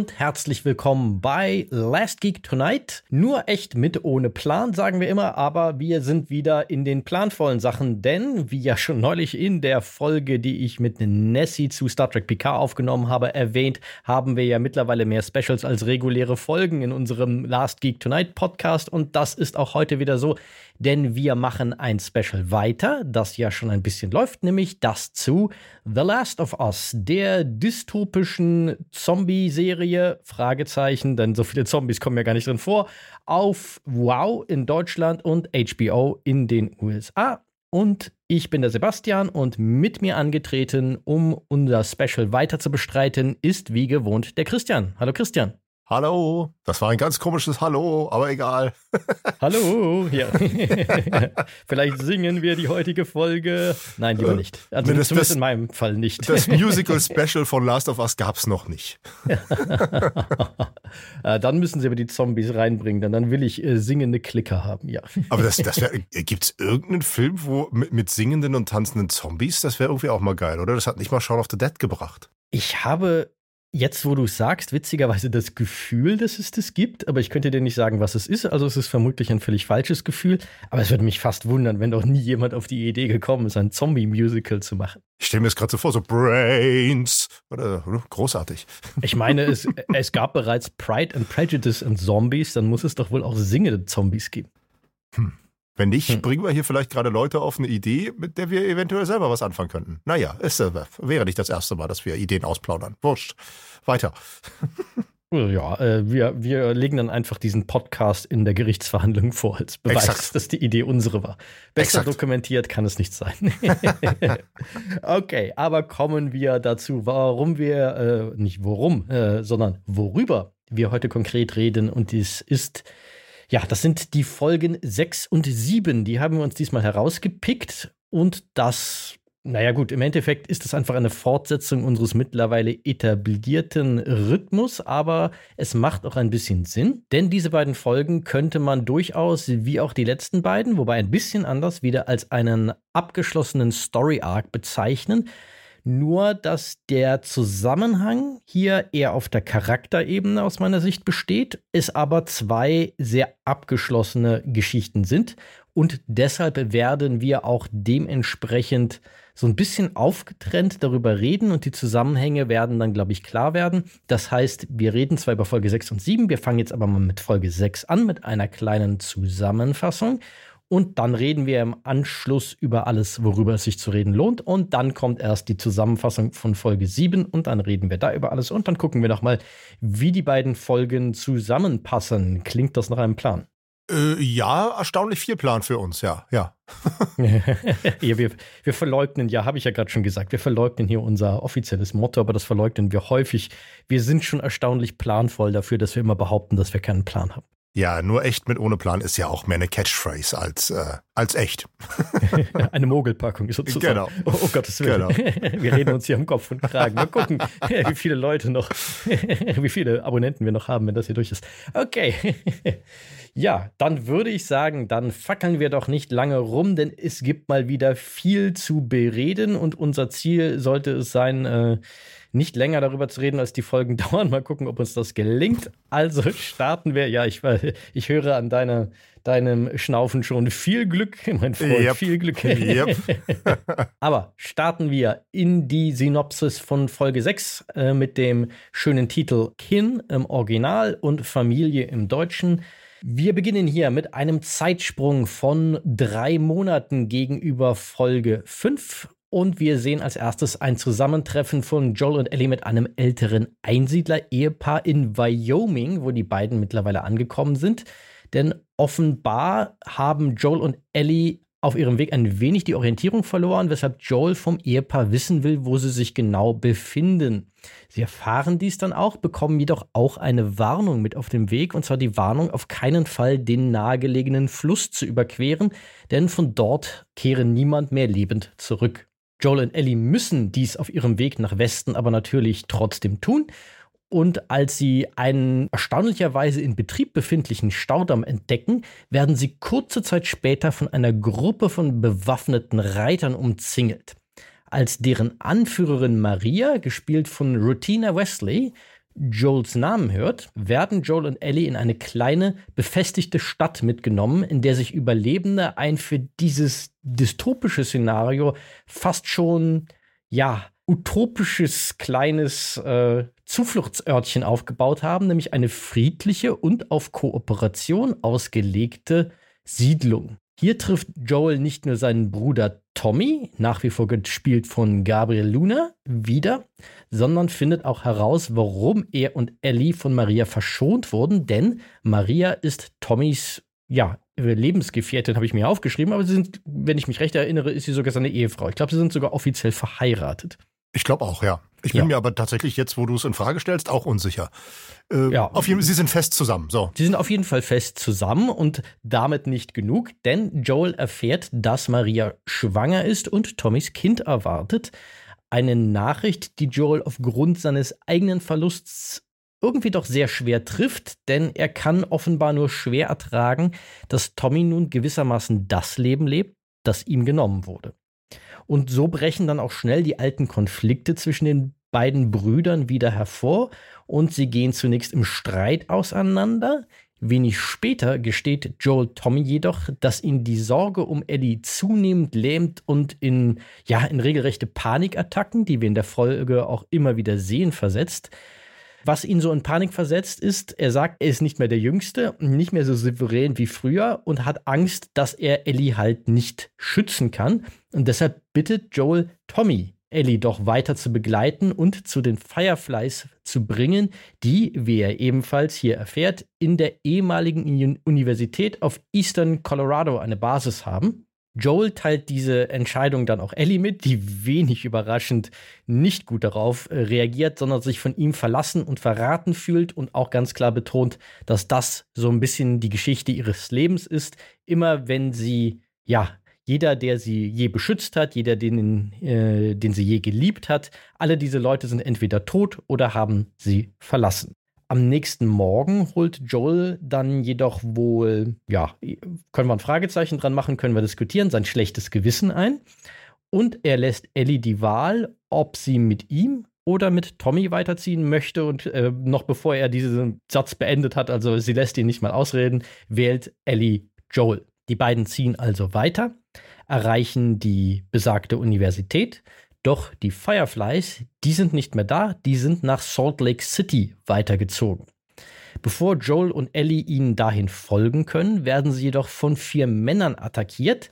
Und herzlich willkommen bei Last Geek Tonight. Nur echt mit ohne Plan, sagen wir immer, aber wir sind wieder in den planvollen Sachen, denn wie ja schon neulich in der Folge, die ich mit Nessie zu Star Trek Picard aufgenommen habe, erwähnt, haben wir ja mittlerweile mehr Specials als reguläre Folgen in unserem Last Geek Tonight Podcast und das ist auch heute wieder so denn wir machen ein Special weiter, das ja schon ein bisschen läuft, nämlich das zu The Last of Us, der dystopischen Zombie-Serie, Fragezeichen, denn so viele Zombies kommen ja gar nicht drin vor, auf Wow in Deutschland und HBO in den USA. Und ich bin der Sebastian und mit mir angetreten, um unser Special weiter zu bestreiten, ist wie gewohnt der Christian. Hallo Christian. Hallo, das war ein ganz komisches Hallo, aber egal. Hallo, ja. Vielleicht singen wir die heutige Folge. Nein, lieber nicht. Also das, zumindest das, in meinem Fall nicht. Das Musical Special von Last of Us gab es noch nicht. Äh, dann müssen sie aber die Zombies reinbringen, denn dann will ich äh, singende Klicker haben, ja. Aber das, das gibt es irgendeinen Film, wo mit, mit singenden und tanzenden Zombies? Das wäre irgendwie auch mal geil, oder? Das hat nicht mal Shaun of the Dead gebracht. Ich habe Jetzt, wo du sagst, witzigerweise das Gefühl, dass es das gibt, aber ich könnte dir nicht sagen, was es ist. Also es ist vermutlich ein völlig falsches Gefühl. Aber es würde mich fast wundern, wenn doch nie jemand auf die Idee gekommen ist, ein Zombie-Musical zu machen. Ich stelle mir das gerade so vor, so Brains. Oder, großartig. Ich meine, es, es gab bereits Pride and Prejudice und Zombies, dann muss es doch wohl auch singende Zombies geben. Hm. Wenn nicht, hm. bringen wir hier vielleicht gerade Leute auf eine Idee, mit der wir eventuell selber was anfangen könnten. Naja, es äh, wäre nicht das erste Mal, dass wir Ideen ausplaudern. Wurscht. Weiter. Ja, äh, wir, wir legen dann einfach diesen Podcast in der Gerichtsverhandlung vor als Beweis, Exakt. dass die Idee unsere war. Besser Exakt. dokumentiert kann es nicht sein. okay, aber kommen wir dazu, warum wir, äh, nicht worum, äh, sondern worüber wir heute konkret reden. Und dies ist ja, das sind die Folgen 6 und 7. Die haben wir uns diesmal herausgepickt. Und das, naja gut, im Endeffekt ist es einfach eine Fortsetzung unseres mittlerweile etablierten Rhythmus, aber es macht auch ein bisschen Sinn, denn diese beiden Folgen könnte man durchaus, wie auch die letzten beiden, wobei ein bisschen anders, wieder als einen abgeschlossenen Story-Arc bezeichnen. Nur, dass der Zusammenhang hier eher auf der Charakterebene aus meiner Sicht besteht, es aber zwei sehr abgeschlossene Geschichten sind. Und deshalb werden wir auch dementsprechend so ein bisschen aufgetrennt darüber reden und die Zusammenhänge werden dann, glaube ich, klar werden. Das heißt, wir reden zwar über Folge 6 und 7, wir fangen jetzt aber mal mit Folge 6 an, mit einer kleinen Zusammenfassung. Und dann reden wir im Anschluss über alles, worüber es sich zu reden lohnt. Und dann kommt erst die Zusammenfassung von Folge 7 und dann reden wir da über alles. Und dann gucken wir nochmal, wie die beiden Folgen zusammenpassen. Klingt das nach einem Plan? Äh, ja, erstaunlich viel Plan für uns, ja, ja. ja wir, wir verleugnen, ja, habe ich ja gerade schon gesagt, wir verleugnen hier unser offizielles Motto, aber das verleugnen wir häufig. Wir sind schon erstaunlich planvoll dafür, dass wir immer behaupten, dass wir keinen Plan haben. Ja, nur echt mit ohne Plan ist ja auch mehr eine Catchphrase als, äh, als echt. eine Mogelpackung sozusagen. Genau. Oh, oh Gottes Willen. Genau. Wir reden uns hier am Kopf und Kragen. Mal gucken, wie viele Leute noch, wie viele Abonnenten wir noch haben, wenn das hier durch ist. Okay. Ja, dann würde ich sagen, dann fackeln wir doch nicht lange rum, denn es gibt mal wieder viel zu bereden und unser Ziel sollte es sein, äh, nicht länger darüber zu reden, als die Folgen dauern. Mal gucken, ob uns das gelingt. Also starten wir. Ja, ich, ich höre an deiner, deinem Schnaufen schon viel Glück, mein Freund. Yep. Viel Glück. Yep. Aber starten wir in die Synopsis von Folge 6 äh, mit dem schönen Titel Kin im Original und Familie im Deutschen. Wir beginnen hier mit einem Zeitsprung von drei Monaten gegenüber Folge 5 und wir sehen als erstes ein Zusammentreffen von Joel und Ellie mit einem älteren Einsiedler-Ehepaar in Wyoming, wo die beiden mittlerweile angekommen sind. Denn offenbar haben Joel und Ellie auf ihrem Weg ein wenig die Orientierung verloren, weshalb Joel vom Ehepaar wissen will, wo sie sich genau befinden. Sie erfahren dies dann auch, bekommen jedoch auch eine Warnung mit auf dem Weg, und zwar die Warnung, auf keinen Fall den nahegelegenen Fluss zu überqueren, denn von dort kehre niemand mehr lebend zurück. Joel und Ellie müssen dies auf ihrem Weg nach Westen aber natürlich trotzdem tun. Und als sie einen erstaunlicherweise in Betrieb befindlichen Staudamm entdecken, werden sie kurze Zeit später von einer Gruppe von bewaffneten Reitern umzingelt. Als deren Anführerin Maria, gespielt von Rutina Wesley, Joels Namen hört, werden Joel und Ellie in eine kleine, befestigte Stadt mitgenommen, in der sich Überlebende ein für dieses dystopische Szenario fast schon, ja, utopisches kleines äh, Zufluchtsörtchen aufgebaut haben, nämlich eine friedliche und auf Kooperation ausgelegte Siedlung. Hier trifft Joel nicht nur seinen Bruder Tommy, nach wie vor gespielt von Gabriel Luna, wieder, sondern findet auch heraus, warum er und Ellie von Maria verschont wurden, denn Maria ist Tommys ja, Lebensgefährtin habe ich mir aufgeschrieben, aber sie sind, wenn ich mich recht erinnere, ist sie sogar seine Ehefrau. Ich glaube, sie sind sogar offiziell verheiratet. Ich glaube auch, ja. Ich bin ja. mir aber tatsächlich jetzt, wo du es in Frage stellst, auch unsicher. Äh, ja. Auf jeden, sie sind fest zusammen. So. Sie sind auf jeden Fall fest zusammen und damit nicht genug, denn Joel erfährt, dass Maria schwanger ist und Tommys Kind erwartet. Eine Nachricht, die Joel aufgrund seines eigenen Verlusts irgendwie doch sehr schwer trifft, denn er kann offenbar nur schwer ertragen, dass Tommy nun gewissermaßen das Leben lebt, das ihm genommen wurde. Und so brechen dann auch schnell die alten Konflikte zwischen den beiden Brüdern wieder hervor und sie gehen zunächst im Streit auseinander. Wenig später gesteht Joel Tommy jedoch, dass ihn die Sorge um Eddie zunehmend lähmt und in, ja, in regelrechte Panikattacken, die wir in der Folge auch immer wieder sehen, versetzt. Was ihn so in Panik versetzt, ist, er sagt, er ist nicht mehr der Jüngste, nicht mehr so souverän wie früher und hat Angst, dass er Ellie halt nicht schützen kann. Und deshalb bittet Joel Tommy, Ellie doch weiter zu begleiten und zu den Fireflies zu bringen, die, wie er ebenfalls hier erfährt, in der ehemaligen Universität auf Eastern Colorado eine Basis haben. Joel teilt diese Entscheidung dann auch Ellie mit, die wenig überraschend nicht gut darauf äh, reagiert, sondern sich von ihm verlassen und verraten fühlt und auch ganz klar betont, dass das so ein bisschen die Geschichte ihres Lebens ist. Immer wenn sie, ja, jeder, der sie je beschützt hat, jeder, den, äh, den sie je geliebt hat, alle diese Leute sind entweder tot oder haben sie verlassen. Am nächsten Morgen holt Joel dann jedoch wohl, ja, können wir ein Fragezeichen dran machen, können wir diskutieren, sein schlechtes Gewissen ein. Und er lässt Ellie die Wahl, ob sie mit ihm oder mit Tommy weiterziehen möchte. Und äh, noch bevor er diesen Satz beendet hat, also sie lässt ihn nicht mal ausreden, wählt Ellie Joel. Die beiden ziehen also weiter, erreichen die besagte Universität. Doch die Fireflies, die sind nicht mehr da, die sind nach Salt Lake City weitergezogen. Bevor Joel und Ellie ihnen dahin folgen können, werden sie jedoch von vier Männern attackiert.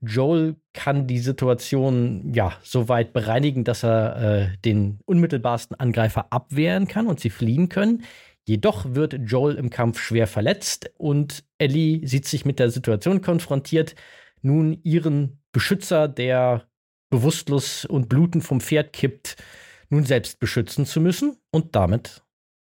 Joel kann die Situation ja so weit bereinigen, dass er äh, den unmittelbarsten Angreifer abwehren kann und sie fliehen können. Jedoch wird Joel im Kampf schwer verletzt und Ellie sieht sich mit der Situation konfrontiert, nun ihren Beschützer, der bewusstlos und blutend vom Pferd kippt, nun selbst beschützen zu müssen. Und damit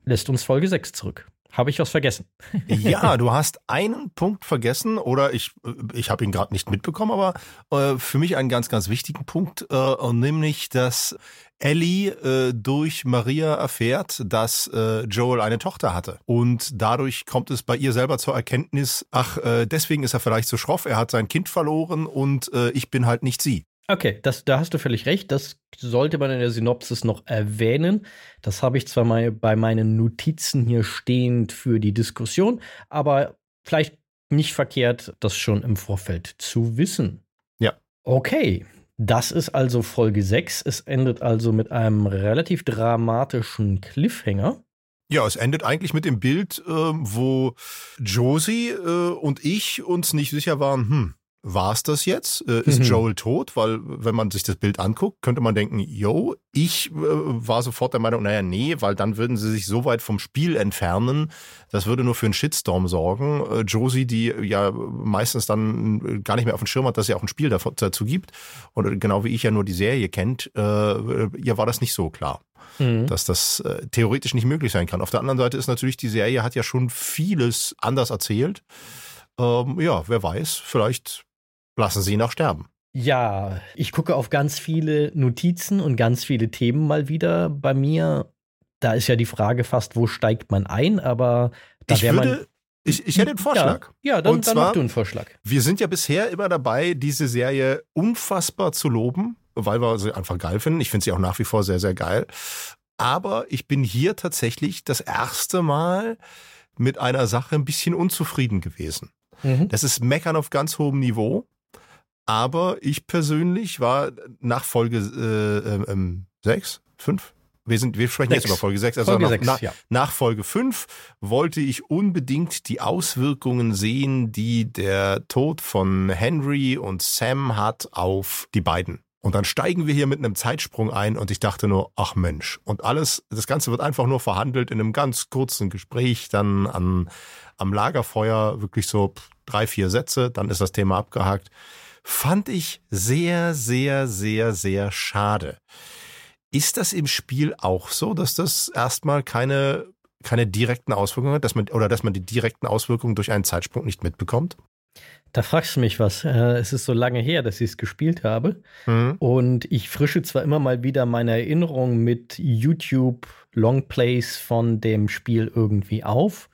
lässt uns Folge 6 zurück. Habe ich was vergessen? ja, du hast einen Punkt vergessen oder ich, ich habe ihn gerade nicht mitbekommen, aber äh, für mich einen ganz, ganz wichtigen Punkt, äh, nämlich, dass Ellie äh, durch Maria erfährt, dass äh, Joel eine Tochter hatte. Und dadurch kommt es bei ihr selber zur Erkenntnis, ach, äh, deswegen ist er vielleicht so schroff, er hat sein Kind verloren und äh, ich bin halt nicht sie. Okay, das, da hast du völlig recht. Das sollte man in der Synopsis noch erwähnen. Das habe ich zwar mal bei meinen Notizen hier stehend für die Diskussion, aber vielleicht nicht verkehrt, das schon im Vorfeld zu wissen. Ja. Okay, das ist also Folge 6. Es endet also mit einem relativ dramatischen Cliffhanger. Ja, es endet eigentlich mit dem Bild, äh, wo Josie äh, und ich uns nicht sicher waren, hm, war es das jetzt? Äh, ist mhm. Joel tot? Weil, wenn man sich das Bild anguckt, könnte man denken, yo, ich äh, war sofort der Meinung, naja, nee, weil dann würden sie sich so weit vom Spiel entfernen, das würde nur für einen Shitstorm sorgen. Äh, Josie, die ja meistens dann gar nicht mehr auf dem Schirm hat, dass ja auch ein Spiel dazu gibt und genau wie ich ja nur die Serie kennt, äh, ihr war das nicht so klar. Mhm. Dass das äh, theoretisch nicht möglich sein kann. Auf der anderen Seite ist natürlich, die Serie hat ja schon vieles anders erzählt. Ähm, ja, wer weiß, vielleicht Lassen Sie ihn auch sterben. Ja, ich gucke auf ganz viele Notizen und ganz viele Themen mal wieder bei mir. Da ist ja die Frage fast, wo steigt man ein, aber da wäre man. Ich, ich hätte einen Vorschlag. Ja, ja dann, und dann zwar, mach du einen Vorschlag. Wir sind ja bisher immer dabei, diese Serie unfassbar zu loben, weil wir sie einfach geil finden. Ich finde sie auch nach wie vor sehr, sehr geil. aber ich bin hier tatsächlich das erste Mal mit einer Sache ein bisschen unzufrieden gewesen. Mhm. Das ist Meckern auf ganz hohem Niveau. Aber ich persönlich war nach Folge äh, ähm, 6, 5, wir, sind, wir sprechen sechs. jetzt über Folge 6. Also Folge nach, 6, nach, ja. nach Folge 5 wollte ich unbedingt die Auswirkungen sehen, die der Tod von Henry und Sam hat auf die beiden. Und dann steigen wir hier mit einem Zeitsprung ein und ich dachte nur, ach Mensch. Und alles, das Ganze wird einfach nur verhandelt in einem ganz kurzen Gespräch, dann an, am Lagerfeuer, wirklich so drei, vier Sätze, dann ist das Thema abgehakt. Fand ich sehr, sehr, sehr, sehr schade. Ist das im Spiel auch so, dass das erstmal keine, keine direkten Auswirkungen hat, dass man, oder dass man die direkten Auswirkungen durch einen Zeitsprung nicht mitbekommt? Da fragst du mich was. Äh, es ist so lange her, dass ich es gespielt habe. Mhm. Und ich frische zwar immer mal wieder meine Erinnerungen mit YouTube Longplays von dem Spiel irgendwie auf,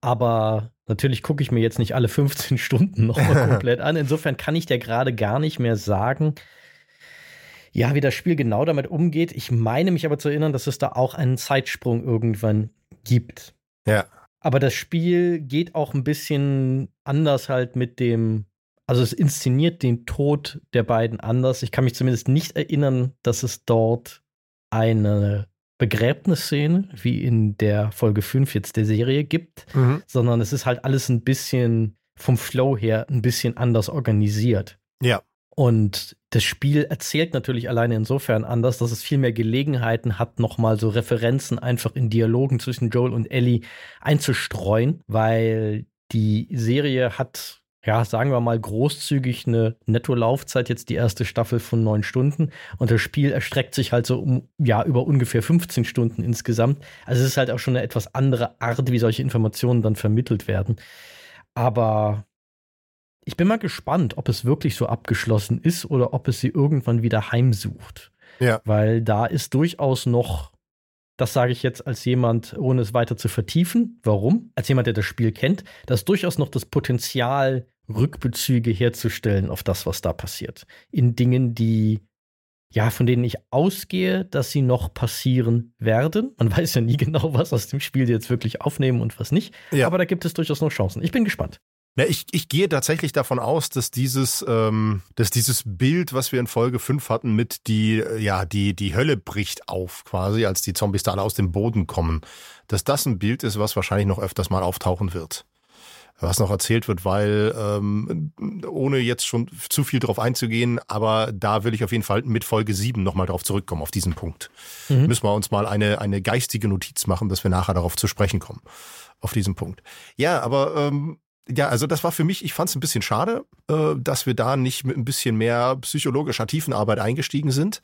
aber natürlich gucke ich mir jetzt nicht alle 15 Stunden nochmal komplett an. Insofern kann ich dir gerade gar nicht mehr sagen, ja, wie das Spiel genau damit umgeht. Ich meine mich aber zu erinnern, dass es da auch einen Zeitsprung irgendwann gibt. Ja. Aber das Spiel geht auch ein bisschen anders halt mit dem, also es inszeniert den Tod der beiden anders. Ich kann mich zumindest nicht erinnern, dass es dort eine Begräbnisszene, wie in der Folge 5 jetzt der Serie gibt, mhm. sondern es ist halt alles ein bisschen vom Flow her ein bisschen anders organisiert. Ja. Und das Spiel erzählt natürlich alleine insofern anders, dass es viel mehr Gelegenheiten hat, nochmal so Referenzen einfach in Dialogen zwischen Joel und Ellie einzustreuen, weil die Serie hat, ja, sagen wir mal großzügig eine Netto-Laufzeit, jetzt die erste Staffel von neun Stunden. Und das Spiel erstreckt sich halt so um, ja, über ungefähr 15 Stunden insgesamt. Also es ist halt auch schon eine etwas andere Art, wie solche Informationen dann vermittelt werden. Aber ich bin mal gespannt, ob es wirklich so abgeschlossen ist oder ob es sie irgendwann wieder heimsucht. Ja. Weil da ist durchaus noch, das sage ich jetzt als jemand, ohne es weiter zu vertiefen. Warum? Als jemand, der das Spiel kennt, da ist durchaus noch das Potenzial, Rückbezüge herzustellen auf das, was da passiert. In Dingen, die ja, von denen ich ausgehe, dass sie noch passieren werden. Man weiß ja nie genau, was aus dem Spiel jetzt wirklich aufnehmen und was nicht. Ja. Aber da gibt es durchaus noch Chancen. Ich bin gespannt. Ja, ich, ich gehe tatsächlich davon aus, dass dieses, ähm, dass dieses Bild, was wir in Folge 5 hatten, mit die, äh, ja, die, die Hölle bricht auf, quasi, als die Zombies da alle aus dem Boden kommen, dass das ein Bild ist, was wahrscheinlich noch öfters mal auftauchen wird. Was noch erzählt wird, weil, ähm, ohne jetzt schon zu viel drauf einzugehen, aber da will ich auf jeden Fall mit Folge 7 nochmal drauf zurückkommen, auf diesen Punkt. Mhm. Müssen wir uns mal eine, eine geistige Notiz machen, dass wir nachher darauf zu sprechen kommen auf diesen Punkt. Ja, aber ähm, ja, also das war für mich, ich fand es ein bisschen schade, äh, dass wir da nicht mit ein bisschen mehr psychologischer Tiefenarbeit eingestiegen sind.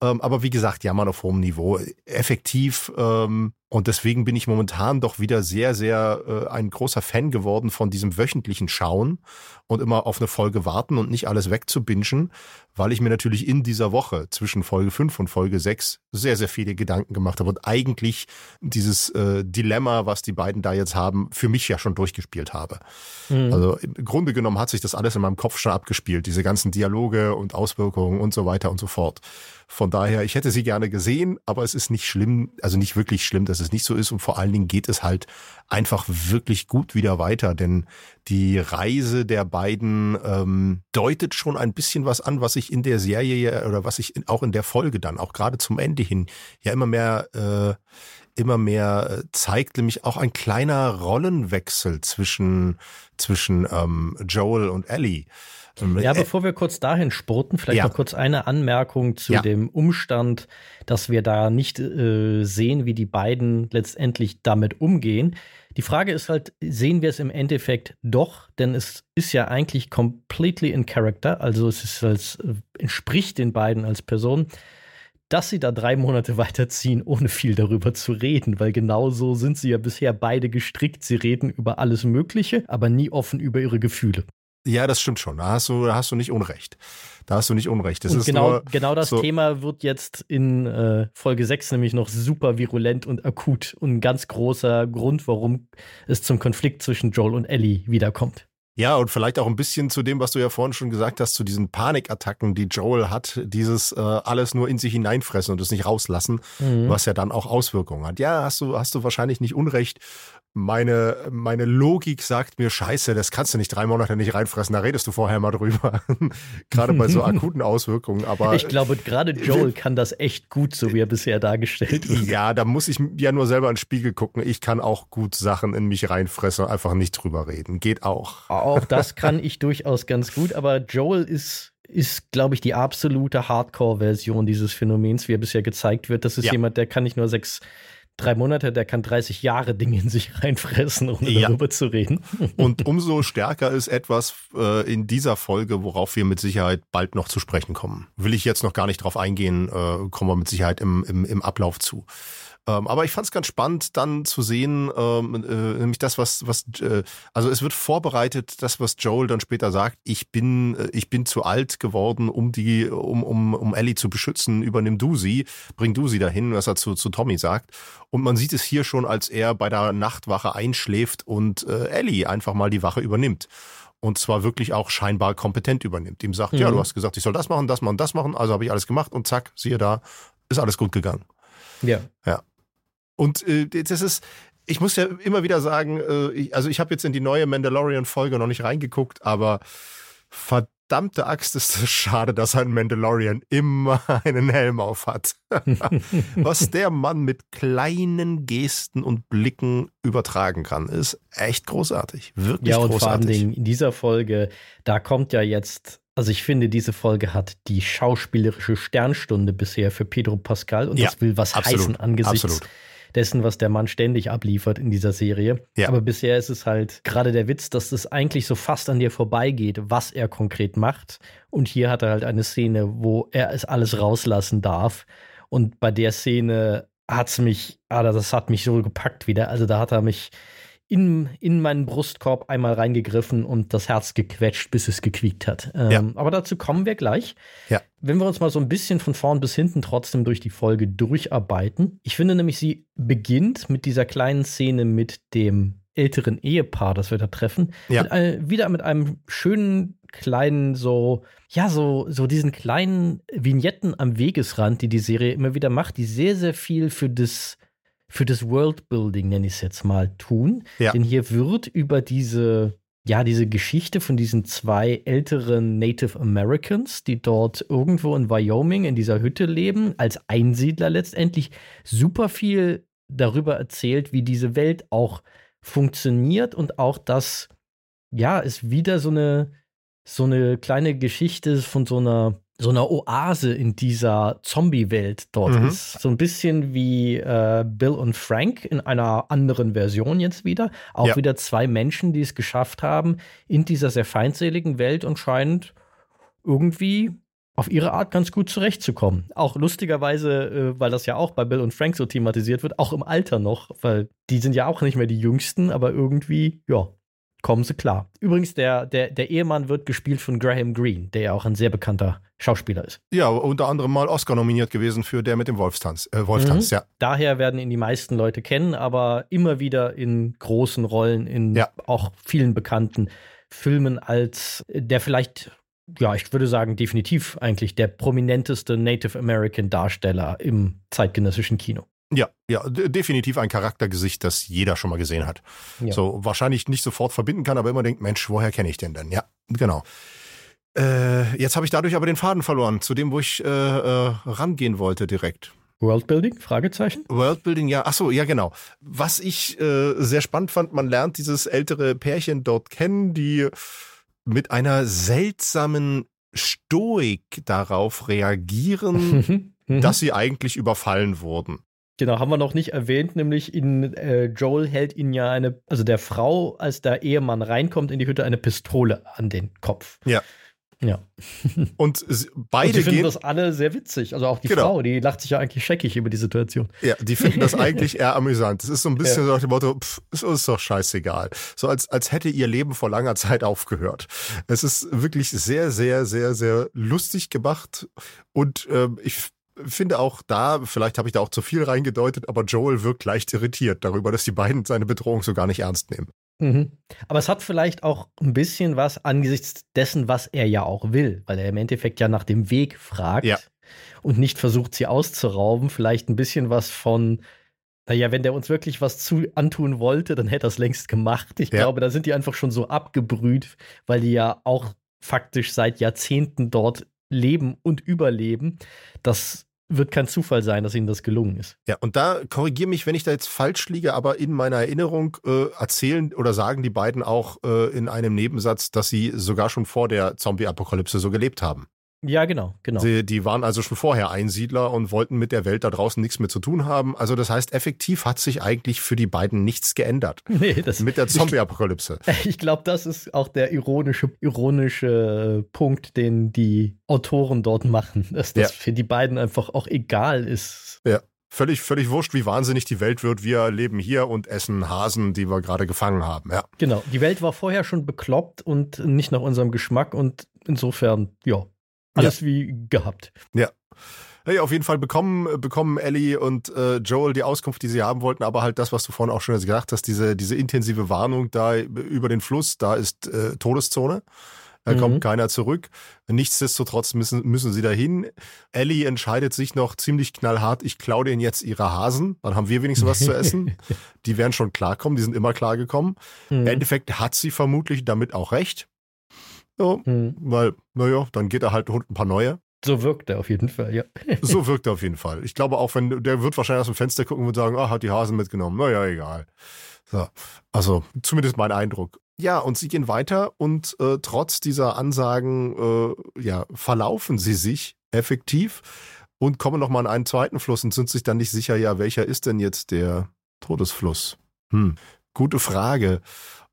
Ähm, aber wie gesagt, ja, man auf hohem Niveau. Effektiv ähm, und deswegen bin ich momentan doch wieder sehr, sehr äh, ein großer Fan geworden von diesem wöchentlichen Schauen und immer auf eine Folge warten und nicht alles wegzubingen, weil ich mir natürlich in dieser Woche zwischen Folge 5 und Folge 6 sehr, sehr viele Gedanken gemacht habe und eigentlich dieses äh, Dilemma, was die beiden da jetzt haben, für mich ja schon durchgespielt habe. Mhm. Also im Grunde genommen hat sich das alles in meinem Kopf schon abgespielt, diese ganzen Dialoge und Auswirkungen und so weiter und so fort. Von daher, ich hätte sie gerne gesehen, aber es ist nicht schlimm, also nicht wirklich schlimm, dass es nicht so ist. Und vor allen Dingen geht es halt einfach wirklich gut wieder weiter, denn die Reise der beiden ähm, deutet schon ein bisschen was an, was sich in der Serie oder was sich auch in der Folge dann, auch gerade zum Ende hin, ja immer mehr äh, immer mehr äh, zeigt, nämlich auch ein kleiner Rollenwechsel zwischen zwischen ähm, Joel und Ellie. Ja, bevor wir kurz dahin spurten, vielleicht ja. noch kurz eine Anmerkung zu ja. dem Umstand, dass wir da nicht äh, sehen, wie die beiden letztendlich damit umgehen. Die Frage ist halt, sehen wir es im Endeffekt doch, denn es ist ja eigentlich completely in character, also es ist als, äh, entspricht den beiden als Person, dass sie da drei Monate weiterziehen, ohne viel darüber zu reden, weil genau so sind sie ja bisher beide gestrickt. Sie reden über alles Mögliche, aber nie offen über ihre Gefühle. Ja, das stimmt schon. Da hast du, da hast du nicht Unrecht. Da hast du nicht Unrecht. Das und genau, genau das so Thema wird jetzt in äh, Folge 6 nämlich noch super virulent und akut und ein ganz großer Grund, warum es zum Konflikt zwischen Joel und Ellie wiederkommt. Ja, und vielleicht auch ein bisschen zu dem, was du ja vorhin schon gesagt hast, zu diesen Panikattacken, die Joel hat, dieses äh, alles nur in sich hineinfressen und es nicht rauslassen, mhm. was ja dann auch Auswirkungen hat. Ja, hast du, hast du wahrscheinlich nicht Unrecht meine, meine Logik sagt mir, scheiße, das kannst du nicht drei Monate nicht reinfressen, da redest du vorher mal drüber. gerade bei so akuten Auswirkungen. Aber ich glaube, gerade Joel kann das echt gut, so wie er bisher dargestellt wird. Ja, da muss ich ja nur selber in den Spiegel gucken. Ich kann auch gut Sachen in mich reinfressen und einfach nicht drüber reden. Geht auch. Auch das kann ich durchaus ganz gut, aber Joel ist ist, glaube ich, die absolute Hardcore-Version dieses Phänomens, wie er bisher gezeigt wird. Das ist ja. jemand, der kann nicht nur sechs drei Monate, der kann 30 Jahre Dinge in sich reinfressen, ohne ja. darüber zu reden. Und umso stärker ist etwas äh, in dieser Folge, worauf wir mit Sicherheit bald noch zu sprechen kommen. Will ich jetzt noch gar nicht drauf eingehen, äh, kommen wir mit Sicherheit im, im, im Ablauf zu. Ähm, aber ich fand es ganz spannend, dann zu sehen, ähm, äh, nämlich das, was, was, äh, also es wird vorbereitet, das, was Joel dann später sagt, ich bin, äh, ich bin zu alt geworden, um die, um, um, um Ellie zu beschützen, übernimm du sie, bring du sie dahin, was er zu, zu Tommy sagt. Und man sieht es hier schon, als er bei der Nachtwache einschläft und äh, Ellie einfach mal die Wache übernimmt und zwar wirklich auch scheinbar kompetent übernimmt. Ihm sagt, mhm. ja, du hast gesagt, ich soll das machen, das machen, das machen, also habe ich alles gemacht und zack, siehe da, ist alles gut gegangen. Ja. Ja. Und äh, das ist, ich muss ja immer wieder sagen, äh, ich, also ich habe jetzt in die neue Mandalorian-Folge noch nicht reingeguckt, aber verdammte Axt ist es schade, dass ein Mandalorian immer einen Helm auf hat. Was der Mann mit kleinen Gesten und Blicken übertragen kann, ist echt großartig. Wirklich ja, und großartig. vor allen Dingen in dieser Folge, da kommt ja jetzt also ich finde, diese Folge hat die schauspielerische Sternstunde bisher für Pedro Pascal und ja, das will was absolut, heißen angesichts absolut dessen, was der Mann ständig abliefert in dieser Serie. Ja. Aber bisher ist es halt gerade der Witz, dass es eigentlich so fast an dir vorbeigeht, was er konkret macht. Und hier hat er halt eine Szene, wo er es alles rauslassen darf. Und bei der Szene hat es mich, ah, das hat mich so gepackt wieder. Also da hat er mich in, in meinen Brustkorb einmal reingegriffen und das Herz gequetscht, bis es gequiekt hat. Ähm, ja. Aber dazu kommen wir gleich. Ja. Wenn wir uns mal so ein bisschen von vorn bis hinten trotzdem durch die Folge durcharbeiten. Ich finde nämlich, sie beginnt mit dieser kleinen Szene mit dem älteren Ehepaar, das wir da treffen. Ja. Mit ein, wieder mit einem schönen kleinen so ja so so diesen kleinen Vignetten am Wegesrand, die die Serie immer wieder macht, die sehr sehr viel für das für das Worldbuilding, nenne ich es jetzt mal, tun. Ja. Denn hier wird über diese, ja, diese Geschichte von diesen zwei älteren Native Americans, die dort irgendwo in Wyoming in dieser Hütte leben, als Einsiedler letztendlich, super viel darüber erzählt, wie diese Welt auch funktioniert und auch, dass, ja, es wieder so eine, so eine kleine Geschichte von so einer so eine Oase in dieser Zombie-Welt dort mhm. ist. So ein bisschen wie äh, Bill und Frank in einer anderen Version jetzt wieder. Auch ja. wieder zwei Menschen, die es geschafft haben, in dieser sehr feindseligen Welt und scheint irgendwie auf ihre Art ganz gut zurechtzukommen. Auch lustigerweise, äh, weil das ja auch bei Bill und Frank so thematisiert wird, auch im Alter noch, weil die sind ja auch nicht mehr die Jüngsten, aber irgendwie, ja, kommen sie klar. Übrigens, der, der, der Ehemann wird gespielt von Graham Greene, der ja auch ein sehr bekannter Schauspieler ist. Ja, unter anderem mal Oscar nominiert gewesen für der mit dem Wolfstanz. Äh, Wolftanz, mhm. ja. Daher werden ihn die meisten Leute kennen, aber immer wieder in großen Rollen, in ja. auch vielen bekannten Filmen als der vielleicht ja, ich würde sagen, definitiv eigentlich der prominenteste Native American Darsteller im zeitgenössischen Kino. Ja, ja, definitiv ein Charaktergesicht, das jeder schon mal gesehen hat. Ja. So wahrscheinlich nicht sofort verbinden kann, aber immer denkt, Mensch, woher kenne ich den denn? Ja, genau. Äh, jetzt habe ich dadurch aber den Faden verloren, zu dem, wo ich äh, äh, rangehen wollte direkt. Worldbuilding? Fragezeichen? Worldbuilding, ja. Ach so, ja, genau. Was ich äh, sehr spannend fand, man lernt dieses ältere Pärchen dort kennen, die mit einer seltsamen Stoik darauf reagieren, mhm. dass sie eigentlich überfallen wurden. Genau, haben wir noch nicht erwähnt, nämlich in äh, Joel hält ihn ja eine, also der Frau, als der Ehemann reinkommt in die Hütte, eine Pistole an den Kopf. Ja. Ja. Und beide Und die finden das alle sehr witzig. Also auch die genau. Frau, die lacht sich ja eigentlich scheckig über die Situation. Ja, die finden das eigentlich eher amüsant. Das ist so ein bisschen ja. so nach dem Motto, pff, ist uns doch scheißegal. So als, als hätte ihr Leben vor langer Zeit aufgehört. Es ist wirklich sehr, sehr, sehr, sehr lustig gemacht. Und äh, ich finde auch da, vielleicht habe ich da auch zu viel reingedeutet, aber Joel wirkt leicht irritiert darüber, dass die beiden seine Bedrohung so gar nicht ernst nehmen. Mhm. Aber es hat vielleicht auch ein bisschen was angesichts dessen, was er ja auch will, weil er im Endeffekt ja nach dem Weg fragt ja. und nicht versucht, sie auszurauben. Vielleicht ein bisschen was von, naja, wenn der uns wirklich was zu antun wollte, dann hätte er es längst gemacht. Ich ja. glaube, da sind die einfach schon so abgebrüht, weil die ja auch faktisch seit Jahrzehnten dort leben und überleben, dass wird kein Zufall sein, dass ihnen das gelungen ist. Ja, und da korrigiere mich, wenn ich da jetzt falsch liege, aber in meiner Erinnerung äh, erzählen oder sagen die beiden auch äh, in einem Nebensatz, dass sie sogar schon vor der Zombie-Apokalypse so gelebt haben. Ja, genau, genau. Sie, die waren also schon vorher Einsiedler und wollten mit der Welt da draußen nichts mehr zu tun haben. Also das heißt, effektiv hat sich eigentlich für die beiden nichts geändert. Nee, das, mit der Zombie-Apokalypse. Ich, ich glaube, das ist auch der ironische, ironische Punkt, den die Autoren dort machen, dass das ja. für die beiden einfach auch egal ist. Ja. Völlig, völlig wurscht, wie wahnsinnig die Welt wird. Wir leben hier und essen Hasen, die wir gerade gefangen haben. Ja. Genau. Die Welt war vorher schon bekloppt und nicht nach unserem Geschmack und insofern, ja, alles ja. wie gehabt. Ja. Hey, auf jeden Fall bekommen, bekommen Ellie und äh, Joel die Auskunft, die sie haben wollten, aber halt das, was du vorhin auch schon gesagt hast, diese, diese intensive Warnung da über den Fluss, da ist äh, Todeszone. Da mhm. kommt keiner zurück. Nichtsdestotrotz müssen, müssen sie dahin. Ellie entscheidet sich noch ziemlich knallhart, ich klaue denen jetzt ihre Hasen, dann haben wir wenigstens was zu essen. Die werden schon klarkommen, die sind immer klargekommen. Mhm. Im Endeffekt hat sie vermutlich damit auch recht. Ja, hm. Weil, naja, dann geht er halt ein paar neue. So wirkt er auf jeden Fall, ja. so wirkt er auf jeden Fall. Ich glaube auch, wenn der wird wahrscheinlich aus dem Fenster gucken und sagen, ah, hat die Hasen mitgenommen. Naja, egal. So. Also, zumindest mein Eindruck. Ja, und sie gehen weiter und äh, trotz dieser Ansagen, äh, ja, verlaufen sie sich effektiv und kommen nochmal an einen zweiten Fluss und sind sich dann nicht sicher, ja, welcher ist denn jetzt der Todesfluss? Hm, gute Frage.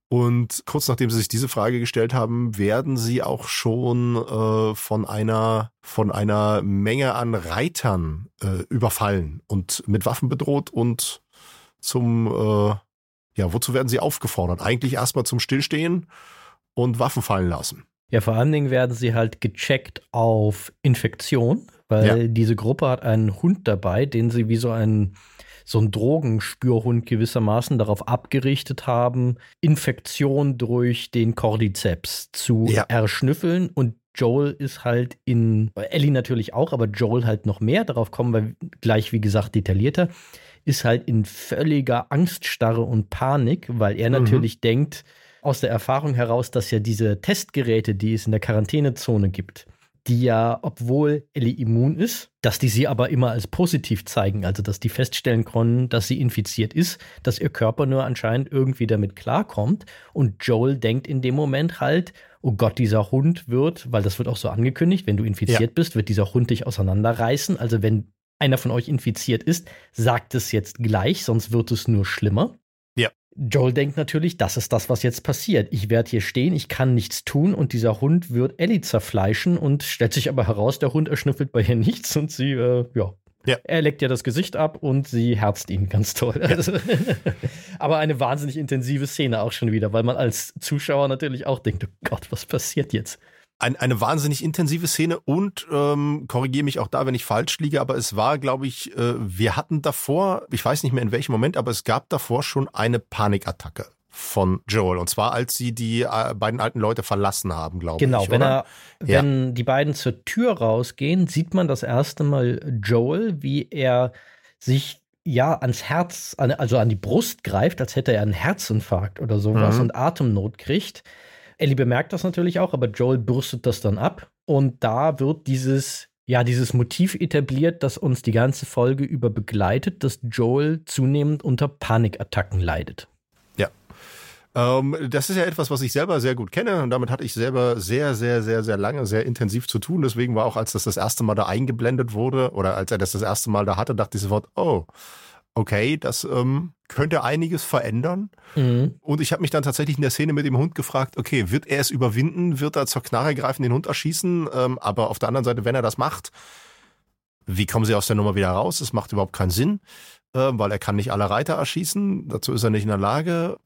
Und kurz nachdem sie sich diese Frage gestellt haben, werden sie auch schon äh, von einer von einer Menge an Reitern äh, überfallen und mit Waffen bedroht und zum äh, ja, wozu werden sie aufgefordert? Eigentlich erstmal zum Stillstehen und Waffen fallen lassen. Ja, vor allen Dingen werden sie halt gecheckt auf Infektion, weil ja. diese Gruppe hat einen Hund dabei, den sie wie so einen so ein Drogenspürhund gewissermaßen darauf abgerichtet haben, Infektion durch den Cordyceps zu ja. erschnüffeln und Joel ist halt in, Ellie natürlich auch, aber Joel halt noch mehr, darauf kommen wir gleich, wie gesagt, detaillierter, ist halt in völliger Angststarre und Panik, weil er mhm. natürlich denkt, aus der Erfahrung heraus, dass ja diese Testgeräte, die es in der Quarantänezone gibt, die ja, obwohl Ellie immun ist, dass die sie aber immer als positiv zeigen, also dass die feststellen können, dass sie infiziert ist, dass ihr Körper nur anscheinend irgendwie damit klarkommt. Und Joel denkt in dem Moment halt, oh Gott, dieser Hund wird, weil das wird auch so angekündigt, wenn du infiziert ja. bist, wird dieser Hund dich auseinanderreißen. Also wenn einer von euch infiziert ist, sagt es jetzt gleich, sonst wird es nur schlimmer. Joel denkt natürlich, das ist das, was jetzt passiert. Ich werde hier stehen, ich kann nichts tun und dieser Hund wird Ellie zerfleischen und stellt sich aber heraus, der Hund erschnüffelt bei ihr nichts und sie, äh, ja. ja. Er leckt ihr das Gesicht ab und sie herzt ihn ganz toll. Also, aber eine wahnsinnig intensive Szene auch schon wieder, weil man als Zuschauer natürlich auch denkt, oh Gott, was passiert jetzt? Ein, eine wahnsinnig intensive Szene und ähm, korrigiere mich auch da, wenn ich falsch liege, aber es war, glaube ich, äh, wir hatten davor, ich weiß nicht mehr in welchem Moment, aber es gab davor schon eine Panikattacke von Joel. Und zwar, als sie die äh, beiden alten Leute verlassen haben, glaube genau, ich. Genau, wenn, er, ja. wenn die beiden zur Tür rausgehen, sieht man das erste Mal Joel, wie er sich ja ans Herz, also an die Brust greift, als hätte er einen Herzinfarkt oder sowas mhm. und Atemnot kriegt. Ellie bemerkt das natürlich auch, aber Joel bürstet das dann ab. Und da wird dieses, ja, dieses Motiv etabliert, das uns die ganze Folge über begleitet, dass Joel zunehmend unter Panikattacken leidet. Ja. Ähm, das ist ja etwas, was ich selber sehr gut kenne und damit hatte ich selber sehr, sehr, sehr, sehr lange, sehr intensiv zu tun. Deswegen war auch, als das das erste Mal da eingeblendet wurde oder als er das das erste Mal da hatte, dachte ich sofort, oh, okay, das ähm, könnte einiges verändern. Mhm. Und ich habe mich dann tatsächlich in der Szene mit dem Hund gefragt, okay, wird er es überwinden? Wird er zur Knarre greifen, den Hund erschießen? Ähm, aber auf der anderen Seite, wenn er das macht, wie kommen sie aus der Nummer wieder raus? Das macht überhaupt keinen Sinn. äh, weil er kann nicht alle Reiter erschießen. Dazu ist er nicht in der Lage.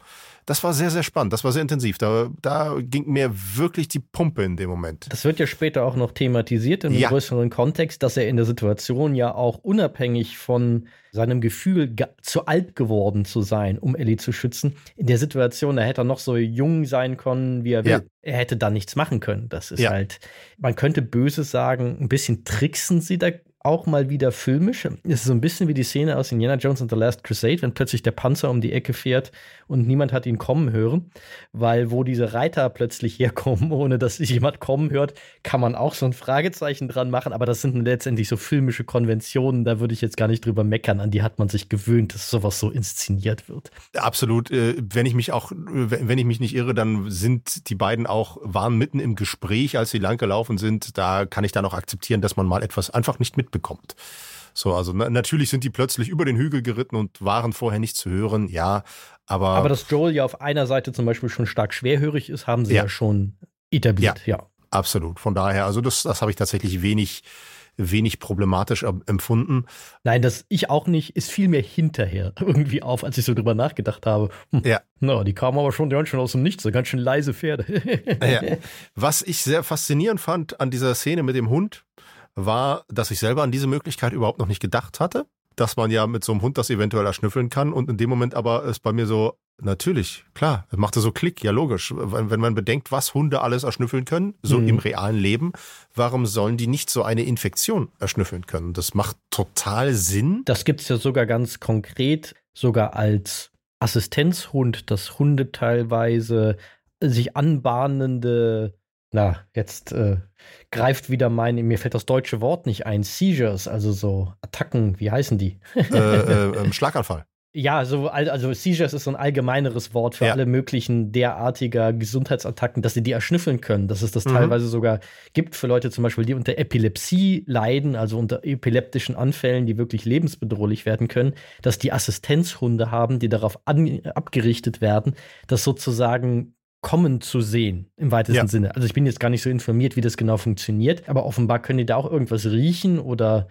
Das war sehr, sehr spannend. Das war sehr intensiv. Da, da ging mir wirklich die Pumpe in dem Moment. Das wird ja später auch noch thematisiert in einem ja. größeren Kontext, dass er in der Situation ja auch unabhängig von seinem Gefühl, zu alt geworden zu sein, um Ellie zu schützen. In der Situation, da hätte er noch so jung sein können, wie er will. Ja. Er hätte da nichts machen können. Das ist ja. halt, man könnte böse sagen, ein bisschen tricksen sie da auch mal wieder filmisch. Es ist so ein bisschen wie die Szene aus Indiana Jones and the Last Crusade, wenn plötzlich der Panzer um die Ecke fährt und niemand hat ihn kommen hören, weil wo diese Reiter plötzlich herkommen, ohne dass sich jemand kommen hört, kann man auch so ein Fragezeichen dran machen, aber das sind letztendlich so filmische Konventionen, da würde ich jetzt gar nicht drüber meckern, an die hat man sich gewöhnt, dass sowas so inszeniert wird. Absolut, äh, wenn ich mich auch wenn ich mich nicht irre, dann sind die beiden auch waren mitten im Gespräch, als sie lang gelaufen sind, da kann ich dann auch akzeptieren, dass man mal etwas einfach nicht mit mitbekommt. So, also na, natürlich sind die plötzlich über den Hügel geritten und waren vorher nicht zu hören, ja, aber. Aber dass Joel ja auf einer Seite zum Beispiel schon stark schwerhörig ist, haben sie ja, ja schon etabliert, ja, ja. Absolut. Von daher, also das, das habe ich tatsächlich wenig, wenig problematisch empfunden. Nein, das ich auch nicht, ist viel mehr hinterher irgendwie auf, als ich so drüber nachgedacht habe. Hm, ja. Na, die kamen aber schon ganz schön aus dem Nichts, so ganz schön leise Pferde. ja. Was ich sehr faszinierend fand an dieser Szene mit dem Hund, war, dass ich selber an diese Möglichkeit überhaupt noch nicht gedacht hatte, dass man ja mit so einem Hund das eventuell erschnüffeln kann und in dem Moment aber ist bei mir so, natürlich, klar, es machte so Klick, ja logisch. Wenn, wenn man bedenkt, was Hunde alles erschnüffeln können, so mhm. im realen Leben, warum sollen die nicht so eine Infektion erschnüffeln können? Das macht total Sinn. Das gibt es ja sogar ganz konkret, sogar als Assistenzhund, dass Hunde teilweise sich anbahnende na, jetzt äh, greift wieder mein, mir fällt das deutsche Wort nicht ein, Seizures, also so Attacken, wie heißen die? äh, äh, ähm, Schlaganfall. Ja, so, also Seizures ist so ein allgemeineres Wort für ja. alle möglichen derartiger Gesundheitsattacken, dass sie die erschnüffeln können. Dass es das mhm. teilweise sogar gibt für Leute zum Beispiel, die unter Epilepsie leiden, also unter epileptischen Anfällen, die wirklich lebensbedrohlich werden können, dass die Assistenzhunde haben, die darauf abgerichtet werden, dass sozusagen kommen zu sehen, im weitesten ja. Sinne. Also ich bin jetzt gar nicht so informiert, wie das genau funktioniert, aber offenbar können die da auch irgendwas riechen oder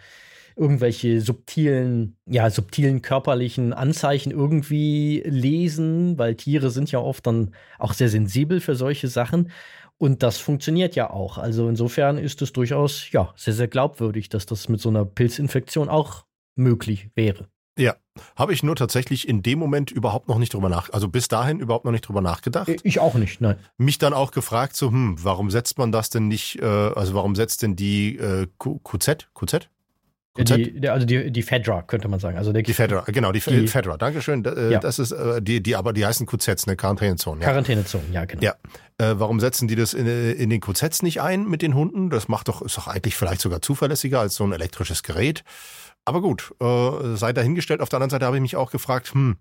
irgendwelche subtilen, ja, subtilen körperlichen Anzeichen irgendwie lesen, weil Tiere sind ja oft dann auch sehr sensibel für solche Sachen. Und das funktioniert ja auch. Also insofern ist es durchaus, ja, sehr, sehr glaubwürdig, dass das mit so einer Pilzinfektion auch möglich wäre. Ja, habe ich nur tatsächlich in dem Moment überhaupt noch nicht drüber nach, also bis dahin überhaupt noch nicht drüber nachgedacht. Ich auch nicht, nein. Mich dann auch gefragt, so, hm, warum setzt man das denn nicht, äh, also warum setzt denn die äh, QZ, QZ? Die, also die, die Fedra, könnte man sagen. Also der, die Fedra, genau, die, die Fedra, Dankeschön. Äh, ja. Das ist, äh, die, die, aber die heißen QZs, ne, Quarantänezonen. Ja. Quarantänezonen, ja, genau. Ja. Äh, warum setzen die das in, in den QZs nicht ein mit den Hunden? Das macht doch, ist doch eigentlich vielleicht sogar zuverlässiger als so ein elektrisches Gerät. Aber gut, äh, sei dahingestellt. Auf der anderen Seite habe ich mich auch gefragt, hm,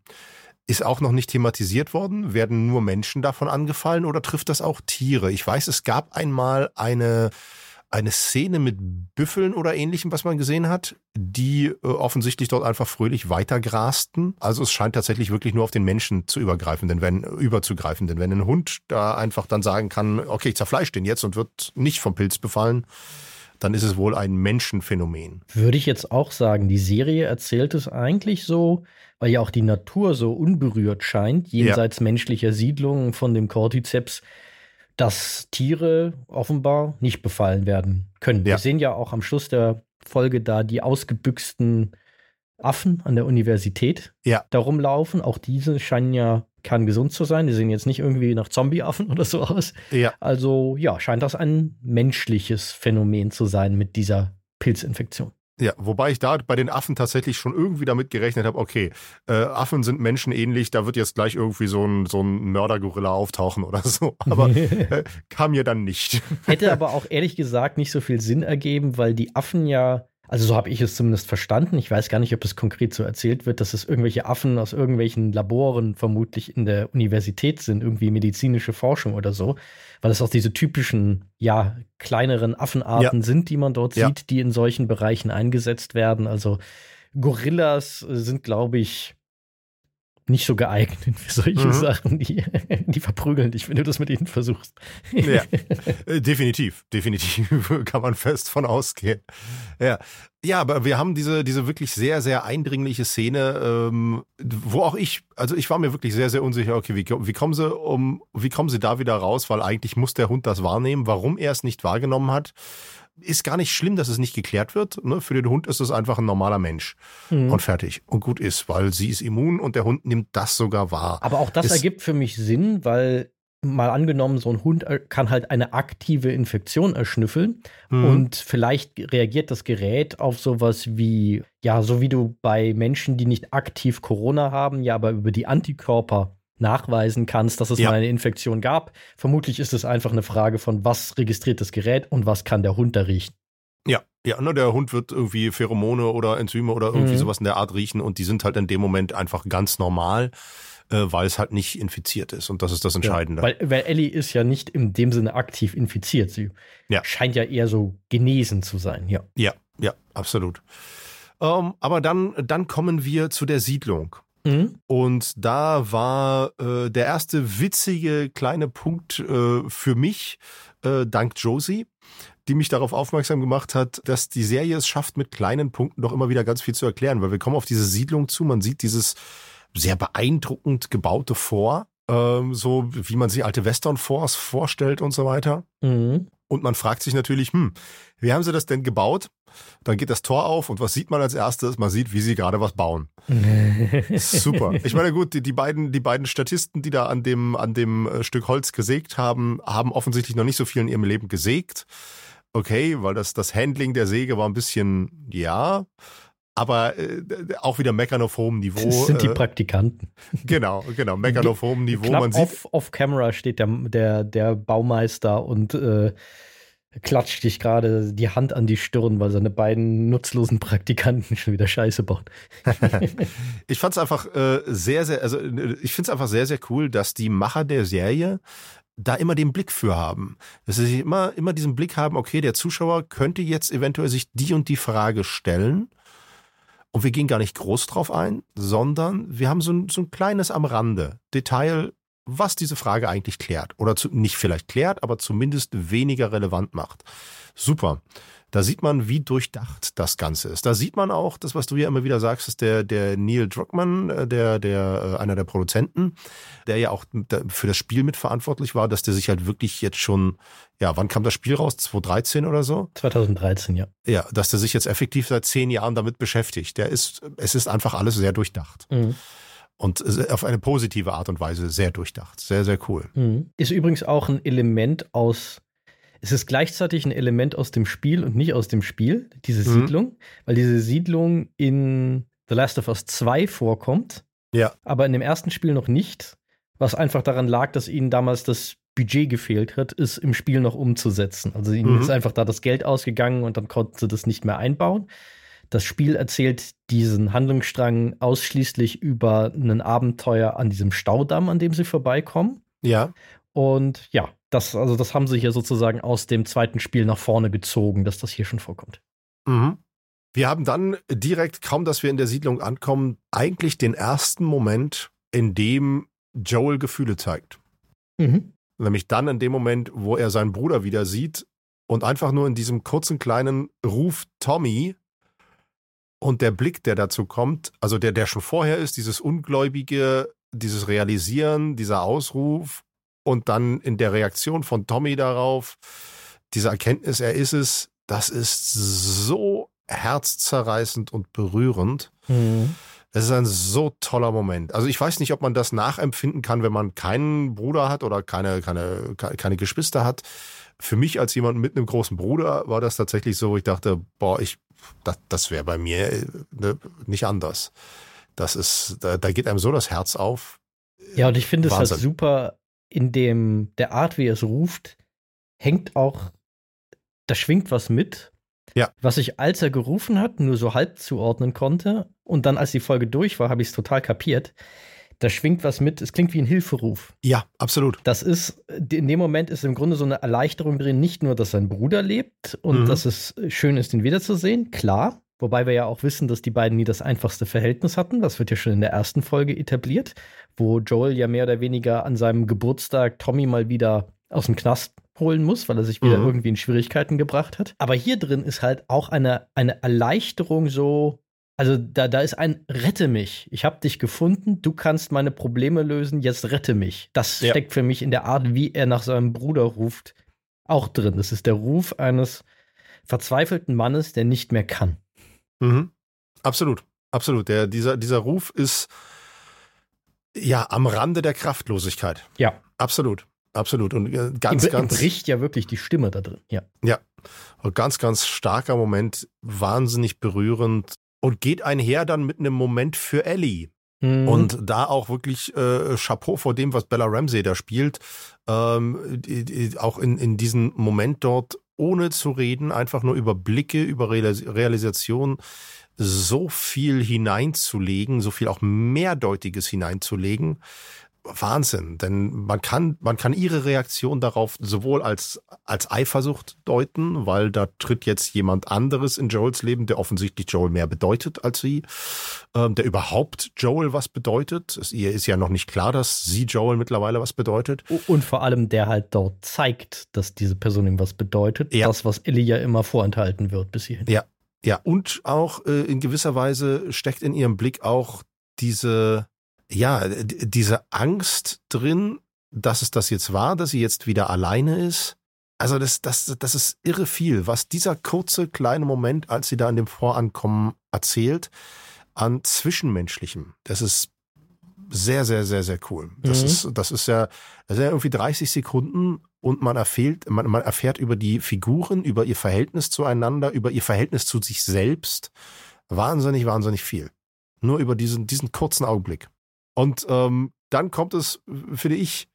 ist auch noch nicht thematisiert worden? Werden nur Menschen davon angefallen oder trifft das auch Tiere? Ich weiß, es gab einmal eine, eine Szene mit Büffeln oder ähnlichem, was man gesehen hat, die äh, offensichtlich dort einfach fröhlich weitergrasten. Also es scheint tatsächlich wirklich nur auf den Menschen zu übergreifen, denn wenn, überzugreifen. Denn wenn ein Hund da einfach dann sagen kann, okay, ich zerfleisch den jetzt und wird nicht vom Pilz befallen, dann ist es wohl ein Menschenphänomen. Würde ich jetzt auch sagen, die Serie erzählt es eigentlich so, weil ja auch die Natur so unberührt scheint, jenseits ja. menschlicher Siedlungen von dem Cordyceps, dass Tiere offenbar nicht befallen werden können. Ja. Wir sehen ja auch am Schluss der Folge da die ausgebüxten Affen an der Universität ja. da rumlaufen. Auch diese scheinen ja kerngesund zu sein. Die sehen jetzt nicht irgendwie nach Zombieaffen oder so aus. Ja. Also ja, scheint das ein menschliches Phänomen zu sein mit dieser Pilzinfektion. Ja, wobei ich da bei den Affen tatsächlich schon irgendwie damit gerechnet habe, okay, äh, Affen sind menschenähnlich, da wird jetzt gleich irgendwie so ein, so ein Mördergorilla auftauchen oder so. Aber äh, kam mir dann nicht. Hätte aber auch ehrlich gesagt nicht so viel Sinn ergeben, weil die Affen ja also so habe ich es zumindest verstanden. Ich weiß gar nicht, ob es konkret so erzählt wird, dass es irgendwelche Affen aus irgendwelchen Laboren vermutlich in der Universität sind, irgendwie medizinische Forschung oder so, weil es auch diese typischen, ja, kleineren Affenarten ja. sind, die man dort ja. sieht, die in solchen Bereichen eingesetzt werden. Also Gorillas sind, glaube ich, nicht so geeignet für solche mhm. Sachen. Die, die verprügeln dich, wenn du das mit ihnen versuchst. Ja, äh, definitiv, definitiv kann man fest von ausgehen. Ja, ja, aber wir haben diese, diese wirklich sehr, sehr eindringliche Szene, ähm, wo auch ich, also ich war mir wirklich sehr, sehr unsicher, okay, wie, wie kommen sie um, wie kommen sie da wieder raus, weil eigentlich muss der Hund das wahrnehmen, warum er es nicht wahrgenommen hat ist gar nicht schlimm, dass es nicht geklärt wird. Ne? Für den Hund ist es einfach ein normaler Mensch mhm. und fertig und gut ist, weil sie ist immun und der Hund nimmt das sogar wahr. Aber auch das ist, ergibt für mich Sinn, weil mal angenommen, so ein Hund kann halt eine aktive Infektion erschnüffeln mhm. und vielleicht reagiert das Gerät auf sowas wie, ja, so wie du bei Menschen, die nicht aktiv Corona haben, ja, aber über die Antikörper nachweisen kannst, dass es ja. mal eine Infektion gab. Vermutlich ist es einfach eine Frage von, was registriert das Gerät und was kann der Hund da riechen. Ja, ja, ne, der Hund wird irgendwie Pheromone oder Enzyme oder irgendwie mhm. sowas in der Art riechen und die sind halt in dem Moment einfach ganz normal, äh, weil es halt nicht infiziert ist und das ist das Entscheidende. Ja, weil, weil Ellie ist ja nicht in dem Sinne aktiv infiziert. Sie ja. scheint ja eher so genesen zu sein, ja. Ja, ja, absolut. Ähm, aber dann, dann kommen wir zu der Siedlung. Mhm. Und da war äh, der erste witzige kleine Punkt äh, für mich, äh, dank Josie, die mich darauf aufmerksam gemacht hat, dass die Serie es schafft, mit kleinen Punkten doch immer wieder ganz viel zu erklären, weil wir kommen auf diese Siedlung zu, man sieht dieses sehr beeindruckend gebaute Vor, ähm, so wie man sich alte Western-Forts vorstellt und so weiter. Mhm. Und man fragt sich natürlich, hm, wie haben sie das denn gebaut? Dann geht das Tor auf und was sieht man als erstes? Man sieht, wie sie gerade was bauen. Super. Ich meine, gut, die, die, beiden, die beiden Statisten, die da an dem, an dem äh, Stück Holz gesägt haben, haben offensichtlich noch nicht so viel in ihrem Leben gesägt. Okay, weil das, das Handling der Säge war ein bisschen, ja, aber äh, auch wieder meckern auf hohem Niveau. Das sind die äh, Praktikanten. Genau, genau, meckern auf hohem Niveau. Knapp Man sieht off, off Camera steht der, der, der Baumeister und äh, klatscht dich gerade die Hand an die Stirn, weil seine beiden nutzlosen Praktikanten schon wieder Scheiße bauen. ich fand es einfach äh, sehr, sehr, also äh, ich finde es einfach sehr, sehr cool, dass die Macher der Serie da immer den Blick für haben. Dass sie immer, immer diesen Blick haben, okay, der Zuschauer könnte jetzt eventuell sich die und die Frage stellen. Und wir gehen gar nicht groß drauf ein, sondern wir haben so ein, so ein kleines am Rande Detail, was diese Frage eigentlich klärt. Oder zu, nicht vielleicht klärt, aber zumindest weniger relevant macht. Super. Da sieht man, wie durchdacht das Ganze ist. Da sieht man auch, das, was du ja immer wieder sagst, ist der, der Neil Druckmann, äh, der, der, äh, einer der Produzenten, der ja auch für das Spiel mitverantwortlich war, dass der sich halt wirklich jetzt schon, ja, wann kam das Spiel raus? 2013 oder so? 2013, ja. Ja, dass der sich jetzt effektiv seit zehn Jahren damit beschäftigt. Der ist, es ist einfach alles sehr durchdacht. Mhm. Und auf eine positive Art und Weise sehr durchdacht. Sehr, sehr cool. Mhm. Ist übrigens auch ein Element aus, es ist gleichzeitig ein Element aus dem Spiel und nicht aus dem Spiel, diese mhm. Siedlung, weil diese Siedlung in The Last of Us 2 vorkommt. Ja. Aber in dem ersten Spiel noch nicht, was einfach daran lag, dass ihnen damals das Budget gefehlt hat, ist im Spiel noch umzusetzen. Also ihnen mhm. ist einfach da das Geld ausgegangen und dann konnten sie das nicht mehr einbauen. Das Spiel erzählt diesen Handlungsstrang ausschließlich über ein Abenteuer an diesem Staudamm, an dem sie vorbeikommen. Ja. Und ja, das, also das haben sie hier sozusagen aus dem zweiten Spiel nach vorne gezogen, dass das hier schon vorkommt. Mhm. Wir haben dann direkt, kaum dass wir in der Siedlung ankommen, eigentlich den ersten Moment, in dem Joel Gefühle zeigt. Mhm. Nämlich dann in dem Moment, wo er seinen Bruder wieder sieht und einfach nur in diesem kurzen kleinen Ruf Tommy und der Blick, der dazu kommt, also der, der schon vorher ist, dieses Ungläubige, dieses Realisieren, dieser Ausruf und dann in der Reaktion von Tommy darauf, diese Erkenntnis, er ist es, das ist so herzzerreißend und berührend. Mhm. Das ist ein so toller Moment. Also ich weiß nicht, ob man das nachempfinden kann, wenn man keinen Bruder hat oder keine, keine, keine Geschwister hat. Für mich als jemand mit einem großen Bruder war das tatsächlich so, wo ich dachte, boah, ich das, das wäre bei mir ne, nicht anders. Das ist, da, da, geht einem so das Herz auf. Ja, und ich finde es halt super, in dem, der Art, wie er es ruft, hängt auch, da schwingt was mit. Ja. Was ich, als er gerufen hat, nur so halb zuordnen konnte. Und dann, als die Folge durch war, habe ich es total kapiert da schwingt was mit, es klingt wie ein Hilferuf. Ja, absolut. Das ist, in dem Moment ist im Grunde so eine Erleichterung drin, nicht nur, dass sein Bruder lebt und mhm. dass es schön ist, ihn wiederzusehen, klar, Wobei wir ja auch wissen, dass die beiden nie das einfachste Verhältnis hatten. Das wird ja schon in der ersten Folge etabliert, wo Joel ja mehr oder weniger an seinem Geburtstag Tommy mal wieder aus dem Knast holen muss, weil er sich wieder mhm. irgendwie in Schwierigkeiten gebracht hat. Aber hier drin ist halt auch eine, eine Erleichterung so, also da, da ist ein Rette mich. Ich habe dich gefunden, du kannst meine Probleme lösen, jetzt rette mich. Das ja. steckt für mich in der Art, wie er nach seinem Bruder ruft, auch drin. Das ist der Ruf eines verzweifelten Mannes, der nicht mehr kann. Mhm. Absolut, absolut. Der, dieser, dieser Ruf ist ja am Rande der Kraftlosigkeit. Ja. Absolut. Absolut. Und äh, ganz, ihm, ganz. bricht ja wirklich die Stimme da drin. Ja. Ja. Und ganz, ganz starker Moment, wahnsinnig berührend und geht einher dann mit einem Moment für Ellie. Mhm. Und da auch wirklich äh, Chapeau vor dem, was Bella Ramsey da spielt. Ähm, die, die, auch in, in diesem Moment dort ohne zu reden, einfach nur über Blicke, über Realisation so viel hineinzulegen, so viel auch mehrdeutiges hineinzulegen, Wahnsinn, denn man kann, man kann ihre Reaktion darauf sowohl als, als Eifersucht deuten, weil da tritt jetzt jemand anderes in Joels Leben, der offensichtlich Joel mehr bedeutet als sie, ähm, der überhaupt Joel was bedeutet. Es, ihr ist ja noch nicht klar, dass sie Joel mittlerweile was bedeutet. Und vor allem, der halt dort zeigt, dass diese Person ihm was bedeutet. Ja. Das, was Ellie ja immer vorenthalten wird bis hierhin. Ja, ja, und auch äh, in gewisser Weise steckt in ihrem Blick auch diese ja, diese Angst drin, dass es das jetzt war, dass sie jetzt wieder alleine ist. Also das, das, das ist irre viel, was dieser kurze kleine Moment, als sie da an dem Vorankommen erzählt, an Zwischenmenschlichem. Das ist sehr, sehr, sehr, sehr cool. Das mhm. ist, das ist ja, das sind ja irgendwie 30 Sekunden und man erfährt, man, man erfährt über die Figuren, über ihr Verhältnis zueinander, über ihr Verhältnis zu sich selbst. Wahnsinnig, wahnsinnig viel. Nur über diesen, diesen kurzen Augenblick. Und ähm, dann kommt es, finde ich,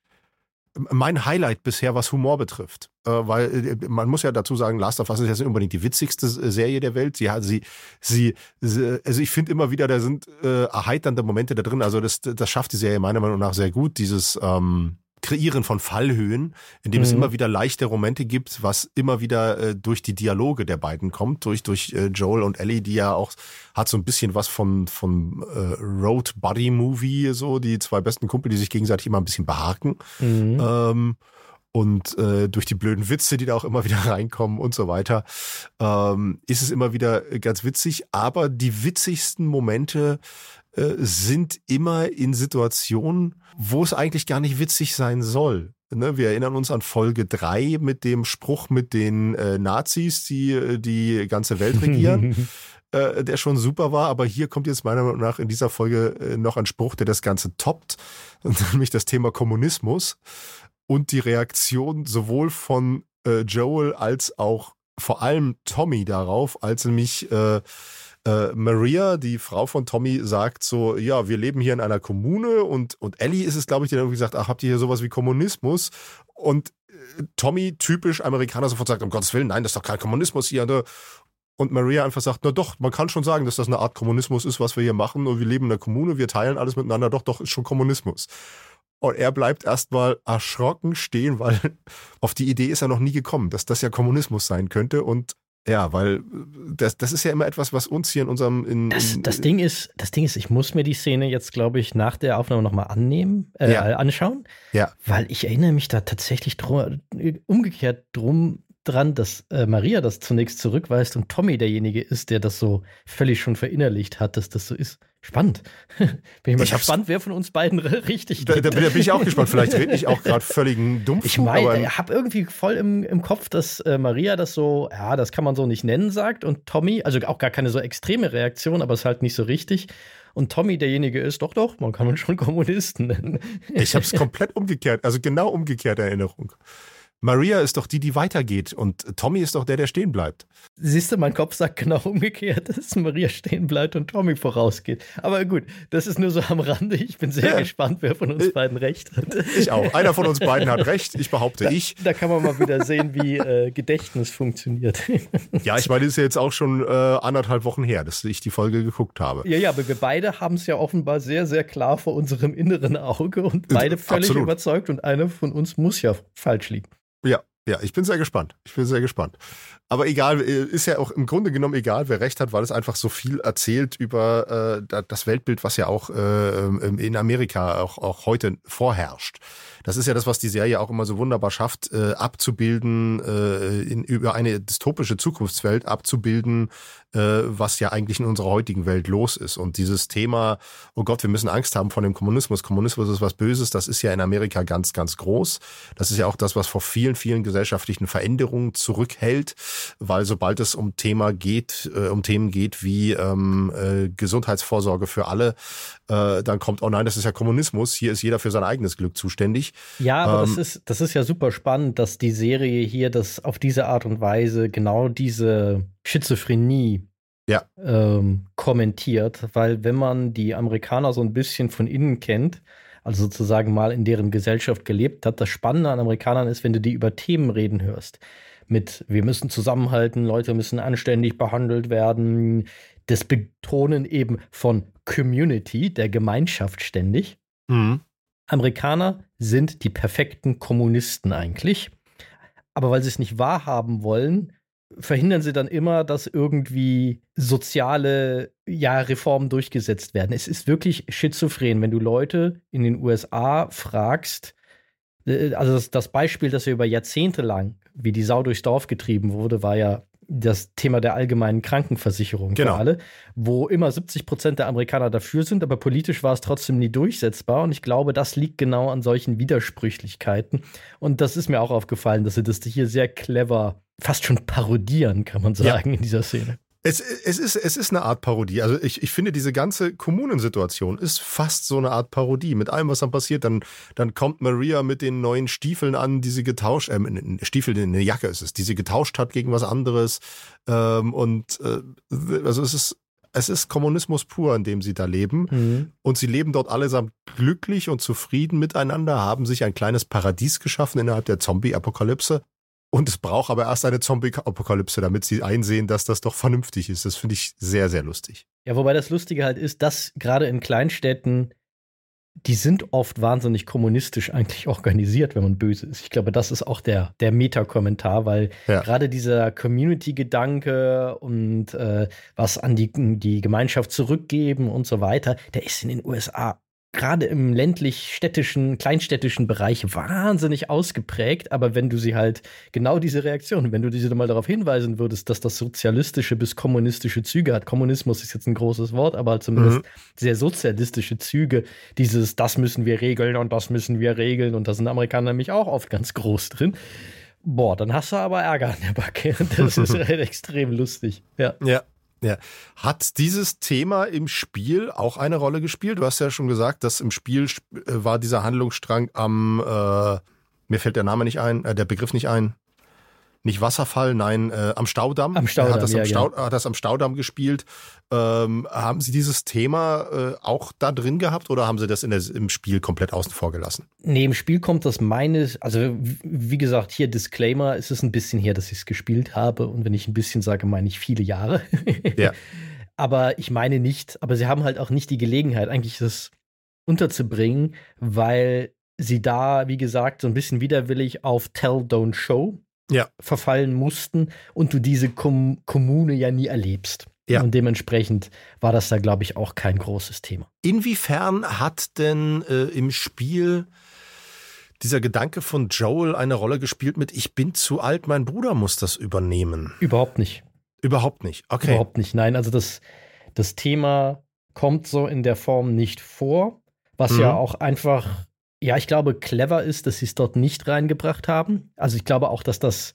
mein Highlight bisher, was Humor betrifft. Äh, weil äh, man muss ja dazu sagen, Last of Us ist jetzt nicht unbedingt die witzigste Serie der Welt. Sie sie, sie, sie also ich finde immer wieder, da sind äh, erheiternde Momente da drin. Also das, das schafft die Serie meiner Meinung nach sehr gut. Dieses ähm, Kreieren von Fallhöhen, in dem mhm. es immer wieder leichte Momente gibt, was immer wieder äh, durch die Dialoge der beiden kommt, durch durch äh, Joel und Ellie, die ja auch hat so ein bisschen was von von äh, Road Buddy Movie, so die zwei besten Kumpel, die sich gegenseitig immer ein bisschen behaken. Mhm. Ähm, und äh, durch die blöden Witze, die da auch immer wieder reinkommen und so weiter, ähm, ist es immer wieder ganz witzig. Aber die witzigsten Momente äh, sind immer in Situationen, wo es eigentlich gar nicht witzig sein soll. Ne, wir erinnern uns an Folge drei mit dem Spruch mit den äh, Nazis, die äh, die ganze Welt regieren. äh, der schon super war, aber hier kommt jetzt meiner Meinung nach in dieser Folge äh, noch ein Spruch, der das Ganze toppt, nämlich das Thema Kommunismus und die Reaktion sowohl von äh, Joel als auch vor allem Tommy darauf, als nämlich äh, äh, Maria, die Frau von Tommy, sagt so, ja, wir leben hier in einer Kommune und, und Ellie ist es, glaube ich, die dann irgendwie sagt, ach, habt ihr hier sowas wie Kommunismus? Und äh, Tommy, typisch Amerikaner, sofort sagt, um Gottes Willen, nein, das ist doch kein Kommunismus hier. Ne? Und Maria einfach sagt, na doch, man kann schon sagen, dass das eine Art Kommunismus ist, was wir hier machen. Und wir leben in der Kommune, wir teilen alles miteinander. Doch, doch, ist schon Kommunismus. Und er bleibt erstmal erschrocken stehen, weil auf die Idee ist er noch nie gekommen, dass das ja Kommunismus sein könnte. Und ja, weil das, das ist ja immer etwas, was uns hier in unserem. In, das, das, Ding ist, das Ding ist, ich muss mir die Szene jetzt, glaube ich, nach der Aufnahme nochmal annehmen, äh, ja. anschauen. Ja. Weil ich erinnere mich da tatsächlich drum, umgekehrt drum dran, dass äh, Maria das zunächst zurückweist und Tommy derjenige ist, der das so völlig schon verinnerlicht hat, dass das so ist. Spannend. bin ich mal ich gespannt, wer von uns beiden richtig da, da, bin, da bin ich auch gespannt. Vielleicht rede ich auch gerade völligen Dumpf. Ich meine, ich habe irgendwie voll im, im Kopf, dass äh, Maria das so, ja, das kann man so nicht nennen, sagt und Tommy, also auch gar keine so extreme Reaktion, aber es ist halt nicht so richtig. Und Tommy derjenige ist, doch, doch, man kann uns schon Kommunisten nennen. ich habe es komplett umgekehrt, also genau umgekehrt Erinnerung. Maria ist doch die, die weitergeht und Tommy ist doch der, der stehen bleibt. Siehst du, mein Kopf sagt genau umgekehrt, dass Maria stehen bleibt und Tommy vorausgeht. Aber gut, das ist nur so am Rande. Ich bin sehr ja. gespannt, wer von uns beiden recht hat. Ich auch. Einer von uns beiden hat recht. Ich behaupte da, ich. Da kann man mal wieder sehen, wie äh, Gedächtnis funktioniert. ja, ich meine, es ist ja jetzt auch schon äh, anderthalb Wochen her, dass ich die Folge geguckt habe. Ja, ja, aber wir beide haben es ja offenbar sehr, sehr klar vor unserem inneren Auge und beide völlig Absolut. überzeugt und einer von uns muss ja falsch liegen. Ja, Ja, ich bin sehr gespannt. Ich bin sehr gespannt. Aber egal, äh, ist ja auch im Grunde genommen egal, wer recht hat, weil es einfach so viel erzählt über äh, das Weltbild, was ja auch äh, in Amerika auch, auch heute vorherrscht. Das ist ja das, was die Serie auch immer so wunderbar schafft, äh, abzubilden, äh, in, über eine dystopische Zukunftswelt abzubilden, was ja eigentlich in unserer heutigen Welt los ist. Und dieses Thema, oh Gott, wir müssen Angst haben vor dem Kommunismus. Kommunismus ist was Böses, das ist ja in Amerika ganz, ganz groß. Das ist ja auch das, was vor vielen, vielen gesellschaftlichen Veränderungen zurückhält, weil sobald es um Thema geht, äh, um Themen geht wie ähm, äh, Gesundheitsvorsorge für alle, äh, dann kommt, oh nein, das ist ja Kommunismus, hier ist jeder für sein eigenes Glück zuständig. Ja, aber ähm, das, ist, das ist ja super spannend, dass die Serie hier das auf diese Art und Weise genau diese Schizophrenie ja. ähm, kommentiert, weil wenn man die Amerikaner so ein bisschen von innen kennt, also sozusagen mal in deren Gesellschaft gelebt hat, das Spannende an Amerikanern ist, wenn du die über Themen reden hörst. Mit wir müssen zusammenhalten, Leute müssen anständig behandelt werden. Das Betonen eben von Community, der Gemeinschaft ständig. Mhm. Amerikaner sind die perfekten Kommunisten eigentlich. Aber weil sie es nicht wahrhaben wollen, verhindern sie dann immer, dass irgendwie soziale ja, Reformen durchgesetzt werden. Es ist wirklich schizophren, wenn du Leute in den USA fragst, äh, also das, das Beispiel, das ja über Jahrzehnte lang wie die Sau durchs Dorf getrieben wurde, war ja das Thema der allgemeinen Krankenversicherung genau. für alle, wo immer 70 Prozent der Amerikaner dafür sind, aber politisch war es trotzdem nie durchsetzbar. Und ich glaube, das liegt genau an solchen Widersprüchlichkeiten. Und das ist mir auch aufgefallen, dass sie das hier sehr clever, fast schon parodieren, kann man sagen, ja. in dieser Szene. Es, es, ist, es ist eine Art Parodie. Also ich, ich finde, diese ganze Kommunensituation ist fast so eine Art Parodie. Mit allem, was dann passiert, dann, dann kommt Maria mit den neuen Stiefeln an, die sie getauscht, äh, Stiefel, eine Jacke ist es, die sie getauscht hat gegen was anderes. Ähm, und äh, also es ist, es ist Kommunismus pur, in dem sie da leben. Mhm. Und sie leben dort allesamt glücklich und zufrieden miteinander, haben sich ein kleines Paradies geschaffen innerhalb der Zombie-Apokalypse. Und es braucht aber erst eine Zombie-Apokalypse, damit sie einsehen, dass das doch vernünftig ist. Das finde ich sehr, sehr lustig. Ja, wobei das Lustige halt ist, dass gerade in Kleinstädten, die sind oft wahnsinnig kommunistisch eigentlich organisiert, wenn man böse ist. Ich glaube, das ist auch der, der Meta-Kommentar, weil ja. gerade dieser Community-Gedanke und äh, was an die, die Gemeinschaft zurückgeben und so weiter, der ist in den USA gerade im ländlich-städtischen, kleinstädtischen Bereich wahnsinnig ausgeprägt. Aber wenn du sie halt genau diese Reaktion, wenn du diese mal darauf hinweisen würdest, dass das sozialistische bis kommunistische Züge hat, Kommunismus ist jetzt ein großes Wort, aber zumindest mhm. sehr sozialistische Züge, dieses, das müssen wir regeln und das müssen wir regeln und da sind Amerikaner nämlich auch oft ganz groß drin. Boah, dann hast du aber Ärger an der Backe. Das ist halt extrem lustig. Ja. Ja, ja. Hat dieses Thema im Spiel auch eine Rolle gespielt? Du hast ja schon gesagt, dass im Spiel äh, war dieser Handlungsstrang am, äh, mir fällt der Name nicht ein, äh, der Begriff nicht ein nicht Wasserfall, nein, äh, am Staudamm. Am Staudamm, er hat das, ja, am, Stau, genau. hat das am Staudamm gespielt. Ähm, haben Sie dieses Thema äh, auch da drin gehabt oder haben Sie das in der, im Spiel komplett außen vor gelassen? Nee, im Spiel kommt das meines, also wie gesagt, hier Disclaimer, es ist ein bisschen her, dass ich es gespielt habe und wenn ich ein bisschen sage, meine ich viele Jahre. ja. Aber ich meine nicht, aber sie haben halt auch nicht die Gelegenheit, eigentlich das unterzubringen, weil sie da, wie gesagt, so ein bisschen widerwillig auf Tell, Don't Show ja. verfallen mussten und du diese Kom Kommune ja nie erlebst. Ja. Und dementsprechend war das da, glaube ich, auch kein großes Thema. Inwiefern hat denn äh, im Spiel dieser Gedanke von Joel eine Rolle gespielt mit Ich bin zu alt, mein Bruder muss das übernehmen? Überhaupt nicht. Überhaupt nicht, okay. Überhaupt nicht, nein. Also das, das Thema kommt so in der Form nicht vor, was mhm. ja auch einfach ja, ich glaube, clever ist, dass sie es dort nicht reingebracht haben. Also ich glaube auch, dass das,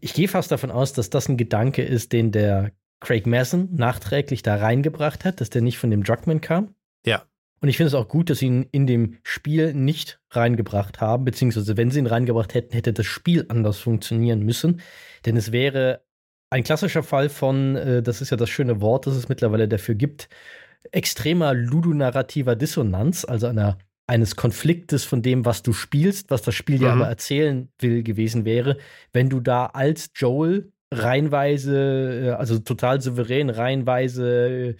ich gehe fast davon aus, dass das ein Gedanke ist, den der Craig Mason nachträglich da reingebracht hat, dass der nicht von dem Druckmann kam. Ja. Und ich finde es auch gut, dass sie ihn in dem Spiel nicht reingebracht haben, beziehungsweise wenn sie ihn reingebracht hätten, hätte das Spiel anders funktionieren müssen. Denn es wäre ein klassischer Fall von, äh, das ist ja das schöne Wort, das es mittlerweile dafür gibt, extremer ludonarrativer Dissonanz, also einer eines Konfliktes von dem, was du spielst, was das Spiel dir mhm. aber erzählen will, gewesen wäre, wenn du da als Joel reinweise, äh, also total souverän, reinweise äh,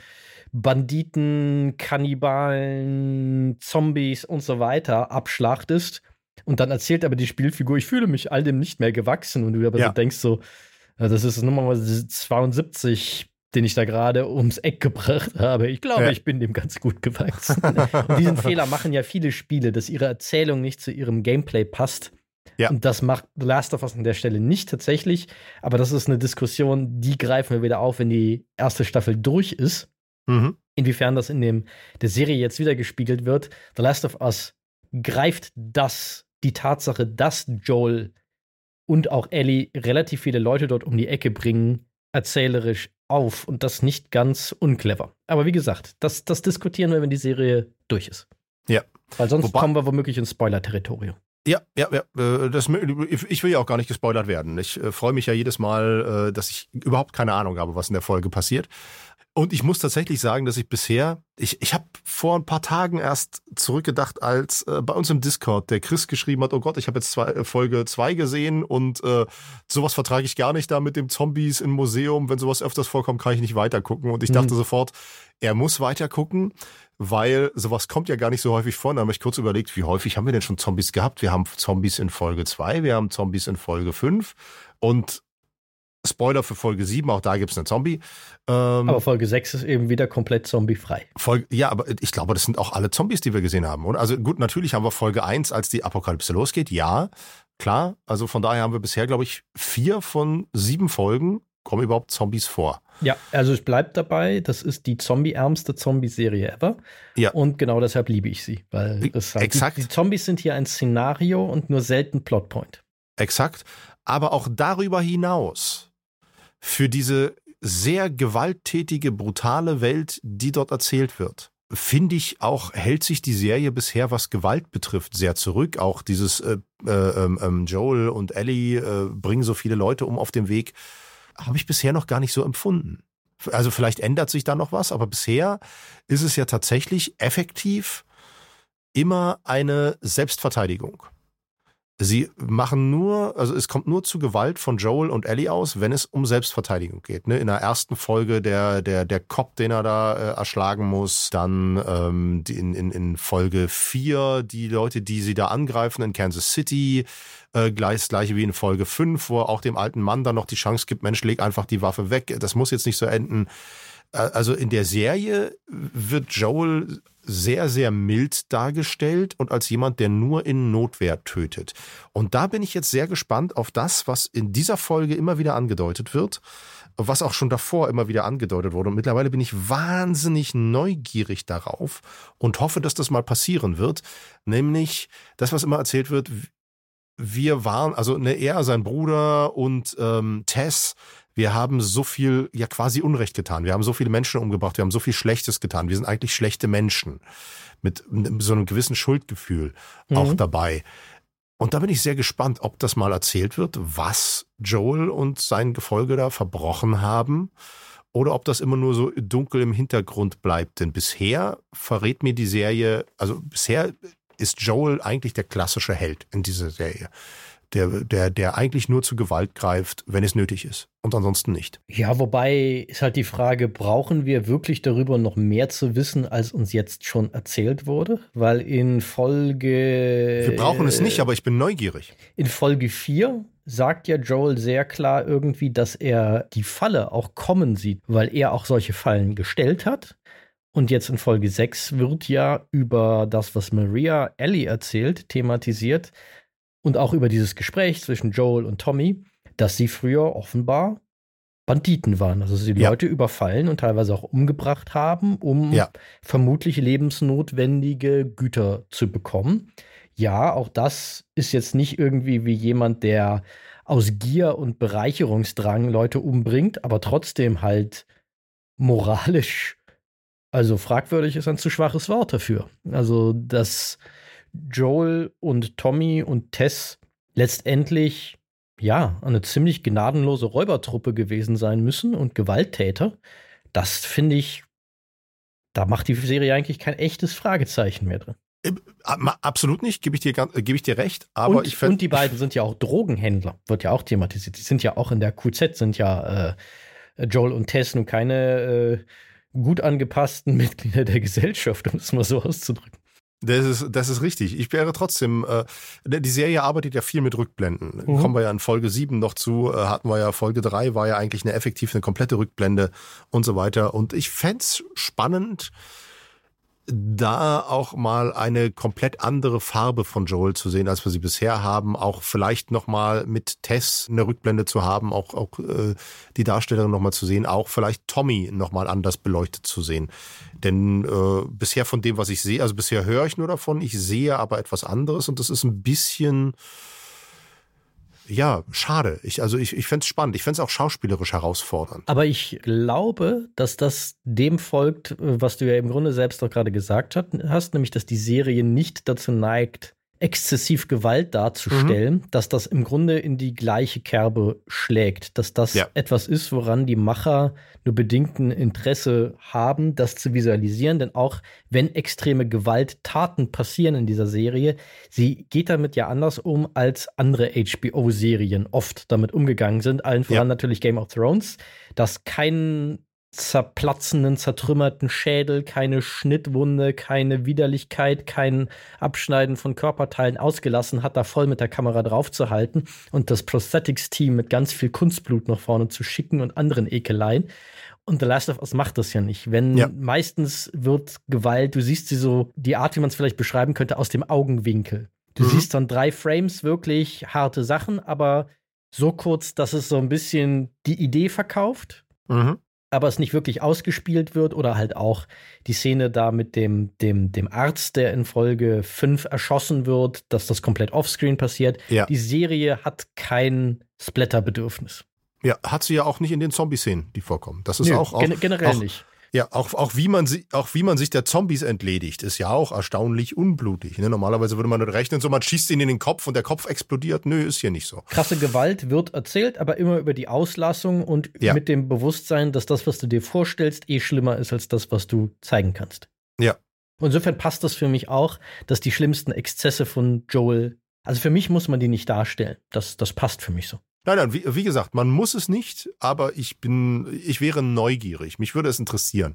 Banditen, Kannibalen, Zombies und so weiter abschlachtest Und dann erzählt aber die Spielfigur, ich fühle mich all dem nicht mehr gewachsen. Und du aber ja. so denkst so, das ist Nummer 72 den ich da gerade ums Eck gebracht habe. Ich glaube, ja. ich bin dem ganz gut gewachsen. und diesen Fehler machen ja viele Spiele, dass ihre Erzählung nicht zu ihrem Gameplay passt. Ja. Und das macht The Last of Us an der Stelle nicht tatsächlich. Aber das ist eine Diskussion, die greifen wir wieder auf, wenn die erste Staffel durch ist. Mhm. Inwiefern das in dem, der Serie jetzt wieder gespiegelt wird. The Last of Us greift das, die Tatsache, dass Joel und auch Ellie relativ viele Leute dort um die Ecke bringen, erzählerisch auf und das nicht ganz unclever. Aber wie gesagt, das, das diskutieren wir, wenn die Serie durch ist. Ja. Weil sonst Wobei, kommen wir womöglich ins Spoiler-Territorium. Ja, ja, ja. Äh, das, ich will ja auch gar nicht gespoilert werden. Ich äh, freue mich ja jedes Mal, äh, dass ich überhaupt keine Ahnung habe, was in der Folge passiert. Und ich muss tatsächlich sagen, dass ich bisher, ich, ich habe vor ein paar Tagen erst zurückgedacht, als äh, bei uns im Discord der Chris geschrieben hat, oh Gott, ich habe jetzt zwei, äh, Folge 2 gesehen und äh, sowas vertrage ich gar nicht da mit dem Zombies im Museum. Wenn sowas öfters vorkommt, kann ich nicht weitergucken. Und ich dachte mhm. sofort, er muss weitergucken, weil sowas kommt ja gar nicht so häufig vor. Da habe ich kurz überlegt, wie häufig haben wir denn schon Zombies gehabt? Wir haben Zombies in Folge 2, wir haben Zombies in Folge 5 und Spoiler für Folge 7, auch da gibt es einen Zombie. Ähm, aber Folge 6 ist eben wieder komplett zombiefrei. Folge, ja, aber ich glaube, das sind auch alle Zombies, die wir gesehen haben. Und also gut, natürlich haben wir Folge 1, als die Apokalypse losgeht, ja, klar. Also von daher haben wir bisher, glaube ich, vier von sieben Folgen kommen überhaupt Zombies vor. Ja, also es bleibt dabei, das ist die zombie-ärmste Zombie-Serie ever. Ja. Und genau deshalb liebe ich sie. Weil das halt, Exakt. Die, die Zombies sind hier ein Szenario und nur selten Plotpoint. Exakt. Aber auch darüber hinaus für diese sehr gewalttätige, brutale Welt, die dort erzählt wird. Finde ich auch, hält sich die Serie bisher, was Gewalt betrifft, sehr zurück. Auch dieses äh, äh, äh, Joel und Ellie äh, bringen so viele Leute um auf dem Weg, habe ich bisher noch gar nicht so empfunden. Also vielleicht ändert sich da noch was, aber bisher ist es ja tatsächlich effektiv immer eine Selbstverteidigung. Sie machen nur, also es kommt nur zu Gewalt von Joel und Ellie aus, wenn es um Selbstverteidigung geht. Ne? In der ersten Folge der, der, der Cop, den er da äh, erschlagen muss, dann ähm, in, in, in Folge vier die Leute, die sie da angreifen in Kansas City, äh, gleich, gleiche wie in Folge fünf, wo er auch dem alten Mann dann noch die Chance gibt, Mensch, leg einfach die Waffe weg, das muss jetzt nicht so enden. Äh, also in der Serie wird Joel sehr, sehr mild dargestellt und als jemand, der nur in Notwehr tötet. Und da bin ich jetzt sehr gespannt auf das, was in dieser Folge immer wieder angedeutet wird, was auch schon davor immer wieder angedeutet wurde. Und mittlerweile bin ich wahnsinnig neugierig darauf und hoffe, dass das mal passieren wird. Nämlich das, was immer erzählt wird, wir waren, also ne, er, sein Bruder und ähm, Tess wir haben so viel, ja quasi Unrecht getan. Wir haben so viele Menschen umgebracht, wir haben so viel Schlechtes getan. Wir sind eigentlich schlechte Menschen mit so einem gewissen Schuldgefühl mhm. auch dabei. Und da bin ich sehr gespannt, ob das mal erzählt wird, was Joel und sein Gefolge da verbrochen haben oder ob das immer nur so dunkel im Hintergrund bleibt. Denn bisher verrät mir die Serie, also bisher ist Joel eigentlich der klassische Held in dieser Serie der, der, der eigentlich nur zu Gewalt greift, wenn es nötig ist und ansonsten nicht. Ja, wobei ist halt die Frage, brauchen wir wirklich darüber noch mehr zu wissen, als uns jetzt schon erzählt wurde? Weil in Folge. Wir brauchen es nicht, aber ich bin neugierig. In Folge 4 sagt ja Joel sehr klar irgendwie, dass er die Falle auch kommen sieht, weil er auch solche Fallen gestellt hat. Und jetzt in Folge 6 wird ja über das, was Maria Ellie erzählt, thematisiert, und auch über dieses Gespräch zwischen Joel und Tommy, dass sie früher offenbar Banditen waren, also sie ja. Leute überfallen und teilweise auch umgebracht haben, um ja. vermutlich lebensnotwendige Güter zu bekommen. Ja, auch das ist jetzt nicht irgendwie wie jemand, der aus Gier und Bereicherungsdrang Leute umbringt, aber trotzdem halt moralisch, also fragwürdig ist ein zu schwaches Wort dafür. Also das Joel und Tommy und Tess letztendlich ja eine ziemlich gnadenlose Räubertruppe gewesen sein müssen und Gewalttäter. Das finde ich, da macht die Serie eigentlich kein echtes Fragezeichen mehr drin. Äh, absolut nicht, gebe ich dir, gebe ich dir recht. Aber und, ich und die beiden sind ja auch Drogenhändler, wird ja auch thematisiert. Die sind ja auch in der QZ, sind ja äh, Joel und Tess nun keine äh, gut angepassten Mitglieder der Gesellschaft, um es mal so auszudrücken. Das ist, das ist richtig. Ich wäre trotzdem, äh, die Serie arbeitet ja viel mit Rückblenden. Mhm. Kommen wir ja in Folge 7 noch zu, äh, hatten wir ja Folge 3, war ja eigentlich eine effektiv eine komplette Rückblende und so weiter. Und ich fände spannend, da auch mal eine komplett andere Farbe von Joel zu sehen, als wir sie bisher haben. Auch vielleicht nochmal mit Tess eine Rückblende zu haben, auch, auch äh, die Darstellerin nochmal zu sehen, auch vielleicht Tommy nochmal anders beleuchtet zu sehen. Denn äh, bisher von dem, was ich sehe, also bisher höre ich nur davon, ich sehe aber etwas anderes und das ist ein bisschen ja, schade. Ich, also ich, ich fände es spannend. Ich fände es auch schauspielerisch herausfordernd. Aber ich glaube, dass das dem folgt, was du ja im Grunde selbst auch gerade gesagt hast, nämlich, dass die Serie nicht dazu neigt, exzessiv Gewalt darzustellen, mhm. dass das im Grunde in die gleiche Kerbe schlägt, dass das ja. etwas ist, woran die Macher nur bedingten Interesse haben, das zu visualisieren, denn auch wenn extreme Gewalttaten passieren in dieser Serie, sie geht damit ja anders um, als andere HBO-Serien oft damit umgegangen sind, allen voran ja. natürlich Game of Thrones, das kein zerplatzenden, zertrümmerten Schädel, keine Schnittwunde, keine Widerlichkeit, kein Abschneiden von Körperteilen ausgelassen hat, da voll mit der Kamera draufzuhalten und das Prosthetics-Team mit ganz viel Kunstblut nach vorne zu schicken und anderen Ekeleien. Und The Last of Us macht das ja nicht. Wenn ja. meistens wird Gewalt, du siehst sie so, die Art, wie man es vielleicht beschreiben könnte, aus dem Augenwinkel. Du mhm. siehst dann drei Frames wirklich harte Sachen, aber so kurz, dass es so ein bisschen die Idee verkauft. Mhm aber es nicht wirklich ausgespielt wird oder halt auch die Szene da mit dem, dem, dem Arzt, der in Folge 5 erschossen wird, dass das komplett offscreen passiert. Ja. Die Serie hat kein Splatter-Bedürfnis. Ja, hat sie ja auch nicht in den Zombie-Szenen, die vorkommen. Das ist Nö, auch, auch generell auch, nicht. Ja, auch, auch, wie man, auch wie man sich der Zombies entledigt, ist ja auch erstaunlich unblutig. Ne? Normalerweise würde man rechnen, so man schießt ihn in den Kopf und der Kopf explodiert. Nö, ist hier nicht so. Krasse Gewalt wird erzählt, aber immer über die Auslassung und ja. mit dem Bewusstsein, dass das, was du dir vorstellst, eh schlimmer ist als das, was du zeigen kannst. Ja. Insofern passt das für mich auch, dass die schlimmsten Exzesse von Joel, also für mich muss man die nicht darstellen. Das, das passt für mich so. Nein, nein, wie, wie, gesagt, man muss es nicht, aber ich bin, ich wäre neugierig. Mich würde es interessieren,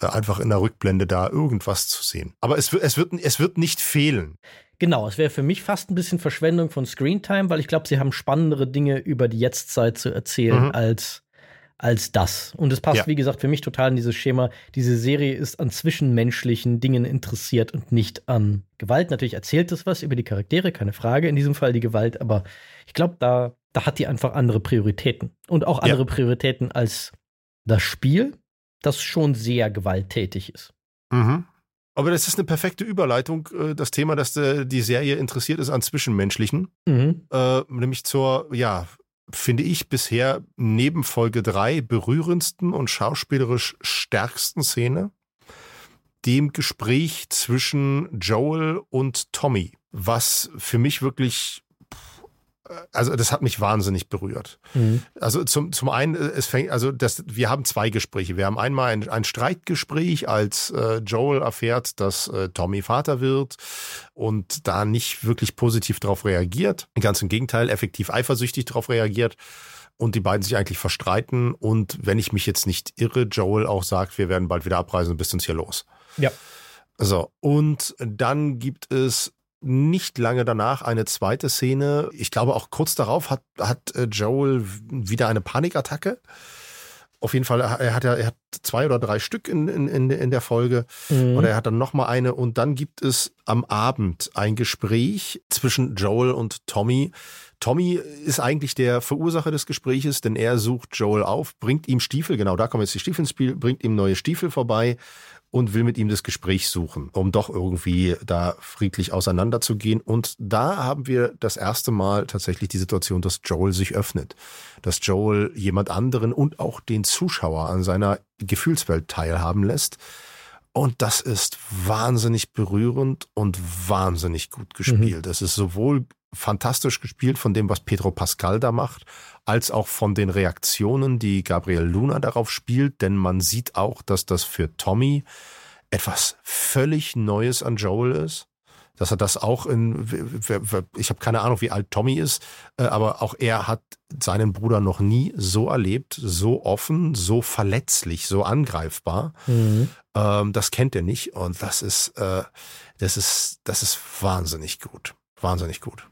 äh, einfach in der Rückblende da irgendwas zu sehen. Aber es, es, wird, es wird nicht fehlen. Genau, es wäre für mich fast ein bisschen Verschwendung von Screentime, weil ich glaube, sie haben spannendere Dinge über die Jetztzeit zu erzählen mhm. als, als das. Und es passt, ja. wie gesagt, für mich total in dieses Schema. Diese Serie ist an zwischenmenschlichen Dingen interessiert und nicht an Gewalt. Natürlich erzählt es was über die Charaktere, keine Frage, in diesem Fall die Gewalt, aber ich glaube, da da hat die einfach andere Prioritäten. Und auch andere ja. Prioritäten als das Spiel, das schon sehr gewalttätig ist. Mhm. Aber das ist eine perfekte Überleitung, äh, das Thema, dass äh, die Serie interessiert ist an Zwischenmenschlichen. Mhm. Äh, nämlich zur, ja, finde ich bisher neben Folge 3 berührendsten und schauspielerisch stärksten Szene. Dem Gespräch zwischen Joel und Tommy, was für mich wirklich also das hat mich wahnsinnig berührt. Mhm. Also zum, zum einen, äh, es fängt, also das, wir haben zwei Gespräche. Wir haben einmal ein, ein Streitgespräch, als äh, Joel erfährt, dass äh, Tommy Vater wird und da nicht wirklich positiv darauf reagiert. Ganz im Gegenteil, effektiv eifersüchtig darauf reagiert und die beiden sich eigentlich verstreiten. Und wenn ich mich jetzt nicht irre, Joel auch sagt, wir werden bald wieder abreisen und bist uns hier los. Ja. So, und dann gibt es nicht lange danach eine zweite Szene. Ich glaube, auch kurz darauf hat, hat äh, Joel wieder eine Panikattacke. Auf jeden Fall, er hat ja, er hat zwei oder drei Stück in, in, in der Folge. Mhm. Oder er hat dann nochmal eine. Und dann gibt es am Abend ein Gespräch zwischen Joel und Tommy. Tommy ist eigentlich der Verursacher des Gespräches, denn er sucht Joel auf, bringt ihm Stiefel, genau da kommen jetzt die Stiefel ins Spiel, bringt ihm neue Stiefel vorbei und will mit ihm das Gespräch suchen, um doch irgendwie da friedlich auseinanderzugehen. Und da haben wir das erste Mal tatsächlich die Situation, dass Joel sich öffnet, dass Joel jemand anderen und auch den Zuschauer an seiner Gefühlswelt teilhaben lässt. Und das ist wahnsinnig berührend und wahnsinnig gut gespielt. Mhm. Es ist sowohl fantastisch gespielt von dem, was Pedro Pascal da macht, als auch von den Reaktionen, die Gabriel Luna darauf spielt, denn man sieht auch, dass das für Tommy etwas völlig Neues an Joel ist. dass er das auch in, ich habe keine Ahnung, wie alt Tommy ist, äh, aber auch er hat seinen Bruder noch nie so erlebt, so offen, so verletzlich, so angreifbar. Mhm. Ähm, das kennt er nicht und das ist, äh, das ist, das ist wahnsinnig gut, wahnsinnig gut.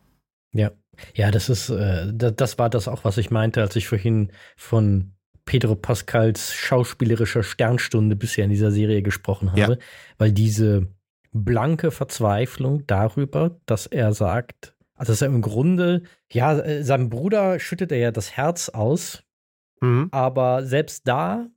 Ja, ja, das ist, äh, das war das auch, was ich meinte, als ich vorhin von Pedro Pascals schauspielerischer Sternstunde bisher in dieser Serie gesprochen habe, ja. weil diese blanke Verzweiflung darüber, dass er sagt, also dass er im Grunde, ja, äh, seinem Bruder schüttet er ja das Herz aus, mhm. aber selbst da,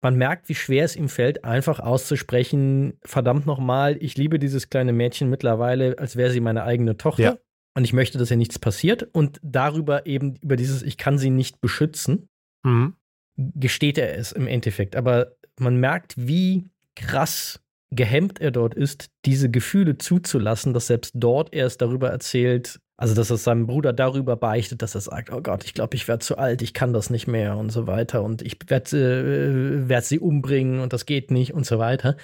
man merkt, wie schwer es ihm fällt, einfach auszusprechen, verdammt nochmal, ich liebe dieses kleine Mädchen mittlerweile, als wäre sie meine eigene Tochter. Ja. Und ich möchte, dass ihr nichts passiert. Und darüber eben, über dieses, ich kann sie nicht beschützen, mhm. gesteht er es im Endeffekt. Aber man merkt, wie krass gehemmt er dort ist, diese Gefühle zuzulassen, dass selbst dort er es darüber erzählt, also dass er seinem Bruder darüber beichtet, dass er sagt, oh Gott, ich glaube, ich werde zu alt, ich kann das nicht mehr und so weiter und ich werde äh, werd sie umbringen und das geht nicht und so weiter.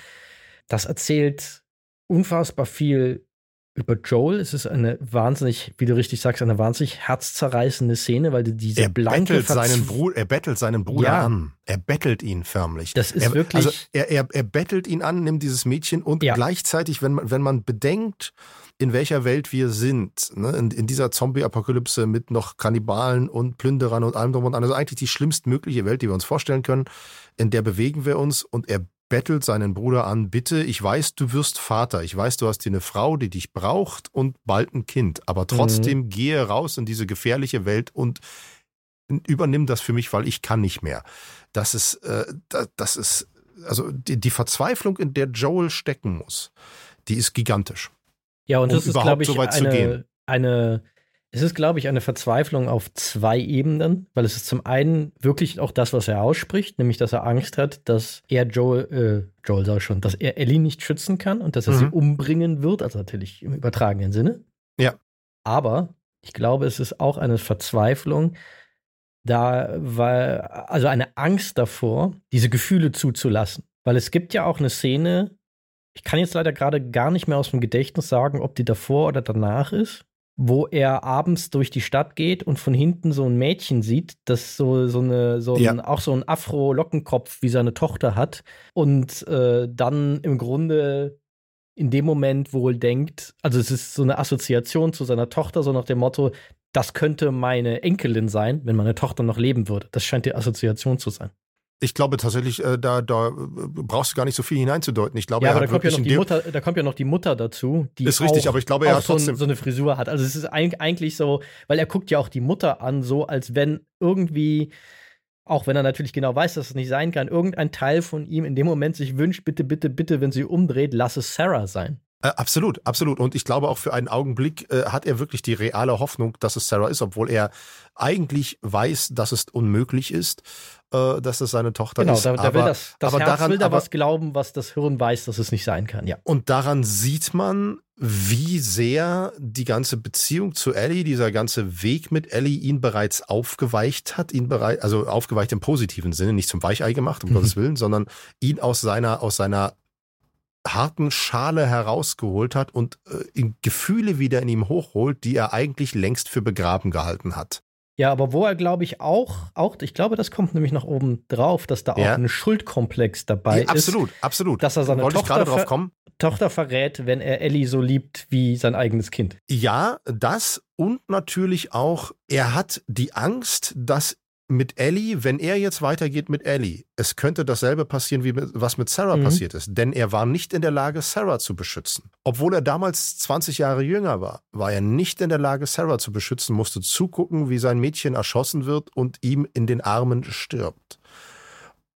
Das erzählt unfassbar viel über Joel. Es ist eine wahnsinnig, wie du richtig sagst, eine wahnsinnig herzzerreißende Szene, weil diese er blanke bettelt seinen Bruder, Er bettelt seinen Bruder ja. an. Er bettelt ihn förmlich. Das ist er, wirklich. Also er, er, er bettelt ihn an, nimmt dieses Mädchen und ja. gleichzeitig, wenn man, wenn man bedenkt, in welcher Welt wir sind, ne? in, in dieser Zombie-Apokalypse mit noch Kannibalen und Plünderern und allem drum und dran, also eigentlich die schlimmstmögliche Welt, die wir uns vorstellen können, in der bewegen wir uns und er bettelt seinen Bruder an, bitte, ich weiß, du wirst Vater, ich weiß, du hast hier eine Frau, die dich braucht und bald ein Kind, aber trotzdem mhm. gehe raus in diese gefährliche Welt und übernimm das für mich, weil ich kann nicht mehr. Das ist, äh, das ist, also die, die Verzweiflung, in der Joel stecken muss, die ist gigantisch. Ja, und um das ist, glaube ich, so eine, eine es ist, glaube ich, eine Verzweiflung auf zwei Ebenen, weil es ist zum einen wirklich auch das, was er ausspricht, nämlich, dass er Angst hat, dass er Joel, äh, Joel sag schon, dass er Ellie nicht schützen kann und dass er mhm. sie umbringen wird, also natürlich im übertragenen Sinne. Ja. Aber ich glaube, es ist auch eine Verzweiflung, da war, also eine Angst davor, diese Gefühle zuzulassen. Weil es gibt ja auch eine Szene, ich kann jetzt leider gerade gar nicht mehr aus dem Gedächtnis sagen, ob die davor oder danach ist, wo er abends durch die Stadt geht und von hinten so ein Mädchen sieht, das so, so eine, so ja. ein, auch so ein Afro-Lockenkopf wie seine Tochter hat und äh, dann im Grunde in dem Moment wohl denkt, also es ist so eine Assoziation zu seiner Tochter, so nach dem Motto, das könnte meine Enkelin sein, wenn meine Tochter noch leben würde. Das scheint die Assoziation zu sein. Ich glaube tatsächlich, äh, da, da brauchst du gar nicht so viel hineinzudeuten. Ich glaube, ja, aber da kommt, ja noch die Mutter, da kommt ja noch die Mutter dazu, die ist richtig, auch, aber ich glaube, er hat trotzdem so, so eine Frisur hat. Also es ist eigentlich so, weil er guckt ja auch die Mutter an, so als wenn irgendwie, auch wenn er natürlich genau weiß, dass es nicht sein kann, irgendein Teil von ihm in dem Moment sich wünscht, bitte, bitte, bitte, wenn sie umdreht, lass es Sarah sein. Äh, absolut, absolut. Und ich glaube auch für einen Augenblick äh, hat er wirklich die reale Hoffnung, dass es Sarah ist, obwohl er eigentlich weiß, dass es unmöglich ist, äh, dass es seine Tochter genau, ist. Genau, da, da, will das, das aber Herz daran, will da aber, was glauben, was das Hirn weiß, dass es nicht sein kann, ja. Und daran sieht man, wie sehr die ganze Beziehung zu Ellie, dieser ganze Weg mit Ellie ihn bereits aufgeweicht hat, ihn bereits, also aufgeweicht im positiven Sinne, nicht zum Weichei gemacht, um Gottes Willen, sondern ihn aus seiner, aus seiner harten Schale herausgeholt hat und äh, Gefühle wieder in ihm hochholt, die er eigentlich längst für begraben gehalten hat. Ja, aber wo er, glaube ich, auch, auch, ich glaube, das kommt nämlich noch oben drauf, dass da auch ja. ein Schuldkomplex dabei ja, absolut, ist. Absolut, absolut. Dass er seine Tochter, ver Tochter verrät, wenn er Ellie so liebt wie sein eigenes Kind. Ja, das und natürlich auch, er hat die Angst, dass mit Ellie, wenn er jetzt weitergeht mit Ellie, es könnte dasselbe passieren, wie mit, was mit Sarah mhm. passiert ist. Denn er war nicht in der Lage, Sarah zu beschützen. Obwohl er damals 20 Jahre jünger war, war er nicht in der Lage, Sarah zu beschützen, musste zugucken, wie sein Mädchen erschossen wird und ihm in den Armen stirbt.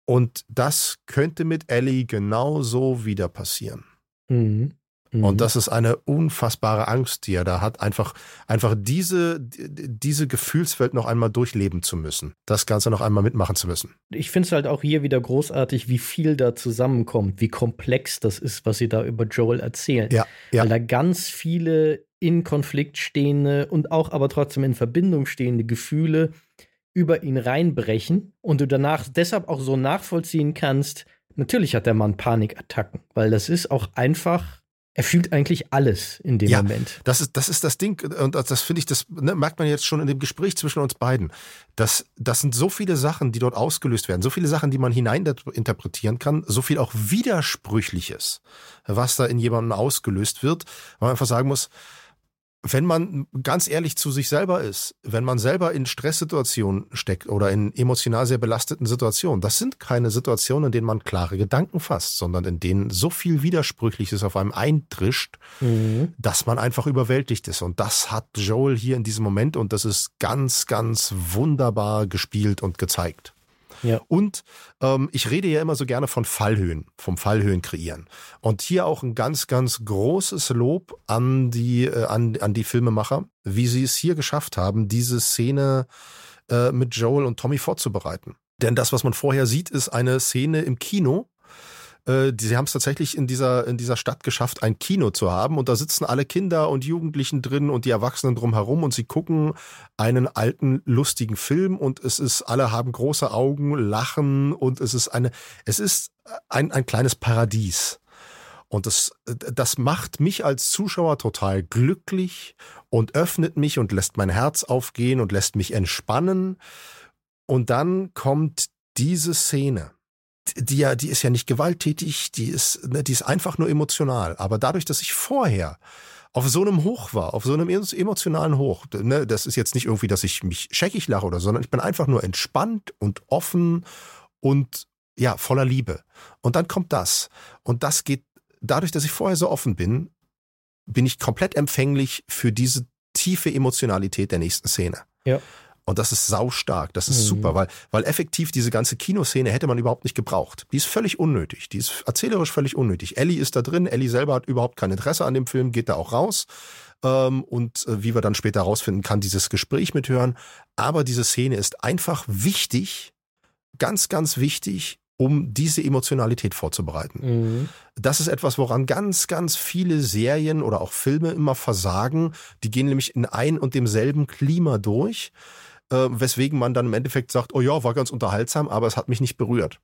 Und das könnte mit Ellie genauso wieder passieren. Mhm. Und mhm. das ist eine unfassbare Angst, die er da hat, einfach, einfach diese, diese Gefühlswelt noch einmal durchleben zu müssen. Das Ganze noch einmal mitmachen zu müssen. Ich finde es halt auch hier wieder großartig, wie viel da zusammenkommt, wie komplex das ist, was sie da über Joel erzählen. Ja, ja. Weil da ganz viele in Konflikt stehende und auch aber trotzdem in Verbindung stehende Gefühle über ihn reinbrechen und du danach deshalb auch so nachvollziehen kannst, natürlich hat der Mann Panikattacken, weil das ist auch einfach er fühlt eigentlich alles in dem ja, Moment. Das ist, das ist das Ding. Und das finde ich, das ne, merkt man jetzt schon in dem Gespräch zwischen uns beiden. Das, das sind so viele Sachen, die dort ausgelöst werden, so viele Sachen, die man hineininterpretieren kann, so viel auch Widersprüchliches, was da in jemandem ausgelöst wird, weil man einfach sagen muss, wenn man ganz ehrlich zu sich selber ist, wenn man selber in Stresssituationen steckt oder in emotional sehr belasteten Situationen, das sind keine Situationen, in denen man klare Gedanken fasst, sondern in denen so viel Widersprüchliches auf einem eintrischt, mhm. dass man einfach überwältigt ist. Und das hat Joel hier in diesem Moment und das ist ganz, ganz wunderbar gespielt und gezeigt. Ja. Und ähm, ich rede ja immer so gerne von Fallhöhen, vom Fallhöhen kreieren. Und hier auch ein ganz, ganz großes Lob an die, äh, an, an die Filmemacher, wie sie es hier geschafft haben, diese Szene äh, mit Joel und Tommy vorzubereiten. Denn das, was man vorher sieht, ist eine Szene im Kino, äh, sie haben es tatsächlich in dieser, in dieser Stadt geschafft, ein Kino zu haben. Und da sitzen alle Kinder und Jugendlichen drin und die Erwachsenen drumherum und sie gucken einen alten, lustigen Film und es ist, alle haben große Augen, lachen und es ist eine, es ist ein, ein kleines Paradies. Und das, das macht mich als Zuschauer total glücklich und öffnet mich und lässt mein Herz aufgehen und lässt mich entspannen. Und dann kommt diese Szene die ja, die ist ja nicht gewalttätig, die ist, ne, die ist einfach nur emotional. Aber dadurch, dass ich vorher auf so einem Hoch war, auf so einem emotionalen Hoch, ne, das ist jetzt nicht irgendwie, dass ich mich scheckig lache oder so, sondern ich bin einfach nur entspannt und offen und ja, voller Liebe. Und dann kommt das. Und das geht, dadurch, dass ich vorher so offen bin, bin ich komplett empfänglich für diese tiefe Emotionalität der nächsten Szene. Ja. Und das ist saustark, das ist mhm. super, weil, weil effektiv diese ganze Kinoszene hätte man überhaupt nicht gebraucht. Die ist völlig unnötig, die ist erzählerisch völlig unnötig. Ellie ist da drin, Ellie selber hat überhaupt kein Interesse an dem Film, geht da auch raus. Ähm, und äh, wie wir dann später herausfinden, kann dieses Gespräch mithören. Aber diese Szene ist einfach wichtig, ganz, ganz wichtig, um diese Emotionalität vorzubereiten. Mhm. Das ist etwas, woran ganz, ganz viele Serien oder auch Filme immer versagen. Die gehen nämlich in ein und demselben Klima durch äh, weswegen man dann im Endeffekt sagt, oh ja, war ganz unterhaltsam, aber es hat mich nicht berührt.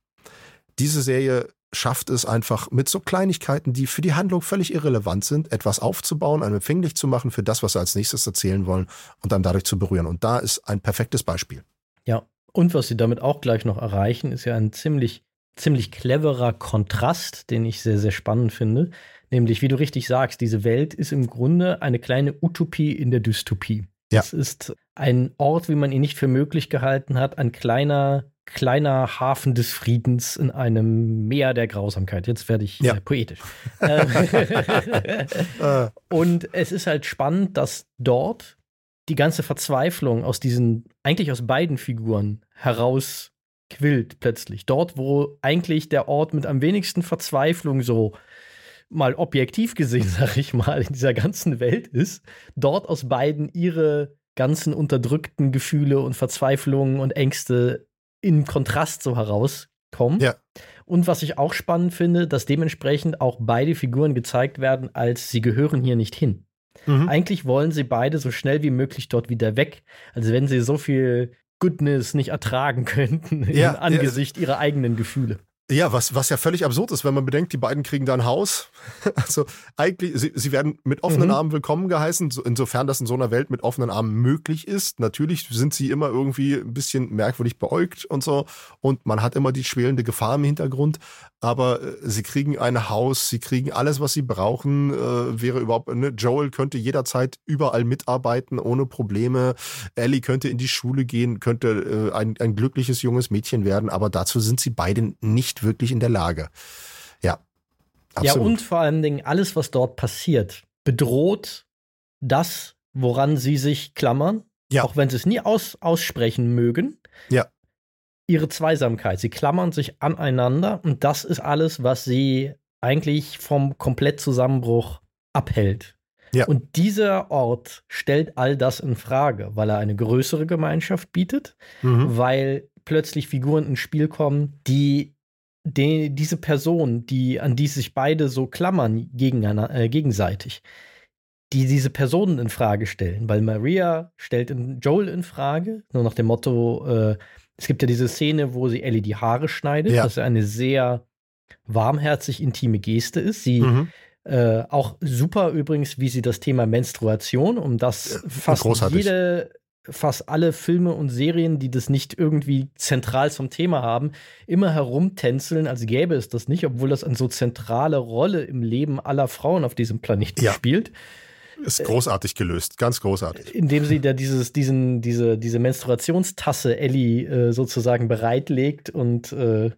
Diese Serie schafft es einfach mit so Kleinigkeiten, die für die Handlung völlig irrelevant sind, etwas aufzubauen, einem empfänglich zu machen für das, was sie als nächstes erzählen wollen und dann dadurch zu berühren. Und da ist ein perfektes Beispiel. Ja, und was sie damit auch gleich noch erreichen, ist ja ein ziemlich, ziemlich cleverer Kontrast, den ich sehr, sehr spannend finde. Nämlich, wie du richtig sagst, diese Welt ist im Grunde eine kleine Utopie in der Dystopie. Ja. Es ist ein Ort, wie man ihn nicht für möglich gehalten hat, ein kleiner, kleiner Hafen des Friedens in einem Meer der Grausamkeit. Jetzt werde ich ja. poetisch. Äh, und es ist halt spannend, dass dort die ganze Verzweiflung aus diesen, eigentlich aus beiden Figuren heraus quillt plötzlich. Dort, wo eigentlich der Ort mit am wenigsten Verzweiflung so mal objektiv gesehen, sag ich mal, in dieser ganzen Welt ist, dort aus beiden ihre ganzen unterdrückten Gefühle und Verzweiflungen und Ängste in Kontrast so herauskommen. Ja. Und was ich auch spannend finde, dass dementsprechend auch beide Figuren gezeigt werden, als sie gehören hier nicht hin. Mhm. Eigentlich wollen sie beide so schnell wie möglich dort wieder weg. Also wenn sie so viel Goodness nicht ertragen könnten ja, im Angesicht ja. ihrer eigenen Gefühle. Ja, was, was ja völlig absurd ist, wenn man bedenkt, die beiden kriegen da ein Haus. Also eigentlich, sie, sie werden mit offenen mhm. Armen willkommen geheißen, insofern das in so einer Welt mit offenen Armen möglich ist. Natürlich sind sie immer irgendwie ein bisschen merkwürdig beäugt und so. Und man hat immer die schwelende Gefahr im Hintergrund. Aber äh, sie kriegen ein Haus, sie kriegen alles, was sie brauchen. Äh, wäre überhaupt, ne? Joel könnte jederzeit überall mitarbeiten, ohne Probleme. Ellie könnte in die Schule gehen, könnte äh, ein, ein glückliches junges Mädchen werden. Aber dazu sind sie beide nicht nicht wirklich in der Lage. Ja. Absolut. Ja, und vor allen Dingen alles, was dort passiert, bedroht das, woran sie sich klammern. Ja. Auch wenn sie es nie aus, aussprechen mögen. Ja. Ihre Zweisamkeit. Sie klammern sich aneinander und das ist alles, was sie eigentlich vom Komplettzusammenbruch abhält. Ja. Und dieser Ort stellt all das in Frage, weil er eine größere Gemeinschaft bietet, mhm. weil plötzlich Figuren ins Spiel kommen, die die, diese Person, die, an die sich beide so klammern äh, gegenseitig, die diese Personen in Frage stellen, weil Maria stellt in Joel in Frage, nur nach dem Motto, äh, es gibt ja diese Szene, wo sie Ellie die Haare schneidet, ja. was eine sehr warmherzig intime Geste ist. Sie mhm. Äh, auch super übrigens, wie sie das Thema Menstruation, um das fast Großartig. jede, fast alle Filme und Serien, die das nicht irgendwie zentral zum Thema haben, immer herumtänzeln, als gäbe es das nicht, obwohl das eine so zentrale Rolle im Leben aller Frauen auf diesem Planeten ja. spielt. Ist großartig gelöst, ganz großartig. Indem sie da dieses, diesen, diese, diese Menstruationstasse Ellie äh, sozusagen bereitlegt und äh,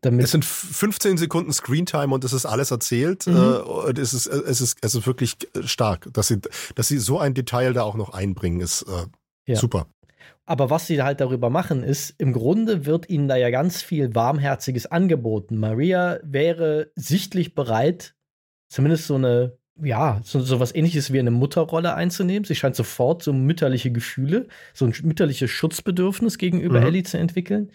damit. Es sind 15 Sekunden Screentime und es ist alles erzählt. Mhm. Äh, es, ist, es, ist, es ist wirklich stark, dass sie, dass sie so ein Detail da auch noch einbringen, ist äh, ja. super. Aber was sie halt darüber machen, ist, im Grunde wird ihnen da ja ganz viel Warmherziges angeboten. Maria wäre sichtlich bereit, zumindest so eine ja, so, so was ähnliches wie eine Mutterrolle einzunehmen. Sie scheint sofort so mütterliche Gefühle, so ein mütterliches Schutzbedürfnis gegenüber mhm. Ellie zu entwickeln.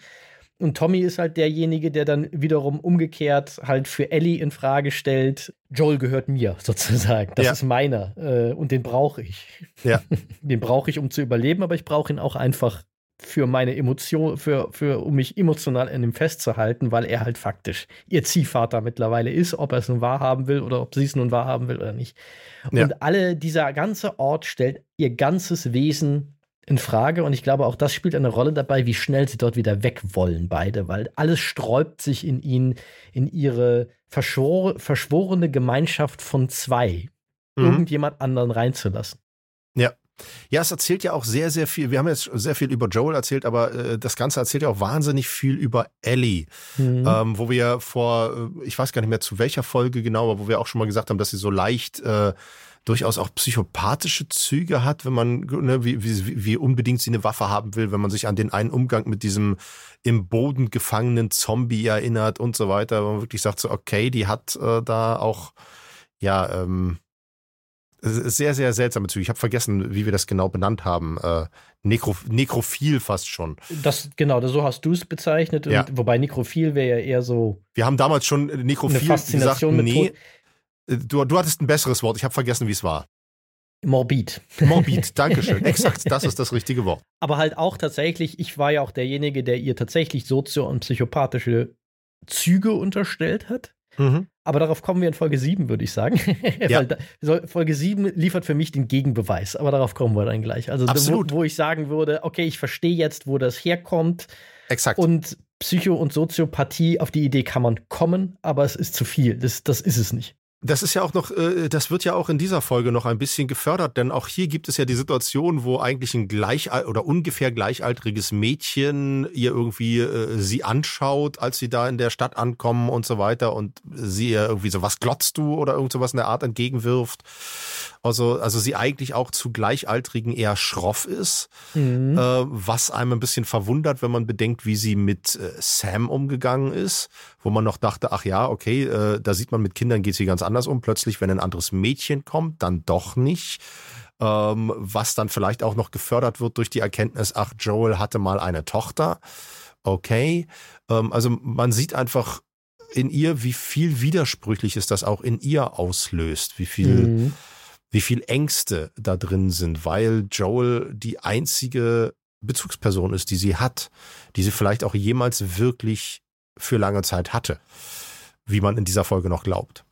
Und Tommy ist halt derjenige, der dann wiederum umgekehrt halt für Ellie in Frage stellt, Joel gehört mir sozusagen. Das ja. ist meiner äh, und den brauche ich. Ja. den brauche ich, um zu überleben, aber ich brauche ihn auch einfach für meine Emotion, für, für, um mich emotional in ihm festzuhalten, weil er halt faktisch ihr Ziehvater mittlerweile ist, ob er es nun wahrhaben will oder ob sie es nun wahrhaben will oder nicht. Ja. Und alle, dieser ganze Ort stellt ihr ganzes Wesen in Frage und ich glaube, auch das spielt eine Rolle dabei, wie schnell sie dort wieder weg wollen, beide, weil alles sträubt sich in ihnen, in ihre verschwor verschworene Gemeinschaft von zwei, mhm. irgendjemand anderen reinzulassen. Ja. Ja, es erzählt ja auch sehr, sehr viel. Wir haben jetzt sehr viel über Joel erzählt, aber äh, das Ganze erzählt ja auch wahnsinnig viel über Ellie, mhm. ähm, wo wir vor, äh, ich weiß gar nicht mehr zu welcher Folge genau, aber wo wir auch schon mal gesagt haben, dass sie so leicht äh, durchaus auch psychopathische Züge hat, wenn man, ne, wie, wie, wie unbedingt sie eine Waffe haben will, wenn man sich an den einen Umgang mit diesem im Boden gefangenen Zombie erinnert und so weiter, wo man wirklich sagt so, okay, die hat äh, da auch, ja, ähm, sehr, sehr seltsame Züge. Ich habe vergessen, wie wir das genau benannt haben. Äh, Nekro, nekrophil fast schon. Das, genau, so hast du es bezeichnet. Ja. wobei nekrophil wäre ja eher so. Wir haben damals schon nekrophil eine Faszination gesagt, nee, äh, du, du hattest ein besseres Wort. Ich habe vergessen, wie es war. Morbid. Morbid, Dankeschön. Exakt, das ist das richtige Wort. Aber halt auch tatsächlich, ich war ja auch derjenige, der ihr tatsächlich sozio- und psychopathische Züge unterstellt hat. Mhm. Aber darauf kommen wir in Folge 7, würde ich sagen. Ja. da, Folge 7 liefert für mich den Gegenbeweis, aber darauf kommen wir dann gleich. Also, wo, wo, ich sagen würde, okay, ich verstehe jetzt, wo das herkommt. Exakt. Und Psycho- und Soziopathie, auf die Idee kann man kommen, aber es ist zu viel. Das, das ist es nicht. Das ist ja auch noch, äh, das wird ja auch in dieser Folge noch ein bisschen gefördert, denn auch hier gibt es ja die Situation, wo eigentlich ein gleich oder ungefähr gleichaltriges Mädchen ihr irgendwie äh, sie anschaut, als sie da in der Stadt ankommen und so weiter und sie ihr irgendwie so, was glotzt du oder irgend sowas in der Art entgegenwirft. Also, also sie eigentlich auch zu Gleichaltrigen eher schroff ist, mhm. äh, was einem ein bisschen verwundert, wenn man bedenkt, wie sie mit äh, Sam umgegangen ist, wo man noch dachte, ach ja, okay, äh, da sieht man, mit Kindern geht sie ganz anders um. Plötzlich, wenn ein anderes Mädchen kommt, dann doch nicht. Ähm, was dann vielleicht auch noch gefördert wird durch die Erkenntnis, ach, Joel hatte mal eine Tochter. Okay. Ähm, also man sieht einfach in ihr, wie viel Widersprüchliches das auch in ihr auslöst, wie viel mhm wie viel Ängste da drin sind, weil Joel die einzige Bezugsperson ist, die sie hat, die sie vielleicht auch jemals wirklich für lange Zeit hatte, wie man in dieser Folge noch glaubt.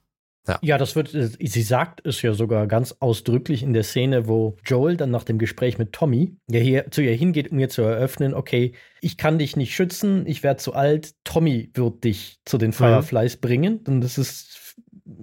Ja. ja, das wird, sie sagt es ja sogar ganz ausdrücklich in der Szene, wo Joel dann nach dem Gespräch mit Tommy, der hier zu ihr hingeht, um ihr zu eröffnen, okay, ich kann dich nicht schützen, ich werde zu alt, Tommy wird dich zu den mhm. Fireflies mhm. bringen. Und das ist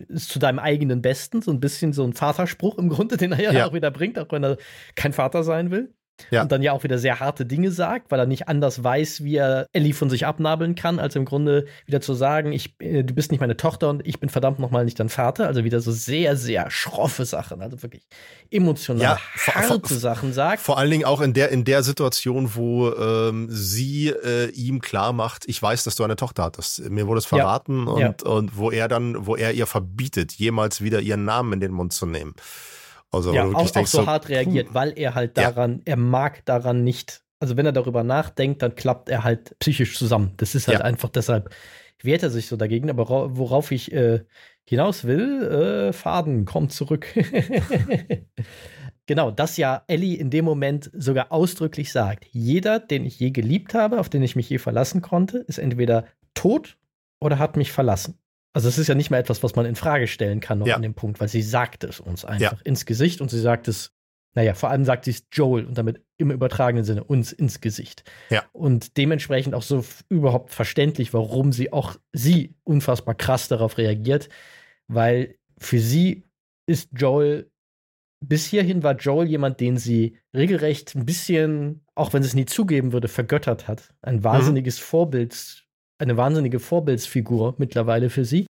ist zu deinem eigenen Besten, so ein bisschen so ein Vaterspruch im Grunde, den er ja, ja. auch wieder bringt, auch wenn er kein Vater sein will. Ja. Und dann ja auch wieder sehr harte Dinge sagt, weil er nicht anders weiß, wie er Ellie von sich abnabeln kann, als im Grunde wieder zu sagen, ich, äh, du bist nicht meine Tochter und ich bin verdammt nochmal nicht dein Vater. Also wieder so sehr, sehr schroffe Sachen, also wirklich emotional ja, harte vor, Sachen sagt. Vor allen Dingen auch in der, in der Situation, wo ähm, sie äh, ihm klar macht, ich weiß, dass du eine Tochter hattest. Mir wurde es verraten ja. Und, und wo er dann, wo er ihr verbietet, jemals wieder ihren Namen in den Mund zu nehmen. Also ja, auch, auch so, so hart reagiert, puh. weil er halt daran, ja. er mag daran nicht. Also wenn er darüber nachdenkt, dann klappt er halt psychisch zusammen. Das ist halt ja. einfach deshalb wehrt er sich so dagegen. Aber worauf ich äh, hinaus will, äh, Faden, komm zurück. genau, dass ja Ellie in dem Moment sogar ausdrücklich sagt, jeder, den ich je geliebt habe, auf den ich mich je verlassen konnte, ist entweder tot oder hat mich verlassen. Also es ist ja nicht mehr etwas, was man in Frage stellen kann noch ja. an dem Punkt, weil sie sagt es uns einfach ja. ins Gesicht und sie sagt es, naja, vor allem sagt sie es Joel und damit im übertragenen Sinne uns ins Gesicht. Ja. Und dementsprechend auch so überhaupt verständlich, warum sie auch sie unfassbar krass darauf reagiert, weil für sie ist Joel bis hierhin war Joel jemand, den sie regelrecht ein bisschen, auch wenn sie es nie zugeben würde, vergöttert hat. Ein mhm. wahnsinniges mhm. Vorbild, eine wahnsinnige Vorbildsfigur mittlerweile für sie.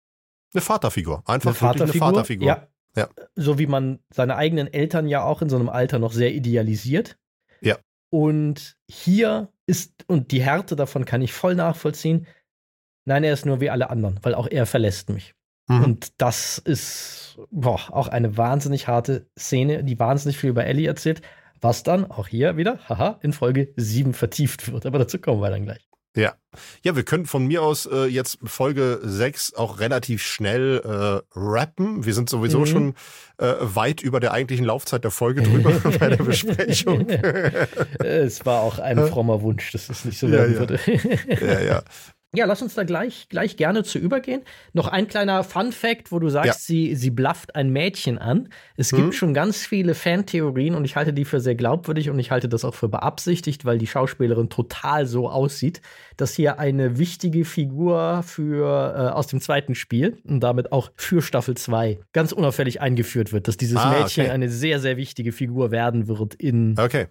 Eine Vaterfigur, einfach eine Vaterfigur. Eine Vaterfigur. Ja. ja. So wie man seine eigenen Eltern ja auch in so einem Alter noch sehr idealisiert. Ja. Und hier ist, und die Härte davon kann ich voll nachvollziehen. Nein, er ist nur wie alle anderen, weil auch er verlässt mich. Mhm. Und das ist boah, auch eine wahnsinnig harte Szene, die wahnsinnig viel über Ellie erzählt, was dann auch hier wieder, haha, in Folge 7 vertieft wird. Aber dazu kommen wir dann gleich. Ja. Ja, wir können von mir aus äh, jetzt Folge 6 auch relativ schnell äh, rappen. Wir sind sowieso mhm. schon äh, weit über der eigentlichen Laufzeit der Folge drüber bei der Besprechung. es war auch ein frommer Wunsch, dass es nicht so werden ja, würde. ja, ja. Ja, lass uns da gleich, gleich gerne zu übergehen. Noch ein kleiner Fun-Fact, wo du sagst, ja. sie, sie blafft ein Mädchen an. Es mhm. gibt schon ganz viele Fantheorien und ich halte die für sehr glaubwürdig und ich halte das auch für beabsichtigt, weil die Schauspielerin total so aussieht, dass hier eine wichtige Figur für äh, aus dem zweiten Spiel und damit auch für Staffel 2 ganz unauffällig eingeführt wird, dass dieses ah, Mädchen okay. eine sehr, sehr wichtige Figur werden wird in okay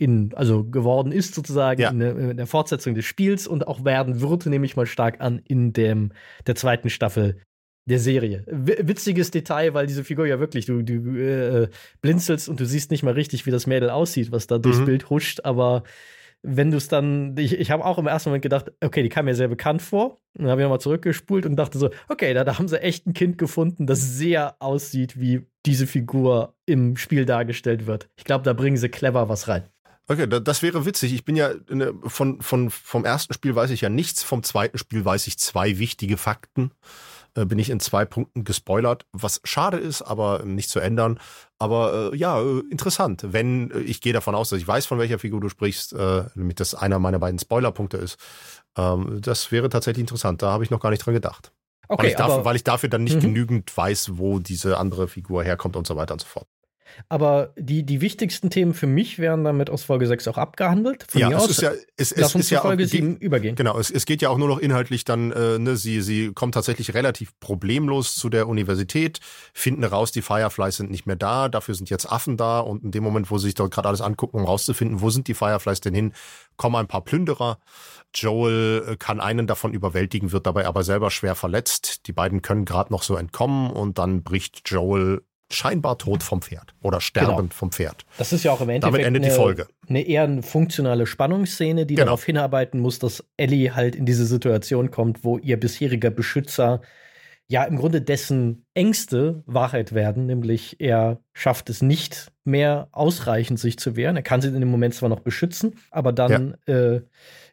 in, also geworden ist sozusagen ja. in, der, in, der, Fortsetzung des Spiels und auch werden würde, nehme ich mal stark an, in dem, der zweiten Staffel der Serie. W witziges Detail, weil diese Figur ja wirklich, du, du äh, blinzelst und du siehst nicht mal richtig, wie das Mädel aussieht, was da durchs mhm. Bild huscht, aber wenn du es dann, ich, ich habe auch im ersten Moment gedacht, okay, die kam mir sehr bekannt vor. Dann habe ich nochmal zurückgespult und dachte so, okay, da, da haben sie echt ein Kind gefunden, das sehr aussieht, wie diese Figur im Spiel dargestellt wird. Ich glaube, da bringen sie clever was rein. Okay, das wäre witzig. Ich bin ja ne, von, von, vom ersten Spiel weiß ich ja nichts, vom zweiten Spiel weiß ich zwei wichtige Fakten. Äh, bin ich in zwei Punkten gespoilert, was schade ist, aber nicht zu ändern. Aber äh, ja, äh, interessant. Wenn äh, ich gehe davon aus, dass ich weiß, von welcher Figur du sprichst, äh, nämlich das einer meiner beiden Spoilerpunkte ist. Ähm, das wäre tatsächlich interessant. Da habe ich noch gar nicht dran gedacht. Okay, weil, ich dafür, weil ich dafür dann nicht mhm. genügend weiß, wo diese andere Figur herkommt und so weiter und so fort. Aber die, die wichtigsten Themen für mich werden damit aus Folge 6 auch abgehandelt. Von ja, es aus, ist ja, es, lass es uns ist ja Folge auch, 7 übergehen. Genau, es, es geht ja auch nur noch inhaltlich dann, äh, ne, sie, sie kommt tatsächlich relativ problemlos zu der Universität, finden raus, die Fireflies sind nicht mehr da, dafür sind jetzt Affen da und in dem Moment, wo sie sich dort gerade alles angucken, um rauszufinden, wo sind die Fireflies denn hin, kommen ein paar Plünderer. Joel äh, kann einen davon überwältigen, wird dabei aber selber schwer verletzt. Die beiden können gerade noch so entkommen und dann bricht Joel scheinbar tot vom Pferd oder sterbend genau. vom Pferd. Das ist ja auch im Endeffekt Damit endet eine, die Folge. eine eher eine funktionale Spannungsszene, die genau. darauf hinarbeiten muss, dass Ellie halt in diese Situation kommt, wo ihr bisheriger Beschützer ja im Grunde dessen Ängste Wahrheit werden, nämlich er schafft es nicht mehr ausreichend, sich zu wehren. Er kann sie in dem Moment zwar noch beschützen, aber dann ja. äh,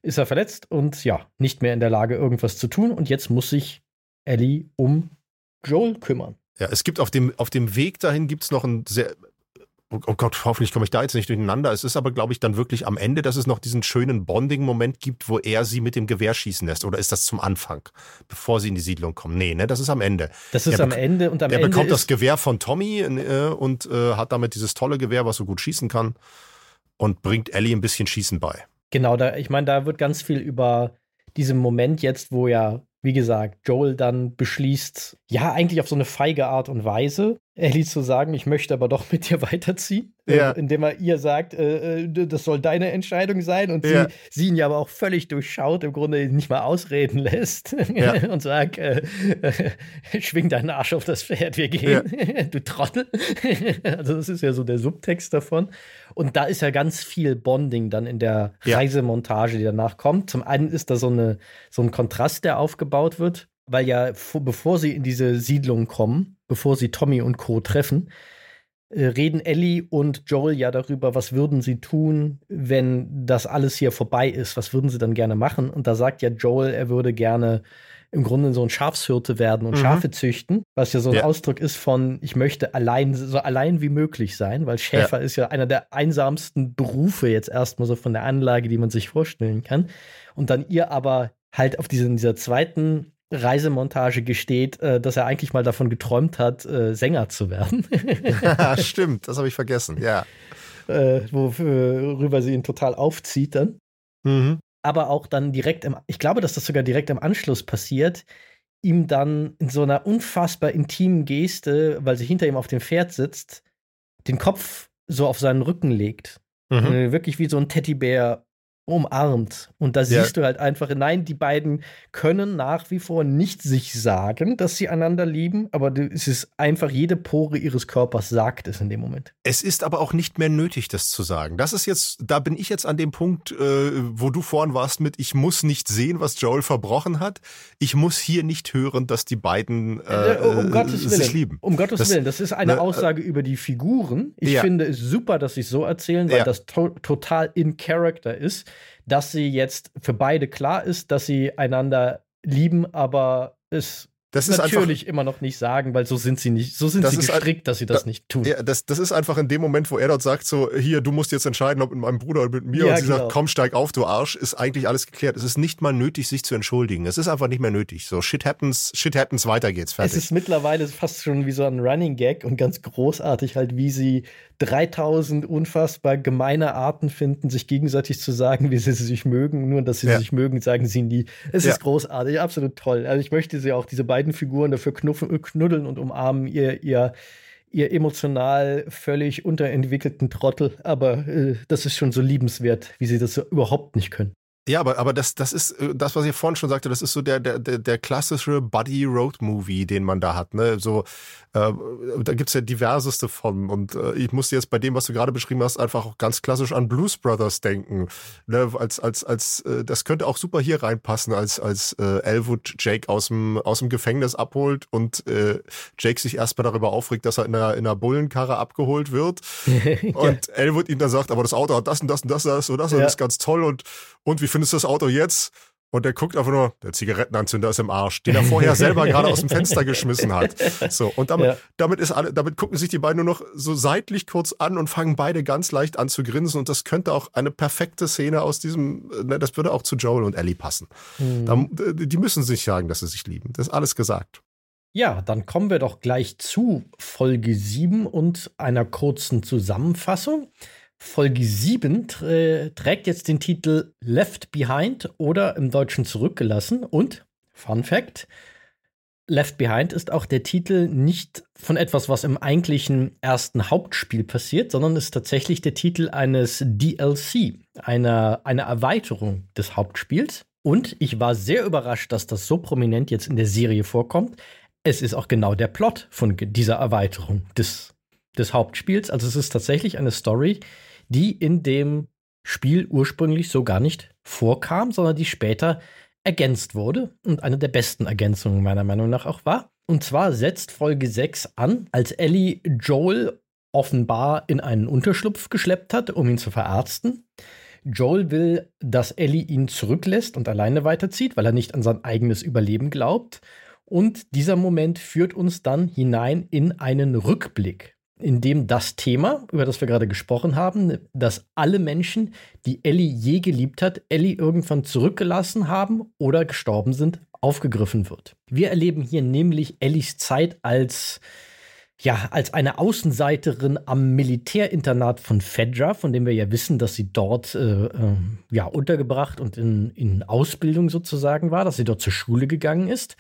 ist er verletzt und ja, nicht mehr in der Lage, irgendwas zu tun. Und jetzt muss sich Ellie um Joel kümmern. Ja, es gibt auf dem, auf dem Weg dahin gibt es noch ein sehr, oh, Gott, hoffentlich komme ich da jetzt nicht durcheinander. Es ist aber, glaube ich, dann wirklich am Ende, dass es noch diesen schönen Bonding-Moment gibt, wo er sie mit dem Gewehr schießen lässt. Oder ist das zum Anfang, bevor sie in die Siedlung kommen? Nee, ne, das ist am Ende. Das ist er am Ende und am er Ende. Er bekommt das Gewehr von Tommy äh, und äh, hat damit dieses tolle Gewehr, was so gut schießen kann und bringt Ellie ein bisschen Schießen bei. Genau, da, ich meine, da wird ganz viel über diesen Moment jetzt, wo ja wie gesagt, Joel dann beschließt, ja, eigentlich auf so eine feige Art und Weise, Ellie zu sagen, ich möchte aber doch mit dir weiterziehen, ja. äh, indem er ihr sagt, äh, äh das soll deine Entscheidung sein und ja. sie, sie ihn ja aber auch völlig durchschaut, im Grunde nicht mal ausreden lässt ja. und sagt, äh, äh, schwing deinen Arsch auf das Pferd, wir gehen, du Trottel. also das ist ja so der Subtext davon. Und da ist ja ganz viel Bonding dann in der Reisemontage, die danach kommt. Zum einen ist da so, eine, so ein Kontrast, der aufgebaut wird, weil ja, bevor sie in diese Siedlung kommen, bevor sie Tommy und Co. treffen, äh, reden Ellie und Joel ja darüber, was würden sie tun, wenn das alles hier vorbei ist, was würden sie dann gerne machen. Und da sagt ja Joel, er würde gerne im Grunde so ein Schafshirte werden und mhm. Schafe züchten, was ja so ein ja. Ausdruck ist von, ich möchte allein, so allein wie möglich sein, weil Schäfer ja. ist ja einer der einsamsten Berufe jetzt erstmal so von der Anlage, die man sich vorstellen kann. Und dann ihr aber halt auf diesen, dieser zweiten Reisemontage gesteht, äh, dass er eigentlich mal davon geträumt hat, äh, Sänger zu werden. Stimmt, das habe ich vergessen, ja. Äh, worüber sie ihn total aufzieht dann. Mhm. Aber auch dann direkt im, ich glaube, dass das sogar direkt im Anschluss passiert, ihm dann in so einer unfassbar intimen Geste, weil sie hinter ihm auf dem Pferd sitzt, den Kopf so auf seinen Rücken legt. Mhm. Wirklich wie so ein Teddybär umarmt. Und da ja. siehst du halt einfach, nein, die beiden können nach wie vor nicht sich sagen, dass sie einander lieben, aber es ist einfach, jede Pore ihres Körpers sagt es in dem Moment. Es ist aber auch nicht mehr nötig, das zu sagen. Das ist jetzt, da bin ich jetzt an dem Punkt, äh, wo du vorhin warst mit, ich muss nicht sehen, was Joel verbrochen hat. Ich muss hier nicht hören, dass die beiden äh, äh um Gottes sich Willen. lieben. Um Gottes das, Willen, das ist eine ne, Aussage über die Figuren. Ich ja. finde es super, dass sie es so erzählen, weil ja. das to total in Character ist dass sie jetzt für beide klar ist, dass sie einander lieben, aber es das ist natürlich einfach, immer noch nicht sagen, weil so sind sie nicht, so sind sie gestrickt, ein, dass sie das da, nicht tun. Ja, das, das ist einfach in dem Moment, wo er dort sagt, so, hier, du musst jetzt entscheiden, ob mit meinem Bruder oder mit mir, ja, und sie genau. sagt, komm, steig auf, du Arsch, ist eigentlich alles geklärt. Es ist nicht mal nötig, sich zu entschuldigen. Es ist einfach nicht mehr nötig. So, shit happens, shit happens, weiter geht's, fertig. Es ist mittlerweile fast schon wie so ein Running Gag und ganz großartig halt, wie sie 3000 unfassbar gemeine Arten finden, sich gegenseitig zu sagen, wie sie sich mögen. Nur, dass sie ja. sich mögen, sagen sie nie. Es ja. ist großartig, absolut toll. Also ich möchte sie auch, diese beiden Figuren dafür knuddeln und umarmen, ihr, ihr, ihr emotional völlig unterentwickelten Trottel. Aber äh, das ist schon so liebenswert, wie sie das so überhaupt nicht können. Ja, aber, aber das, das ist äh, das, was ich vorhin schon sagte, das ist so der, der, der klassische Buddy-Road-Movie, den man da hat. Ne? So, äh, da gibt's ja diverseste von. Und äh, ich musste jetzt bei dem, was du gerade beschrieben hast, einfach auch ganz klassisch an Blues Brothers denken. Ne? Als, als, als, äh, das könnte auch super hier reinpassen, als, als äh, Elwood Jake aus dem, aus dem Gefängnis abholt und äh, Jake sich erstmal darüber aufregt, dass er in einer, in einer Bullenkarre abgeholt wird. ja. Und Elwood ihm dann sagt, aber das Auto hat das und das und das, das und das, und das ist ganz toll und, und wie findest das Auto jetzt? Und der guckt einfach nur, der Zigarettenanzünder ist im Arsch, den er vorher selber gerade aus dem Fenster geschmissen hat. So, und damit, ja. damit ist alle, damit gucken sich die beiden nur noch so seitlich kurz an und fangen beide ganz leicht an zu grinsen. Und das könnte auch eine perfekte Szene aus diesem, ne, das würde auch zu Joel und Ellie passen. Mhm. Da, die müssen sich sagen, dass sie sich lieben. Das ist alles gesagt. Ja, dann kommen wir doch gleich zu Folge 7 und einer kurzen Zusammenfassung. Folge 7 trägt jetzt den Titel Left Behind oder im Deutschen zurückgelassen. Und, Fun Fact, Left Behind ist auch der Titel nicht von etwas, was im eigentlichen ersten Hauptspiel passiert, sondern ist tatsächlich der Titel eines DLC, einer, einer Erweiterung des Hauptspiels. Und ich war sehr überrascht, dass das so prominent jetzt in der Serie vorkommt. Es ist auch genau der Plot von dieser Erweiterung des, des Hauptspiels. Also es ist tatsächlich eine Story, die in dem Spiel ursprünglich so gar nicht vorkam, sondern die später ergänzt wurde und eine der besten Ergänzungen meiner Meinung nach auch war. Und zwar setzt Folge 6 an, als Ellie Joel offenbar in einen Unterschlupf geschleppt hat, um ihn zu verarzten. Joel will, dass Ellie ihn zurücklässt und alleine weiterzieht, weil er nicht an sein eigenes Überleben glaubt. Und dieser Moment führt uns dann hinein in einen Rückblick in dem das Thema, über das wir gerade gesprochen haben, dass alle Menschen, die Ellie je geliebt hat, Ellie irgendwann zurückgelassen haben oder gestorben sind, aufgegriffen wird. Wir erleben hier nämlich Ellies Zeit als ja, als eine Außenseiterin am Militärinternat von Fedra, von dem wir ja wissen, dass sie dort äh, äh, ja, untergebracht und in, in Ausbildung sozusagen war, dass sie dort zur Schule gegangen ist.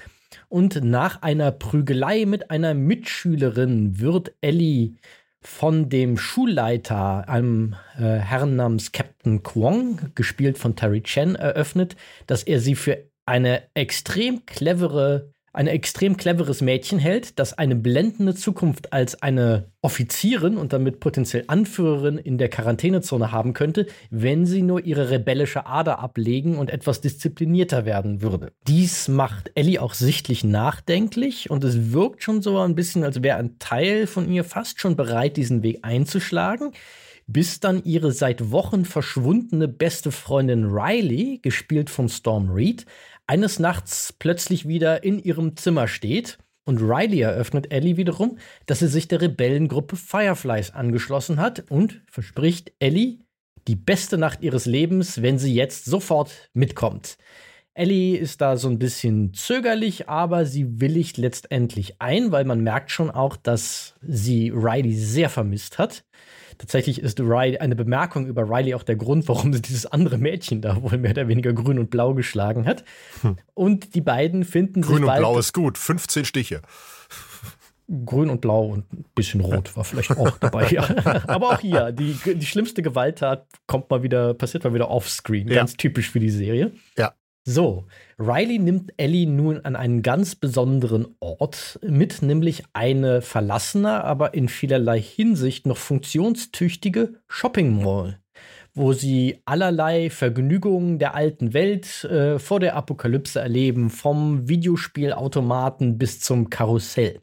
Und nach einer Prügelei mit einer Mitschülerin wird Ellie von dem Schulleiter, einem äh, Herrn namens Captain Kwong, gespielt von Terry Chen, eröffnet, dass er sie für eine extrem clevere ein extrem cleveres Mädchen hält, das eine blendende Zukunft als eine Offizierin und damit potenziell Anführerin in der Quarantänezone haben könnte, wenn sie nur ihre rebellische Ader ablegen und etwas disziplinierter werden würde. Dies macht Ellie auch sichtlich nachdenklich und es wirkt schon so ein bisschen, als wäre ein Teil von ihr fast schon bereit, diesen Weg einzuschlagen bis dann ihre seit Wochen verschwundene beste Freundin Riley, gespielt von Storm Reed, eines Nachts plötzlich wieder in ihrem Zimmer steht. Und Riley eröffnet Ellie wiederum, dass sie sich der Rebellengruppe Fireflies angeschlossen hat und verspricht Ellie die beste Nacht ihres Lebens, wenn sie jetzt sofort mitkommt. Ellie ist da so ein bisschen zögerlich, aber sie willigt letztendlich ein, weil man merkt schon auch, dass sie Riley sehr vermisst hat. Tatsächlich ist Riley, eine Bemerkung über Riley auch der Grund, warum sie dieses andere Mädchen da wohl mehr oder weniger grün und blau geschlagen hat. Hm. Und die beiden finden grün sich. Grün und blau ist gut, 15 Stiche. Grün und Blau und ein bisschen Rot war vielleicht auch dabei. Ja. Aber auch hier, die, die schlimmste Gewalttat kommt mal wieder, passiert mal wieder offscreen. Ja. Ganz typisch für die Serie. Ja. So, Riley nimmt Ellie nun an einen ganz besonderen Ort mit, nämlich eine verlassene, aber in vielerlei Hinsicht noch funktionstüchtige Shopping Mall, wo sie allerlei Vergnügungen der alten Welt äh, vor der Apokalypse erleben, vom Videospielautomaten bis zum Karussell.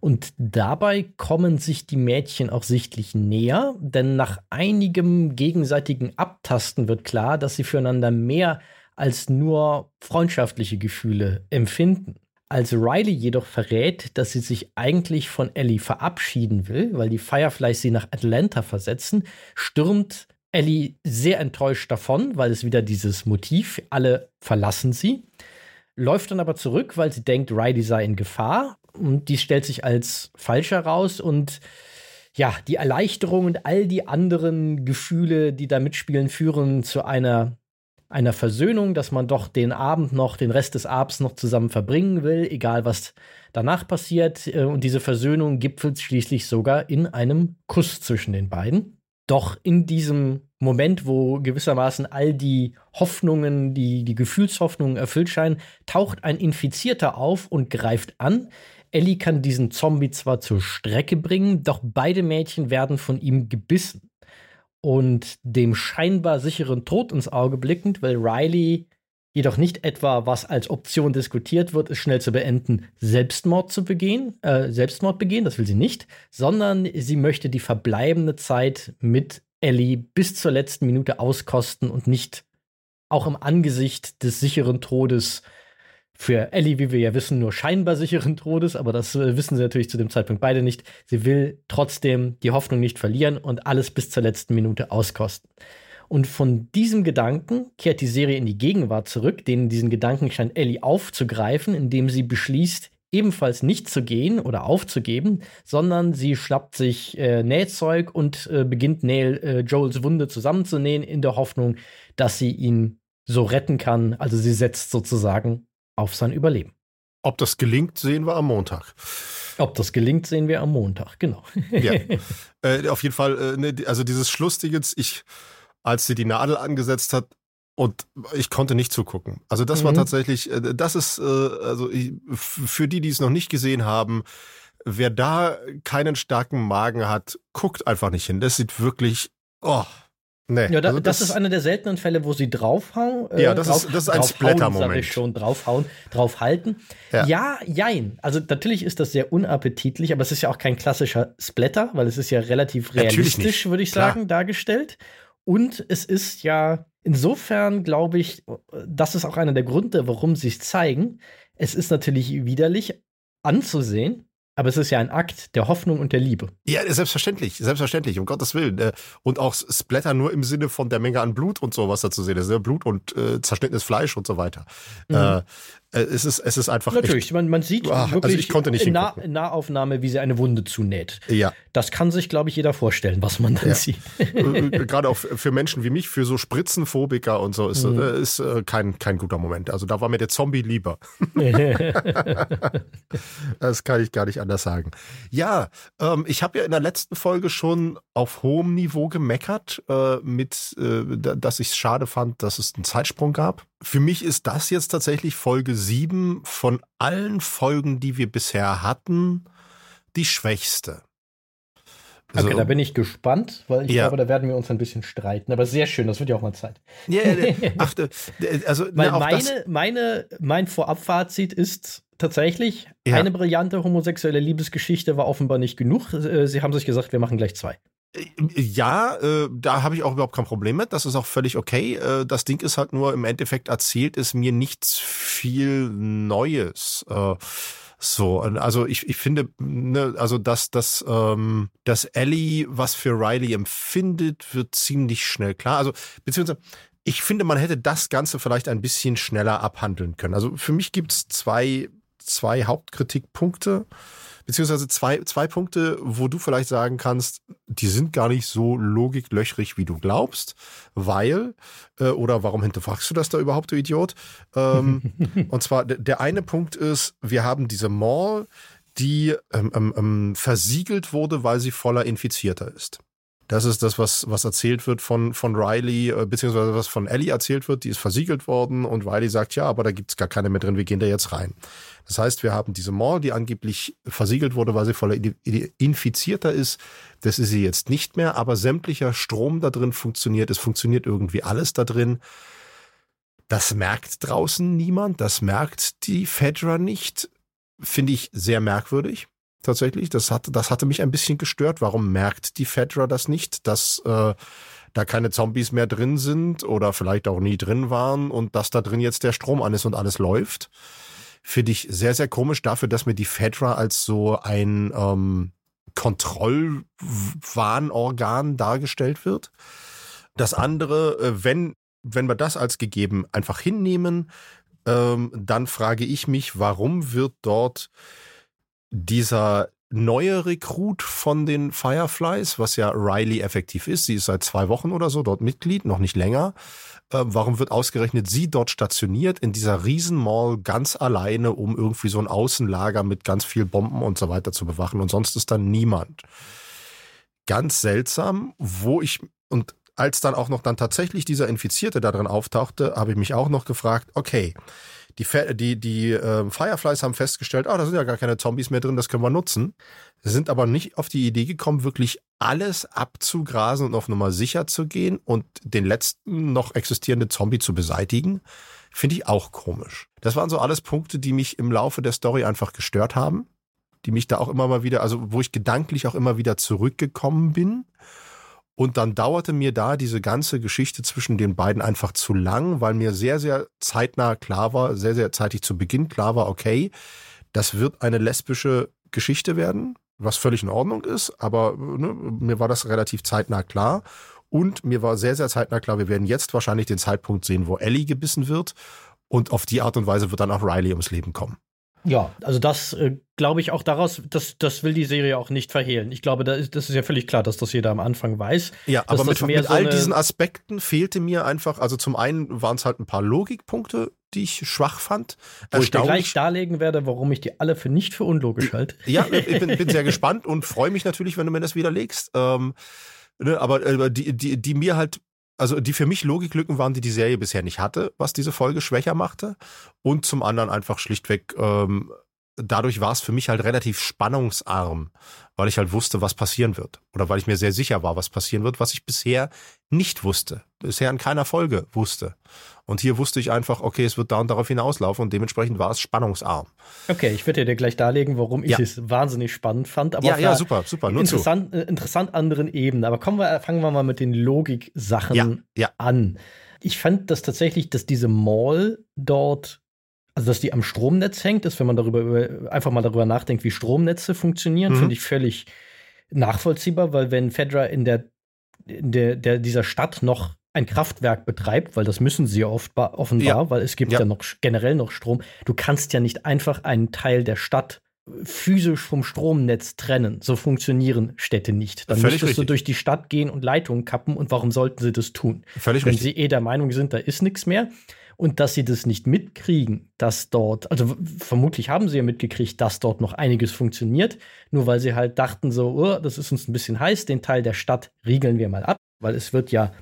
Und dabei kommen sich die Mädchen auch sichtlich näher, denn nach einigem gegenseitigen Abtasten wird klar, dass sie füreinander mehr als nur freundschaftliche Gefühle empfinden. Als Riley jedoch verrät, dass sie sich eigentlich von Ellie verabschieden will, weil die Fireflies sie nach Atlanta versetzen, stürmt Ellie sehr enttäuscht davon, weil es wieder dieses Motiv, alle verlassen sie, läuft dann aber zurück, weil sie denkt, Riley sei in Gefahr und dies stellt sich als falsch heraus und ja, die Erleichterung und all die anderen Gefühle, die da mitspielen, führen zu einer, einer Versöhnung, dass man doch den Abend noch, den Rest des Abends noch zusammen verbringen will, egal was danach passiert. Äh, und diese Versöhnung gipfelt schließlich sogar in einem Kuss zwischen den beiden. Doch in diesem Moment, wo gewissermaßen all die Hoffnungen, die, die Gefühlshoffnungen erfüllt scheinen, taucht ein Infizierter auf und greift an. Ellie kann diesen Zombie zwar zur Strecke bringen, doch beide Mädchen werden von ihm gebissen. Und dem scheinbar sicheren Tod ins Auge blickend, will Riley jedoch nicht etwa, was als Option diskutiert wird, ist schnell zu beenden, Selbstmord zu begehen, äh, Selbstmord begehen, das will sie nicht, sondern sie möchte die verbleibende Zeit mit Ellie bis zur letzten Minute auskosten und nicht auch im Angesicht des sicheren Todes für Ellie, wie wir ja wissen, nur scheinbar sicheren Todes, aber das äh, wissen sie natürlich zu dem Zeitpunkt beide nicht. Sie will trotzdem die Hoffnung nicht verlieren und alles bis zur letzten Minute auskosten. Und von diesem Gedanken kehrt die Serie in die Gegenwart zurück, den diesen Gedanken scheint Ellie aufzugreifen, indem sie beschließt, ebenfalls nicht zu gehen oder aufzugeben, sondern sie schnappt sich äh, Nähzeug und äh, beginnt Nail, äh, Joels Wunde zusammenzunähen, in der Hoffnung, dass sie ihn so retten kann. Also sie setzt sozusagen auf sein Überleben. Ob das gelingt, sehen wir am Montag. Ob das gelingt, sehen wir am Montag, genau. Ja, äh, auf jeden Fall, äh, ne, also dieses Schlussdingens, ich, als sie die Nadel angesetzt hat, und ich konnte nicht zugucken. Also das mhm. war tatsächlich, äh, das ist, äh, also für die, die es noch nicht gesehen haben, wer da keinen starken Magen hat, guckt einfach nicht hin. Das sieht wirklich, oh, Nee, ja, da, also das, das, ist einer der seltenen Fälle, wo sie draufhauen. Äh, ja, das, drauf, ist, das ist ein Splatter-Moment. schon draufhauen, draufhalten. Ja. ja, jein. Also natürlich ist das sehr unappetitlich, aber es ist ja auch kein klassischer Splatter, weil es ist ja relativ realistisch, würde ich Klar. sagen, dargestellt. Und es ist ja insofern, glaube ich, das ist auch einer der Gründe, warum sie es zeigen. Es ist natürlich widerlich anzusehen, aber es ist ja ein Akt der Hoffnung und der Liebe. Ja, selbstverständlich, selbstverständlich, um Gottes Willen. Äh, und auch Splatter nur im Sinne von der Menge an Blut und so, was da zu sehen ist. Blut und äh, zerschnittenes Fleisch und so weiter. Mhm. Äh, es ist, es ist einfach. Natürlich, echt, man, man sieht ach, wirklich also ich konnte nicht in, in Nahaufnahme, wie sie eine Wunde zunäht. Ja. Das kann sich, glaube ich, jeder vorstellen, was man dann ja. sieht. Äh, äh, gerade auch für Menschen wie mich, für so Spritzenphobiker und so, ist, mhm. ist kein, kein guter Moment. Also da war mir der Zombie lieber. das kann ich gar nicht anders sagen. Ja, ähm, ich habe ja in der letzten Folge schon auf hohem Niveau gemeckert, äh, mit, äh, dass ich es schade fand, dass es einen Zeitsprung gab. Für mich ist das jetzt tatsächlich Folge 7 von allen Folgen, die wir bisher hatten, die schwächste. Okay, da bin ich gespannt, weil ich ja. glaube, da werden wir uns ein bisschen streiten. Aber sehr schön, das wird ja auch mal Zeit. Ja, ja ach, also weil ne, meine, meine, mein Vorabfazit ist tatsächlich, eine brillante homosexuelle Liebesgeschichte war offenbar nicht genug. Äh, sie haben sich gesagt, wir machen gleich zwei. Ja, äh, da habe ich auch überhaupt kein Problem mit. Das ist auch völlig okay. Äh, das Ding ist halt nur, im Endeffekt erzählt es mir nichts viel Neues. Äh, so, also ich, ich finde, ne, also dass, dass, ähm, dass Ellie was für Riley empfindet, wird ziemlich schnell klar. Also, beziehungsweise Ich finde, man hätte das Ganze vielleicht ein bisschen schneller abhandeln können. Also für mich gibt es zwei, zwei Hauptkritikpunkte beziehungsweise zwei, zwei Punkte, wo du vielleicht sagen kannst, die sind gar nicht so logiklöchrig, wie du glaubst, weil, äh, oder warum hinterfragst du das da überhaupt, du Idiot? Ähm, und zwar, der eine Punkt ist, wir haben diese Mall, die ähm, ähm, ähm, versiegelt wurde, weil sie voller Infizierter ist. Das ist das, was, was erzählt wird von, von Riley, äh, beziehungsweise was von Ellie erzählt wird. Die ist versiegelt worden und Riley sagt, ja, aber da gibt's gar keine mehr drin, wir gehen da jetzt rein. Das heißt, wir haben diese Mall, die angeblich versiegelt wurde, weil sie voller Infizierter ist. Das ist sie jetzt nicht mehr, aber sämtlicher Strom da drin funktioniert. Es funktioniert irgendwie alles da drin. Das merkt draußen niemand, das merkt die Fedra nicht. Finde ich sehr merkwürdig tatsächlich. Das, hat, das hatte mich ein bisschen gestört. Warum merkt die Fedra das nicht, dass äh, da keine Zombies mehr drin sind oder vielleicht auch nie drin waren und dass da drin jetzt der Strom an ist und alles läuft? Finde ich sehr, sehr komisch dafür, dass mir die Fedra als so ein ähm, Kontrollwarnorgan dargestellt wird. Das andere, äh, wenn, wenn wir das als gegeben einfach hinnehmen, ähm, dann frage ich mich, warum wird dort dieser neue Rekrut von den Fireflies, was ja Riley effektiv ist, sie ist seit zwei Wochen oder so dort Mitglied, noch nicht länger. Äh, warum wird ausgerechnet sie dort stationiert in dieser Riesenmall ganz alleine, um irgendwie so ein Außenlager mit ganz viel Bomben und so weiter zu bewachen und sonst ist da niemand. Ganz seltsam, wo ich und als dann auch noch dann tatsächlich dieser Infizierte da drin auftauchte, habe ich mich auch noch gefragt, okay, die, die, die äh, Fireflies haben festgestellt, ah, da sind ja gar keine Zombies mehr drin, das können wir nutzen. Sind aber nicht auf die Idee gekommen, wirklich alles abzugrasen und auf Nummer sicher zu gehen und den letzten noch existierenden Zombie zu beseitigen. Finde ich auch komisch. Das waren so alles Punkte, die mich im Laufe der Story einfach gestört haben. Die mich da auch immer mal wieder, also wo ich gedanklich auch immer wieder zurückgekommen bin und dann dauerte mir da diese ganze Geschichte zwischen den beiden einfach zu lang, weil mir sehr, sehr zeitnah klar war, sehr, sehr zeitig zu Beginn klar war, okay, das wird eine lesbische Geschichte werden, was völlig in Ordnung ist, aber ne, mir war das relativ zeitnah klar. Und mir war sehr, sehr zeitnah klar, wir werden jetzt wahrscheinlich den Zeitpunkt sehen, wo Ellie gebissen wird. Und auf die Art und Weise wird dann auch Riley ums Leben kommen. Ja, also das äh, glaube ich auch daraus, das, das will die Serie auch nicht verhehlen. Ich glaube, da ist, das ist ja völlig klar, dass das jeder am Anfang weiß. Ja, aber mit, mit so all diesen Aspekten fehlte mir einfach, also zum einen waren es halt ein paar Logikpunkte, die ich schwach fand. Wo ich dir gleich darlegen werde, warum ich die alle für nicht für unlogisch halte. Ja, ich bin, bin sehr gespannt und freue mich natürlich, wenn du mir das widerlegst. Ähm, ne, aber äh, die, die, die mir halt also die für mich Logiklücken waren, die die Serie bisher nicht hatte, was diese Folge schwächer machte. Und zum anderen einfach schlichtweg, ähm, dadurch war es für mich halt relativ spannungsarm, weil ich halt wusste, was passieren wird. Oder weil ich mir sehr sicher war, was passieren wird, was ich bisher nicht wusste. Bisher in keiner Folge wusste. Und hier wusste ich einfach, okay, es wird da und darauf hinauslaufen und dementsprechend war es spannungsarm. Okay, ich werde dir gleich darlegen, warum ich ja. es wahnsinnig spannend fand. Aber ja, ja, super, super. Nur interessant, zu. Äh, interessant anderen Ebenen. Aber kommen wir, fangen wir mal mit den Logik-Sachen ja, ja. an. Ich fand das tatsächlich, dass diese Mall dort also, dass die am Stromnetz hängt, ist, wenn man darüber einfach mal darüber nachdenkt, wie Stromnetze funktionieren, mhm. finde ich völlig nachvollziehbar, weil wenn Fedra in der, in der, der dieser Stadt noch ein Kraftwerk betreibt, weil das müssen sie oft offenbar, ja. weil es gibt ja. ja noch generell noch Strom. Du kannst ja nicht einfach einen Teil der Stadt physisch vom Stromnetz trennen. So funktionieren Städte nicht. Dann Völlig müsstest richtig. du durch die Stadt gehen und Leitungen kappen. Und warum sollten sie das tun? Völlig Wenn richtig. sie eh der Meinung sind, da ist nichts mehr, und dass sie das nicht mitkriegen, dass dort, also vermutlich haben sie ja mitgekriegt, dass dort noch einiges funktioniert, nur weil sie halt dachten so, oh, das ist uns ein bisschen heiß, den Teil der Stadt riegeln wir mal ab, weil es wird ja,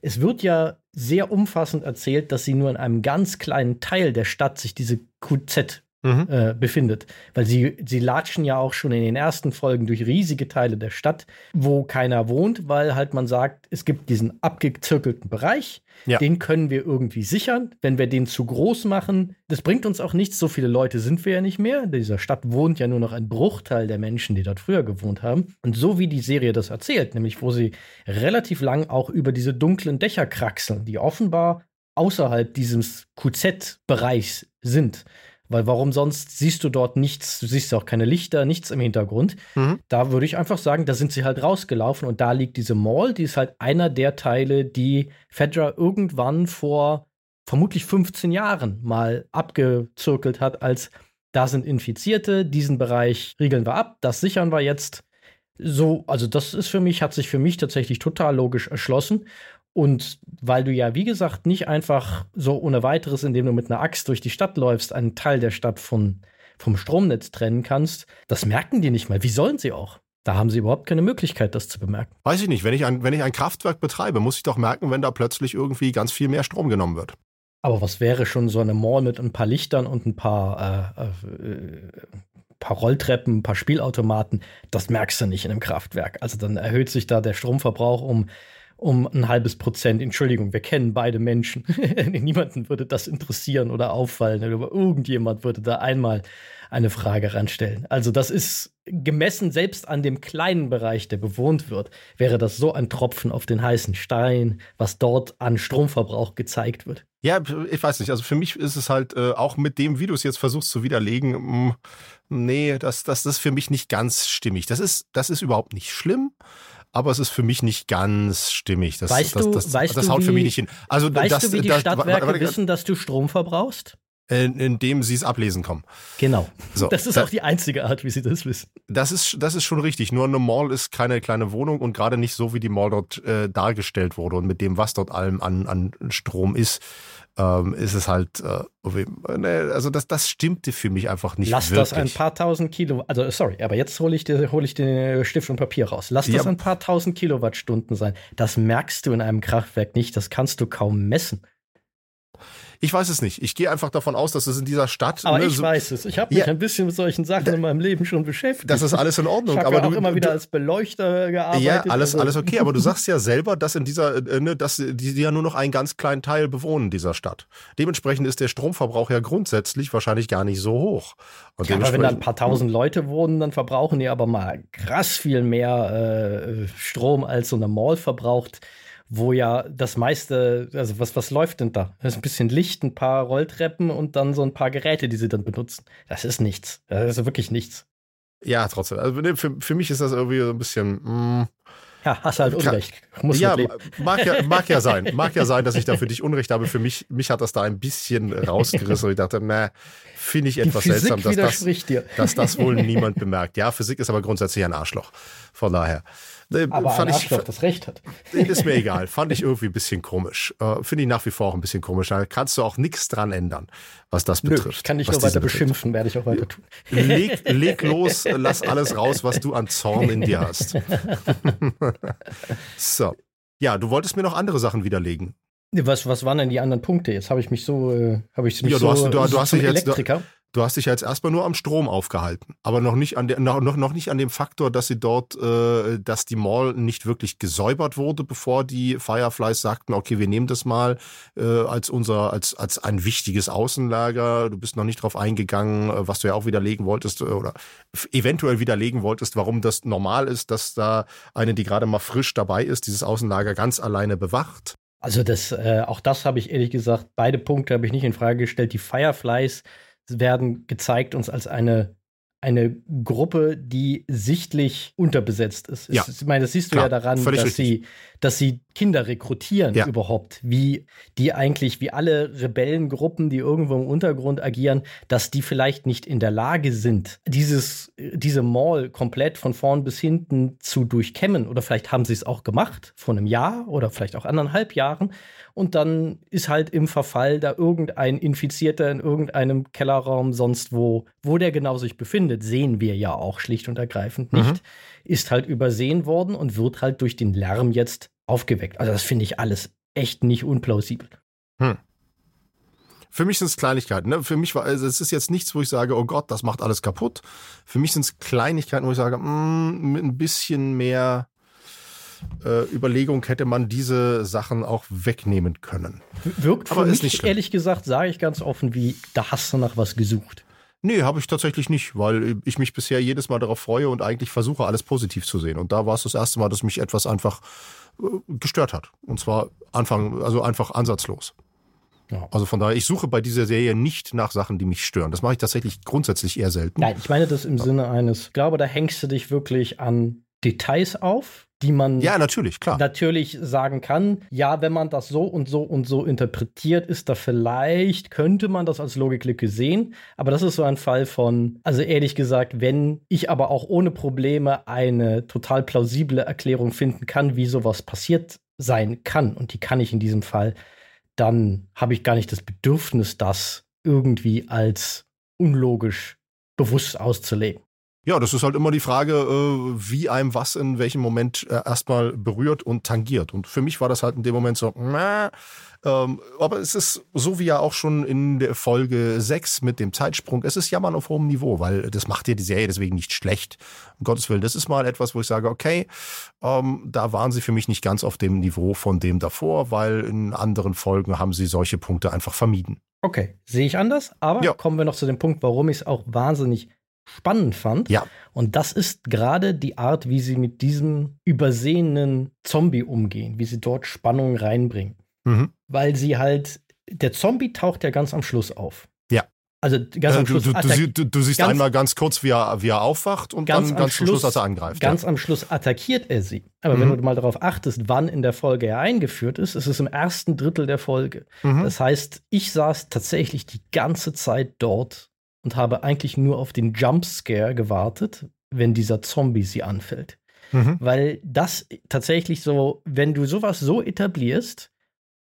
es wird ja sehr umfassend erzählt, dass sie nur in einem ganz kleinen Teil der Stadt sich diese QZ mhm. äh, befindet. Weil sie, sie latschen ja auch schon in den ersten Folgen durch riesige Teile der Stadt, wo keiner wohnt, weil halt man sagt, es gibt diesen abgezirkelten Bereich, ja. den können wir irgendwie sichern. Wenn wir den zu groß machen, das bringt uns auch nichts. So viele Leute sind wir ja nicht mehr. In dieser Stadt wohnt ja nur noch ein Bruchteil der Menschen, die dort früher gewohnt haben. Und so wie die Serie das erzählt, nämlich wo sie relativ lang auch über diese dunklen Dächer kraxeln, die offenbar außerhalb dieses QZ-Bereichs sind, Weil warum sonst siehst du dort nichts, du siehst auch keine Lichter, nichts im Hintergrund. Mhm. Da würde ich einfach sagen, da sind sie halt rausgelaufen und da liegt diese Mall, die ist halt einer der Teile, die Fedra irgendwann vor vermutlich 15 Jahren mal abgezirkelt hat, als da sind Infizierte, diesen Bereich riegeln wir ab, das sichern wir jetzt. So, also das ist für mich, hat sich für mich tatsächlich total logisch erschlossen. Und weil du ja, wie gesagt, nicht einfach so ohne weiteres, indem du mit einer Axt durch die Stadt läufst, einen Teil der Stadt von, vom Stromnetz trennen kannst, das merken die nicht mal. Wie sollen sie auch? Da haben sie überhaupt keine Möglichkeit, das zu bemerken. Weiß ich nicht. Wenn ich ein, wenn ich ein Kraftwerk betreibe, muss ich doch merken, wenn da plötzlich irgendwie ganz viel mehr Strom genommen wird. Aber was wäre schon so eine Mall mit ein paar Lichtern und ein paar, äh, äh, paar Rolltreppen, ein paar Spielautomaten? Das merkst du nicht in einem Kraftwerk. Also dann erhöht sich da der Stromverbrauch um um ein halbes Prozent. Entschuldigung, wir kennen beide Menschen. Niemanden würde das interessieren oder auffallen. Aber irgendjemand würde da einmal eine Frage ranstellen. Also das ist gemessen selbst an dem kleinen Bereich, der bewohnt wird, wäre das so ein Tropfen auf den heißen Stein, was dort an Stromverbrauch gezeigt wird. Ja, ich weiß nicht. Also für mich ist es halt äh, auch mit dem, wie du es jetzt versuchst zu widerlegen, mh, mm, nee, das, das, das ist für mich nicht ganz stimmig. Das ist, das ist überhaupt nicht schlimm aber es ist für mich nicht ganz stimmig. Das, weißt das, du, das, weißt das du, haut wie, für mich nicht hin. Also weißt das, du, wie die Stadtwerke wissen, dass du Strom verbrauchst? indem sie es ablesen kommen. Genau. So, das ist da, auch die einzige Art, wie sie das wissen. Das ist, das ist schon richtig. Nur eine Mall ist keine kleine Wohnung und gerade nicht so, wie die Mall dort äh, dargestellt wurde und mit dem, was dort allem an, an Strom ist ähm, ist es halt, äh, ne, also das, das stimmte für mich einfach nicht Lass wirklich. das ein paar tausend Kilo, also sorry, aber jetzt hole ich, hol ich den Stift und Papier raus. Lass das ja. ein paar tausend Kilowattstunden sein. Das merkst du in einem Kraftwerk nicht, das kannst du kaum messen. Ich weiß es nicht. Ich gehe einfach davon aus, dass es in dieser Stadt. Aber ne, ich so weiß es. Ich habe mich ja, ein bisschen mit solchen Sachen da, in meinem Leben schon beschäftigt. Das ist alles in Ordnung. Ich habe aber ja auch du, immer wieder als Beleuchter gearbeitet. Ja, alles, also. alles okay. Aber du sagst ja selber, dass in dieser, äh, ne, dass die, die ja nur noch einen ganz kleinen Teil bewohnen dieser Stadt. Dementsprechend ist der Stromverbrauch ja grundsätzlich wahrscheinlich gar nicht so hoch. Ja, aber wenn da ein paar tausend Leute wohnen, dann verbrauchen die aber mal krass viel mehr äh, Strom als so eine Mall verbraucht wo ja das meiste, also was, was läuft denn da? Das ist ein bisschen Licht, ein paar Rolltreppen und dann so ein paar Geräte, die sie dann benutzen. Das ist nichts. Das ist wirklich nichts. Ja, trotzdem. Also für, für mich ist das irgendwie so ein bisschen. Mm, ja, hast halt Unrecht. Muss ja, mag ja, mag ja sein. Mag ja sein, dass ich da für dich Unrecht habe. Für mich, mich hat das da ein bisschen rausgerissen. Und ich dachte, na, finde ich etwas seltsam, dass das, dass das wohl niemand bemerkt. Ja, Physik ist aber grundsätzlich ein Arschloch. Von daher. Äh, Aber fand ein Arschloch, ich, das Recht hat. Ist mir egal. Fand ich irgendwie ein bisschen komisch. Äh, Finde ich nach wie vor auch ein bisschen komisch. Da kannst du auch nichts dran ändern, was das betrifft. Nö, ich kann dich nur weiter betrifft. beschimpfen, werde ich auch weiter tun. Leg, leg los, lass alles raus, was du an Zorn in dir hast. so. Ja, du wolltest mir noch andere Sachen widerlegen. Was, was waren denn die anderen Punkte? Jetzt habe ich mich so, äh, habe ich mich ja, du so, hast, du, du hast mich jetzt, Elektriker. Du, Du hast dich jetzt erstmal nur am Strom aufgehalten, aber noch nicht an der, noch, noch nicht an dem Faktor, dass sie dort, äh, dass die Mall nicht wirklich gesäubert wurde, bevor die Fireflies sagten, okay, wir nehmen das mal äh, als unser, als als ein wichtiges Außenlager. Du bist noch nicht drauf eingegangen, äh, was du ja auch widerlegen wolltest äh, oder eventuell widerlegen wolltest, warum das normal ist, dass da eine, die gerade mal frisch dabei ist, dieses Außenlager ganz alleine bewacht. Also das, äh, auch das habe ich ehrlich gesagt, beide Punkte habe ich nicht in Frage gestellt. Die Fireflies werden gezeigt uns als eine eine Gruppe, die sichtlich unterbesetzt ist. Ja. Ich meine, das siehst du Klar, ja daran, dass sie, dass sie Kinder rekrutieren ja. überhaupt, wie die eigentlich, wie alle Rebellengruppen, die irgendwo im Untergrund agieren, dass die vielleicht nicht in der Lage sind, dieses, diese Mall komplett von vorn bis hinten zu durchkämmen. Oder vielleicht haben sie es auch gemacht, vor einem Jahr oder vielleicht auch anderthalb Jahren und dann ist halt im Verfall da irgendein Infizierter in irgendeinem Kellerraum sonst wo, wo der genau sich befindet, sehen wir ja auch schlicht und ergreifend nicht, mhm. ist halt übersehen worden und wird halt durch den Lärm jetzt aufgeweckt. Also das finde ich alles echt nicht unplausibel. Hm. Für mich sind es Kleinigkeiten. Ne? Für mich war also es ist jetzt nichts, wo ich sage, oh Gott, das macht alles kaputt. Für mich sind es Kleinigkeiten, wo ich sage, mh, mm, mit ein bisschen mehr äh, Überlegung hätte man diese Sachen auch wegnehmen können. Wirkt Aber für mich, nicht ehrlich gesagt, sage ich ganz offen, wie, da hast du nach was gesucht. Nee, habe ich tatsächlich nicht, weil ich mich bisher jedes Mal darauf freue und eigentlich versuche, alles positiv zu sehen. Und da war es das erste Mal, dass mich etwas einfach äh, gestört hat. Und zwar Anfang, also einfach ansatzlos. Ja. Also von daher, ich suche bei dieser Serie nicht nach Sachen, die mich stören. Das mache ich tatsächlich grundsätzlich eher selten. Nein, ich meine das im ja. Sinne eines, ich glaube, da hängst du dich wirklich an Details auf, die man ja natürlich klar natürlich sagen kann. Ja, wenn man das so und so und so interpretiert, ist da vielleicht könnte man das als Logiklücke sehen. Aber das ist so ein Fall von, also ehrlich gesagt, wenn ich aber auch ohne Probleme eine total plausible Erklärung finden kann, wie sowas passiert sein kann und die kann ich in diesem Fall, dann habe ich gar nicht das Bedürfnis, das irgendwie als unlogisch bewusst auszulegen. Ja, das ist halt immer die Frage, äh, wie einem was in welchem Moment äh, erstmal berührt und tangiert. Und für mich war das halt in dem Moment so, äh, ähm, aber es ist so wie ja auch schon in der Folge 6 mit dem Zeitsprung, es ist Jammern auf hohem Niveau, weil das macht ja die Serie deswegen nicht schlecht. Um Gottes Willen, das ist mal etwas, wo ich sage, okay, ähm, da waren sie für mich nicht ganz auf dem Niveau von dem davor, weil in anderen Folgen haben sie solche Punkte einfach vermieden. Okay, sehe ich anders, aber ja. kommen wir noch zu dem Punkt, warum ich es auch wahnsinnig spannend fand. Ja. Und das ist gerade die Art, wie sie mit diesem übersehenen Zombie umgehen, wie sie dort Spannung reinbringen. Mhm. Weil sie halt, der Zombie taucht ja ganz am Schluss auf. Ja. Also ganz am Schluss. Du, du, du, du siehst ganz, einmal ganz kurz, wie er, wie er aufwacht und ganz dann ganz am Schluss, Schluss, als er angreift. Ganz ja. am Schluss attackiert er sie. Aber mhm. wenn du mal darauf achtest, wann in der Folge er eingeführt ist, ist es im ersten Drittel der Folge. Mhm. Das heißt, ich saß tatsächlich die ganze Zeit dort und habe eigentlich nur auf den Jumpscare gewartet, wenn dieser Zombie sie anfällt. Mhm. Weil das tatsächlich so, wenn du sowas so etablierst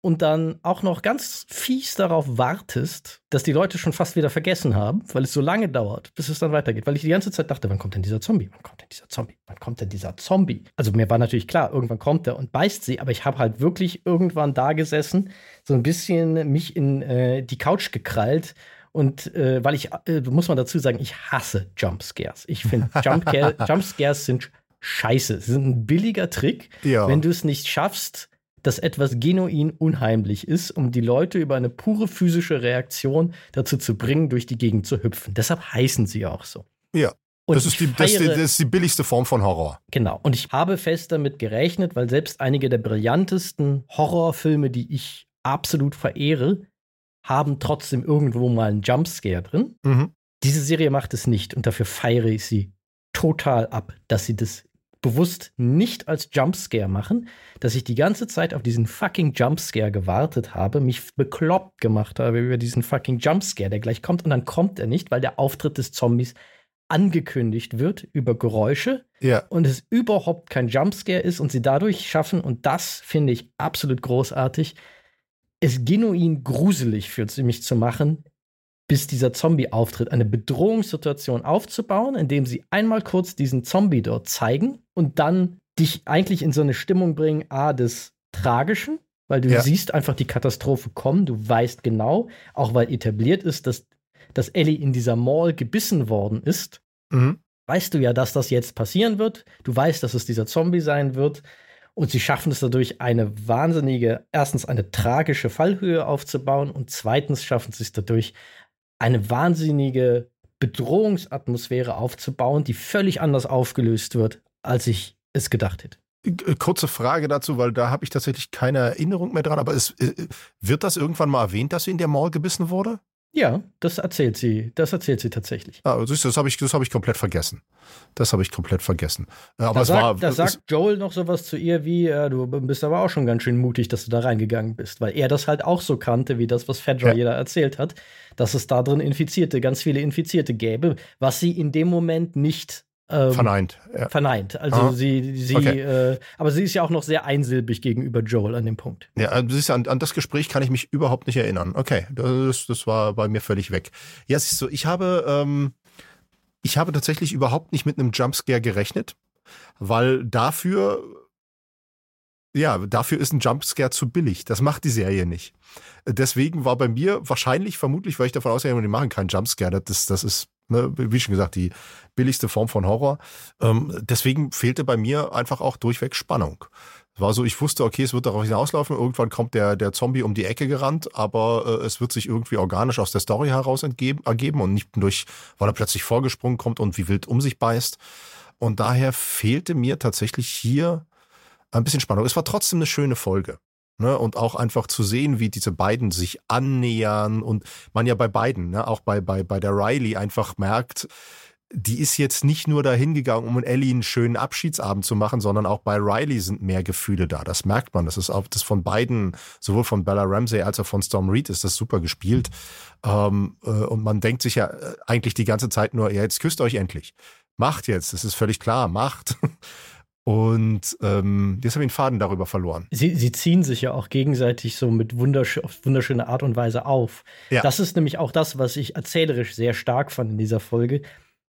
und dann auch noch ganz fies darauf wartest, dass die Leute schon fast wieder vergessen haben, weil es so lange dauert, bis es dann weitergeht. Weil ich die ganze Zeit dachte, wann kommt denn dieser Zombie? Wann kommt denn dieser Zombie? Wann kommt denn dieser Zombie? Also mir war natürlich klar, irgendwann kommt er und beißt sie, aber ich habe halt wirklich irgendwann da gesessen, so ein bisschen mich in äh, die Couch gekrallt und äh, weil ich, äh, muss man dazu sagen, ich hasse Jumpscares. Ich finde, Jumpscares Jump sind scheiße. Sie sind ein billiger Trick, ja. wenn du es nicht schaffst, dass etwas genuin unheimlich ist, um die Leute über eine pure physische Reaktion dazu zu bringen, durch die Gegend zu hüpfen. Deshalb heißen sie auch so. Ja. Das ist, die, das, das ist die billigste Form von Horror. Genau. Und ich habe fest damit gerechnet, weil selbst einige der brillantesten Horrorfilme, die ich absolut verehre, haben trotzdem irgendwo mal einen Jumpscare drin. Mhm. Diese Serie macht es nicht und dafür feiere ich sie total ab, dass sie das bewusst nicht als Jumpscare machen, dass ich die ganze Zeit auf diesen fucking Jumpscare gewartet habe, mich bekloppt gemacht habe über diesen fucking Jumpscare, der gleich kommt und dann kommt er nicht, weil der Auftritt des Zombies angekündigt wird über Geräusche ja. und es überhaupt kein Jumpscare ist und sie dadurch schaffen, und das finde ich absolut großartig, es genuin gruselig für mich zu machen, bis dieser Zombie auftritt, eine Bedrohungssituation aufzubauen, indem sie einmal kurz diesen Zombie dort zeigen und dann dich eigentlich in so eine Stimmung bringen, a, des Tragischen, weil du ja. siehst einfach die Katastrophe kommen, du weißt genau, auch weil etabliert ist, dass, dass Ellie in dieser Mall gebissen worden ist, mhm. weißt du ja, dass das jetzt passieren wird, du weißt, dass es dieser Zombie sein wird, und sie schaffen es dadurch, eine wahnsinnige, erstens eine tragische Fallhöhe aufzubauen und zweitens schaffen sie es dadurch, eine wahnsinnige Bedrohungsatmosphäre aufzubauen, die völlig anders aufgelöst wird, als ich es gedacht hätte. Äh, kurze Frage dazu, weil da habe ich tatsächlich keine Erinnerung mehr dran, aber es, äh, wird das irgendwann mal erwähnt, dass sie in der Mall gebissen wurde? Ja, das erzählt sie. Das erzählt sie tatsächlich. Ah, das, das habe ich, hab ich komplett vergessen. Das habe ich komplett vergessen. Aber da, es sagt, war, da sagt Joel noch sowas zu ihr wie, äh, du bist aber auch schon ganz schön mutig, dass du da reingegangen bist, weil er das halt auch so kannte, wie das, was Fedra ja. jeder erzählt hat, dass es da drin Infizierte, ganz viele Infizierte gäbe, was sie in dem Moment nicht ähm, verneint. Ja. Verneint. Also Aha. sie, sie okay. äh, aber sie ist ja auch noch sehr einsilbig gegenüber Joel an dem Punkt. Ja, also an, an das Gespräch kann ich mich überhaupt nicht erinnern. Okay, das, das war bei mir völlig weg. Ja, siehst du, ich habe, ähm, ich habe tatsächlich überhaupt nicht mit einem Jumpscare gerechnet, weil dafür ja, dafür ist ein Jumpscare zu billig. Das macht die Serie nicht. Deswegen war bei mir wahrscheinlich, vermutlich, weil ich davon ausgehe, die machen keinen Jumpscare. Das, das ist Ne, wie schon gesagt, die billigste Form von Horror. Ähm, deswegen fehlte bei mir einfach auch durchweg Spannung. War so, ich wusste, okay, es wird darauf hinauslaufen, irgendwann kommt der, der Zombie um die Ecke gerannt, aber äh, es wird sich irgendwie organisch aus der Story heraus entgeben, ergeben und nicht durch, weil er plötzlich vorgesprungen kommt und wie wild um sich beißt. Und daher fehlte mir tatsächlich hier ein bisschen Spannung. Es war trotzdem eine schöne Folge. Ne? Und auch einfach zu sehen, wie diese beiden sich annähern und man ja bei beiden, ne? auch bei, bei, bei der Riley einfach merkt, die ist jetzt nicht nur dahin gegangen, um Ellie einen schönen Abschiedsabend zu machen, sondern auch bei Riley sind mehr Gefühle da. Das merkt man. Das ist auch das von beiden, sowohl von Bella Ramsey als auch von Storm Reed ist das super gespielt. Ähm, äh, und man denkt sich ja äh, eigentlich die ganze Zeit nur, ja, jetzt küsst euch endlich. Macht jetzt, das ist völlig klar, macht. Und ähm, jetzt habe ich den Faden darüber verloren. Sie, sie ziehen sich ja auch gegenseitig so mit wundersch auf wunderschöne Art und Weise auf. Ja. Das ist nämlich auch das, was ich erzählerisch sehr stark fand in dieser Folge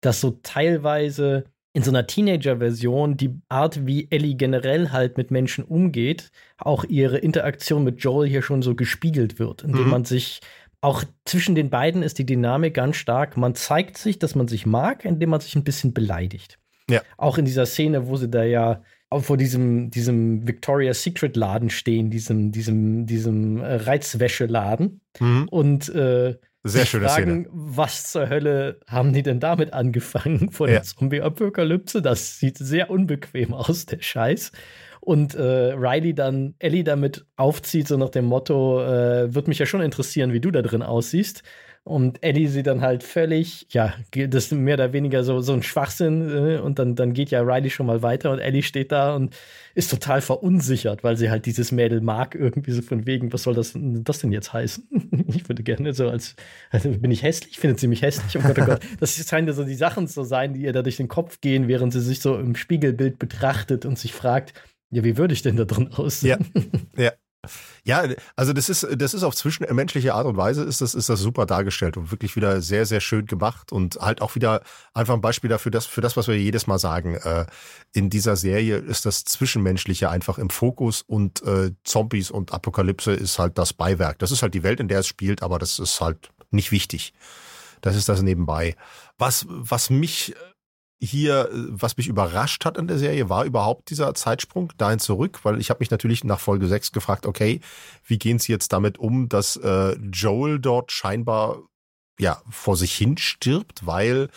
dass so teilweise in so einer Teenager-Version die Art, wie Ellie generell halt mit Menschen umgeht, auch ihre Interaktion mit Joel hier schon so gespiegelt wird, indem mhm. man sich auch zwischen den beiden ist die Dynamik ganz stark. Man zeigt sich, dass man sich mag, indem man sich ein bisschen beleidigt. Ja. Auch in dieser Szene, wo sie da ja auch vor diesem, diesem Victoria's Secret Laden stehen, diesem, diesem, diesem äh, Reizwäscheladen. Mhm. Und äh, sehr schöne fragen, Szene. Was zur Hölle haben die denn damit angefangen vor der ja. Zombie-Apokalypse? Das sieht sehr unbequem aus, der Scheiß. Und äh, Riley dann Ellie damit aufzieht, so nach dem Motto: äh, Wird mich ja schon interessieren, wie du da drin aussiehst. Und Eddie sie dann halt völlig, ja, das ist mehr oder weniger so, so ein Schwachsinn. Äh, und dann, dann geht ja Riley schon mal weiter und Ellie steht da und ist total verunsichert, weil sie halt dieses Mädel mag, irgendwie so von wegen, was soll das, das denn jetzt heißen? ich würde gerne so als, also bin ich hässlich? Findet sie mich hässlich? Oh Gott, oh Gott. Das scheinen ja so die Sachen zu sein, die ihr da durch den Kopf gehen, während sie sich so im Spiegelbild betrachtet und sich fragt, ja, wie würde ich denn da drin aussehen? Ja, ja. Ja, also das ist, das ist auf zwischenmenschliche Art und Weise ist das, ist das super dargestellt und wirklich wieder sehr, sehr schön gemacht und halt auch wieder einfach ein Beispiel dafür, dass, für das, was wir jedes Mal sagen. Äh, in dieser Serie ist das Zwischenmenschliche einfach im Fokus und äh, Zombies und Apokalypse ist halt das Beiwerk. Das ist halt die Welt, in der es spielt, aber das ist halt nicht wichtig. Das ist das nebenbei. Was, was mich hier, äh, was mich überrascht hat an der Serie, war überhaupt dieser Zeitsprung dahin zurück, weil ich habe mich natürlich nach Folge 6 gefragt, okay, wie gehen sie jetzt damit um, dass äh, Joel dort scheinbar ja vor sich hin stirbt, weil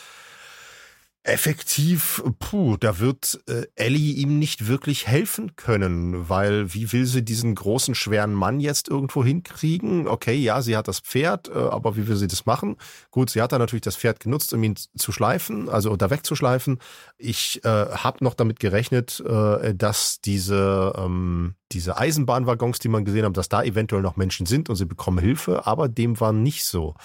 Effektiv, puh, da wird äh, Ellie ihm nicht wirklich helfen können, weil wie will sie diesen großen, schweren Mann jetzt irgendwo hinkriegen? Okay, ja, sie hat das Pferd, äh, aber wie will sie das machen? Gut, sie hat da natürlich das Pferd genutzt, um ihn zu schleifen, also da wegzuschleifen. Ich äh, habe noch damit gerechnet, äh, dass diese, ähm, diese Eisenbahnwaggons, die man gesehen hat, dass da eventuell noch Menschen sind und sie bekommen Hilfe, aber dem war nicht so.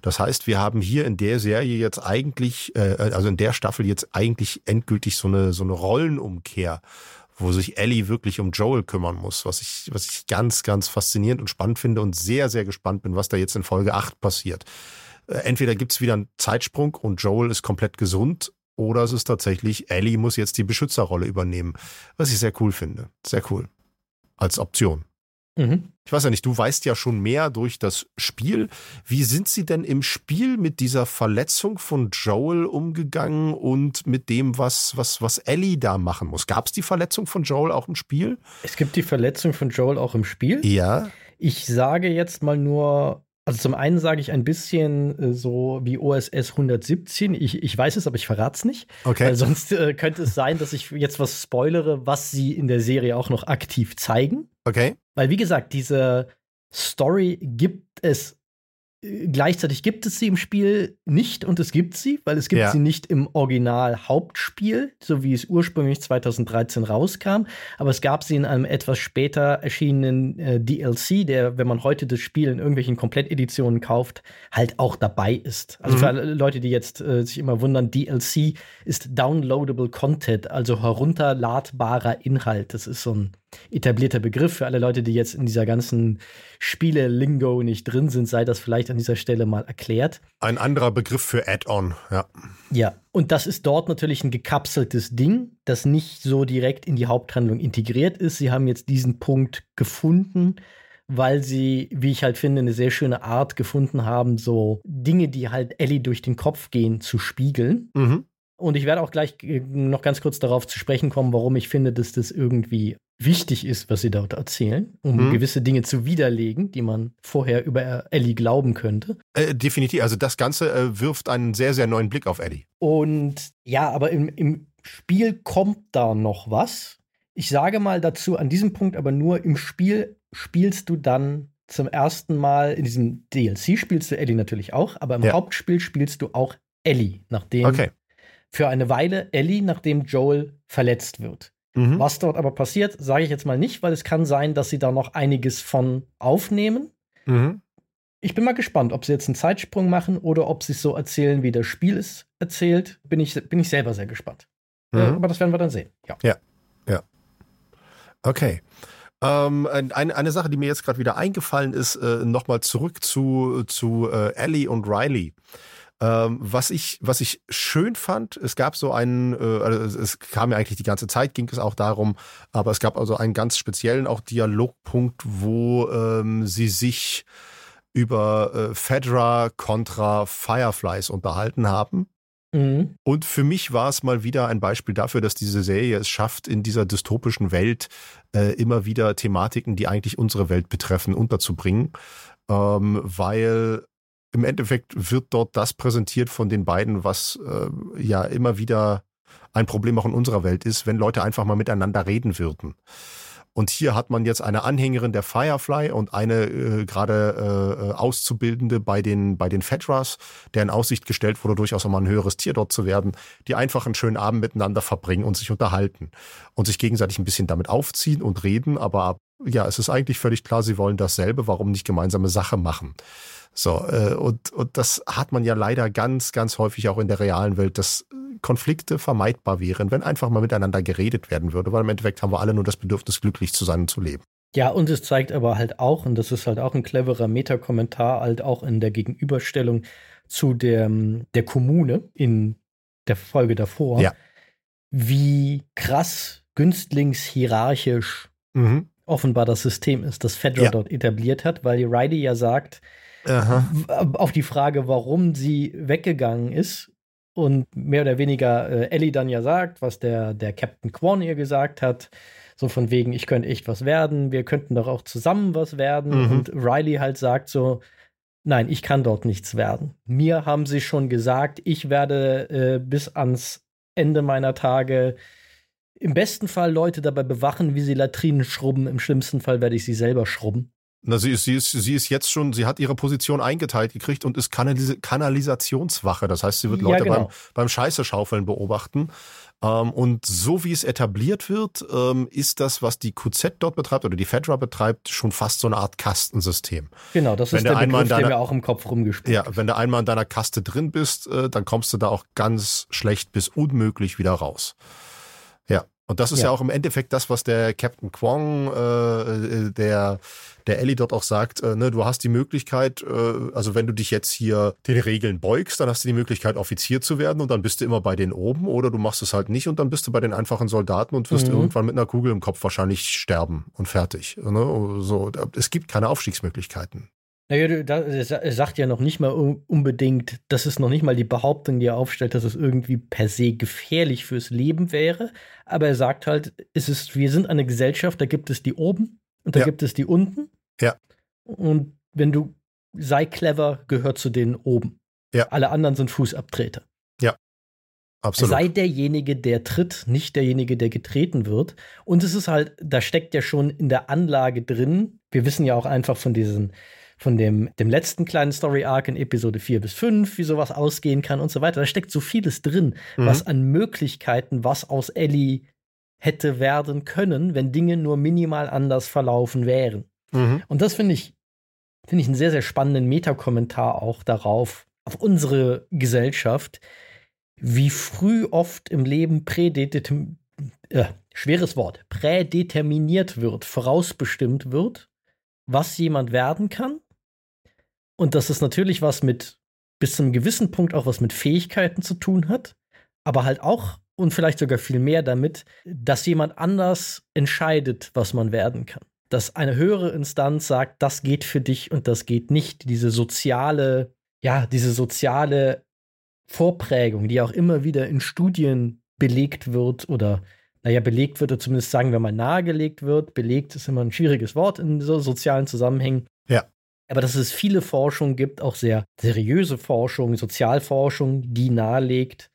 Das heißt, wir haben hier in der Serie jetzt eigentlich, äh, also in der Staffel jetzt eigentlich endgültig so eine, so eine Rollenumkehr, wo sich Ellie wirklich um Joel kümmern muss, was ich, was ich ganz, ganz faszinierend und spannend finde und sehr, sehr gespannt bin, was da jetzt in Folge 8 passiert. Äh, entweder gibt's wieder einen Zeitsprung und Joel ist komplett gesund oder es ist tatsächlich, Ellie muss jetzt die Beschützerrolle übernehmen, was ich sehr cool finde. Sehr cool. Als Option. Mhm. Ich weiß ja nicht, du weißt ja schon mehr durch das Spiel. Wie sind sie denn im Spiel mit dieser Verletzung von Joel umgegangen und mit dem, was, was, was Ellie da machen muss? Gab es die Verletzung von Joel auch im Spiel? Es gibt die Verletzung von Joel auch im Spiel. Ja. Ich sage jetzt mal nur also zum einen sage ich ein bisschen äh, so wie OSS 117. Ich, ich weiß es, aber ich verrate es nicht. Okay. Weil sonst äh, könnte es sein, dass ich jetzt was spoilere, was sie in der Serie auch noch aktiv zeigen. Okay. Weil, wie gesagt, diese Story gibt es Gleichzeitig gibt es sie im Spiel nicht und es gibt sie, weil es gibt ja. sie nicht im Original Hauptspiel, so wie es ursprünglich 2013 rauskam, aber es gab sie in einem etwas später erschienenen äh, DLC, der, wenn man heute das Spiel in irgendwelchen Kompletteditionen kauft, halt auch dabei ist. Also mhm. für alle Leute, die jetzt äh, sich immer wundern, DLC ist Downloadable Content, also herunterladbarer Inhalt. Das ist so ein etablierter Begriff. Für alle Leute, die jetzt in dieser ganzen Spiele-Lingo nicht drin sind, sei das vielleicht an dieser Stelle mal erklärt. Ein anderer Begriff für Add-on, ja. Ja, und das ist dort natürlich ein gekapseltes Ding, das nicht so direkt in die Haupthandlung integriert ist. Sie haben jetzt diesen Punkt gefunden, weil sie, wie ich halt finde, eine sehr schöne Art gefunden haben, so Dinge, die halt Ellie durch den Kopf gehen, zu spiegeln. Mhm. Und ich werde auch gleich äh, noch ganz kurz darauf zu sprechen kommen, warum ich finde, dass das irgendwie wichtig ist, was sie dort erzählen, um mhm. gewisse Dinge zu widerlegen, die man vorher über Ellie glauben könnte. Äh, definitiv. Also das Ganze äh, wirft einen sehr, sehr neuen Blick auf Ellie. Und ja, aber im, im Spiel kommt da noch was. Ich sage mal dazu an diesem Punkt aber nur, im Spiel spielst du dann zum ersten Mal, in diesem DLC spielst du Ellie natürlich auch, aber im ja. Hauptspiel spielst du auch Ellie, nachdem okay. für eine Weile Ellie, nachdem Joel verletzt wird. Mhm. Was dort aber passiert, sage ich jetzt mal nicht, weil es kann sein, dass sie da noch einiges von aufnehmen. Mhm. Ich bin mal gespannt, ob sie jetzt einen Zeitsprung machen oder ob sie es so erzählen, wie das Spiel es erzählt. Bin ich, bin ich selber sehr gespannt. Mhm. Äh, aber das werden wir dann sehen. Ja. Ja. ja. Okay. Ähm, eine, eine Sache, die mir jetzt gerade wieder eingefallen ist, äh, nochmal zurück zu, zu äh, Ellie und Riley. Ähm, was ich, was ich schön fand, es gab so einen, äh, also es kam ja eigentlich die ganze Zeit, ging es auch darum, aber es gab also einen ganz speziellen auch Dialogpunkt, wo ähm, sie sich über äh, Fedra kontra Fireflies unterhalten haben. Mhm. Und für mich war es mal wieder ein Beispiel dafür, dass diese Serie es schafft, in dieser dystopischen Welt äh, immer wieder Thematiken, die eigentlich unsere Welt betreffen, unterzubringen. Ähm, weil im Endeffekt wird dort das präsentiert von den beiden, was äh, ja immer wieder ein Problem auch in unserer Welt ist, wenn Leute einfach mal miteinander reden würden. Und hier hat man jetzt eine Anhängerin der Firefly und eine äh, gerade äh, Auszubildende bei den, bei den Fedras, der in Aussicht gestellt wurde, durchaus auch mal ein höheres Tier dort zu werden, die einfach einen schönen Abend miteinander verbringen und sich unterhalten und sich gegenseitig ein bisschen damit aufziehen und reden. Aber ja, es ist eigentlich völlig klar, sie wollen dasselbe, warum nicht gemeinsame Sache machen. So, äh, und, und das hat man ja leider ganz, ganz häufig auch in der realen Welt, dass Konflikte vermeidbar wären, wenn einfach mal miteinander geredet werden würde, weil im Endeffekt haben wir alle nur das Bedürfnis, glücklich zu sein und zu leben. Ja, und es zeigt aber halt auch, und das ist halt auch ein cleverer Metakommentar, halt auch in der Gegenüberstellung zu der, der Kommune in der Folge davor, ja. wie krass günstlingshierarchisch mhm. offenbar das System ist, das Fedra ja. dort etabliert hat, weil Riley ja sagt, Aha. auf die Frage, warum sie weggegangen ist, und mehr oder weniger äh, Ellie dann ja sagt, was der, der Captain Quan ihr gesagt hat. So von wegen, ich könnte echt was werden, wir könnten doch auch zusammen was werden. Mhm. Und Riley halt sagt so, nein, ich kann dort nichts werden. Mir haben sie schon gesagt, ich werde äh, bis ans Ende meiner Tage im besten Fall Leute dabei bewachen, wie sie Latrinen schrubben. Im schlimmsten Fall werde ich sie selber schrubben. Na, sie ist, sie ist, sie ist jetzt schon, sie hat ihre Position eingeteilt gekriegt und ist Kanalis Kanalisationswache. Das heißt, sie wird Leute ja, genau. beim, beim Scheiße schaufeln beobachten. Ähm, und so wie es etabliert wird, ähm, ist das, was die QZ dort betreibt oder die Fedra betreibt, schon fast so eine Art Kastensystem. Genau, das wenn ist der, der Begriff, deiner, der mir auch im Kopf rumgespielt Ja, wenn du einmal in deiner Kaste drin bist, äh, dann kommst du da auch ganz schlecht bis unmöglich wieder raus. Und das ist ja, ja auch im Endeffekt das, was der Captain Kwong, äh, äh der der Ellie dort auch sagt, äh, ne, du hast die Möglichkeit, äh, also wenn du dich jetzt hier den Regeln beugst, dann hast du die Möglichkeit, Offizier zu werden und dann bist du immer bei denen oben oder du machst es halt nicht und dann bist du bei den einfachen Soldaten und wirst mhm. irgendwann mit einer Kugel im Kopf wahrscheinlich sterben und fertig. Ne? So, es gibt keine Aufstiegsmöglichkeiten. Naja, er sagt ja noch nicht mal unbedingt, das ist noch nicht mal die Behauptung, die er aufstellt, dass es irgendwie per se gefährlich fürs Leben wäre. Aber er sagt halt, es ist, wir sind eine Gesellschaft, da gibt es die oben und da ja. gibt es die unten. Ja. Und wenn du sei clever, gehört zu denen oben. Ja. Alle anderen sind Fußabtreter. Ja. Absolut. Sei derjenige, der tritt, nicht derjenige, der getreten wird. Und es ist halt, da steckt ja schon in der Anlage drin. Wir wissen ja auch einfach von diesen, von dem, dem letzten kleinen Story-Arc in Episode 4 bis 5, wie sowas ausgehen kann und so weiter. Da steckt so vieles drin, mhm. was an Möglichkeiten, was aus Ellie hätte werden können, wenn Dinge nur minimal anders verlaufen wären. Mhm. Und das finde ich, finde ich einen sehr, sehr spannenden Metakommentar auch darauf, auf unsere Gesellschaft, wie früh oft im Leben prädeterminiert, äh, schweres Wort, prädeterminiert wird, vorausbestimmt wird, was jemand werden kann. Und dass es natürlich was mit, bis zu einem gewissen Punkt auch was mit Fähigkeiten zu tun hat, aber halt auch und vielleicht sogar viel mehr damit, dass jemand anders entscheidet, was man werden kann. Dass eine höhere Instanz sagt, das geht für dich und das geht nicht. Diese soziale, ja, diese soziale Vorprägung, die auch immer wieder in Studien belegt wird oder naja, belegt wird, oder zumindest sagen wir mal nahegelegt wird. Belegt ist immer ein schwieriges Wort in so sozialen Zusammenhängen. Ja. Aber dass es viele Forschung gibt, auch sehr seriöse Forschung, Sozialforschung, die nahelegt,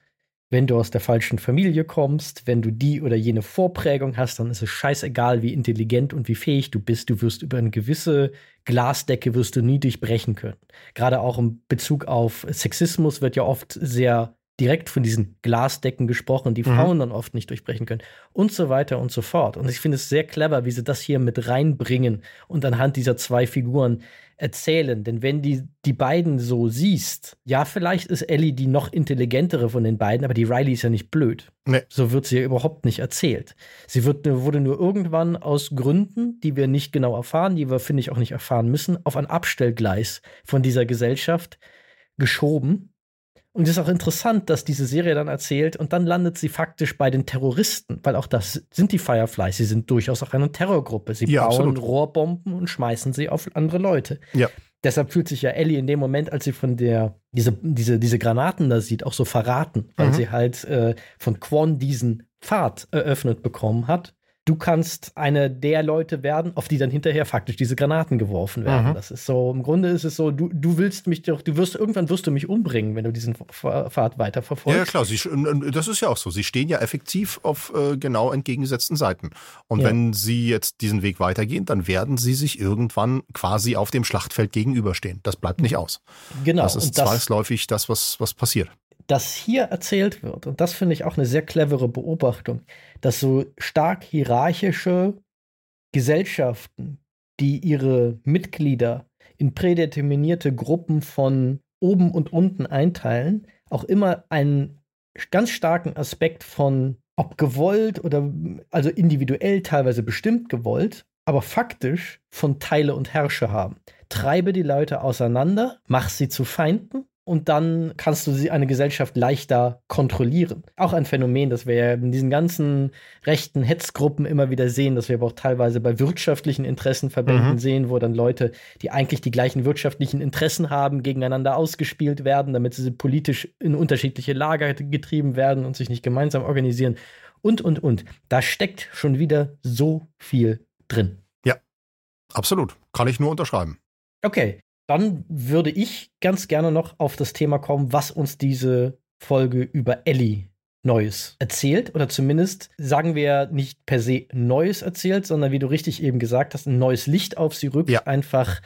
wenn du aus der falschen Familie kommst, wenn du die oder jene Vorprägung hast, dann ist es scheißegal, wie intelligent und wie fähig du bist. Du wirst über eine gewisse Glasdecke wirst du nie durchbrechen können. Gerade auch im Bezug auf Sexismus wird ja oft sehr direkt von diesen Glasdecken gesprochen, die mhm. Frauen dann oft nicht durchbrechen können und so weiter und so fort. Und ich finde es sehr clever, wie sie das hier mit reinbringen und anhand dieser zwei Figuren erzählen. Denn wenn die, die beiden so siehst, ja, vielleicht ist Ellie die noch intelligentere von den beiden, aber die Riley ist ja nicht blöd. Nee. So wird sie ja überhaupt nicht erzählt. Sie wird, wurde nur irgendwann aus Gründen, die wir nicht genau erfahren, die wir, finde ich, auch nicht erfahren müssen, auf ein Abstellgleis von dieser Gesellschaft geschoben und es ist auch interessant, dass diese Serie dann erzählt und dann landet sie faktisch bei den Terroristen, weil auch das sind die Fireflies. Sie sind durchaus auch eine Terrorgruppe. Sie ja, bauen absolut. Rohrbomben und schmeißen sie auf andere Leute. Ja. Deshalb fühlt sich ja Ellie in dem Moment, als sie von der diese, diese, diese Granaten da sieht, auch so verraten, weil mhm. sie halt äh, von Quan diesen Pfad eröffnet bekommen hat du kannst eine der Leute werden, auf die dann hinterher faktisch diese Granaten geworfen werden. Mhm. Das ist so, im Grunde ist es so, du, du willst mich doch, du wirst, irgendwann wirst du mich umbringen, wenn du diesen Pfad weiter verfolgst. Ja, klar, sie, das ist ja auch so. Sie stehen ja effektiv auf äh, genau entgegengesetzten Seiten. Und ja. wenn sie jetzt diesen Weg weitergehen, dann werden sie sich irgendwann quasi auf dem Schlachtfeld gegenüberstehen. Das bleibt nicht aus. Genau. Das ist zwangsläufig das, was, was passiert dass hier erzählt wird, und das finde ich auch eine sehr clevere Beobachtung, dass so stark hierarchische Gesellschaften, die ihre Mitglieder in prädeterminierte Gruppen von oben und unten einteilen, auch immer einen ganz starken Aspekt von, ob gewollt oder also individuell teilweise bestimmt gewollt, aber faktisch von Teile und Herrsche haben. Treibe die Leute auseinander, mach sie zu Feinden und dann kannst du sie eine Gesellschaft leichter kontrollieren. Auch ein Phänomen, das wir ja in diesen ganzen rechten Hetzgruppen immer wieder sehen, das wir aber auch teilweise bei wirtschaftlichen Interessenverbänden mhm. sehen, wo dann Leute, die eigentlich die gleichen wirtschaftlichen Interessen haben, gegeneinander ausgespielt werden, damit sie politisch in unterschiedliche Lager getrieben werden und sich nicht gemeinsam organisieren und, und, und. Da steckt schon wieder so viel drin. Ja, absolut. Kann ich nur unterschreiben. Okay, dann würde ich ganz gerne noch auf das Thema kommen, was uns diese Folge über Ellie Neues erzählt oder zumindest sagen wir nicht per se Neues erzählt, sondern wie du richtig eben gesagt hast, ein neues Licht auf sie rückt, ja. einfach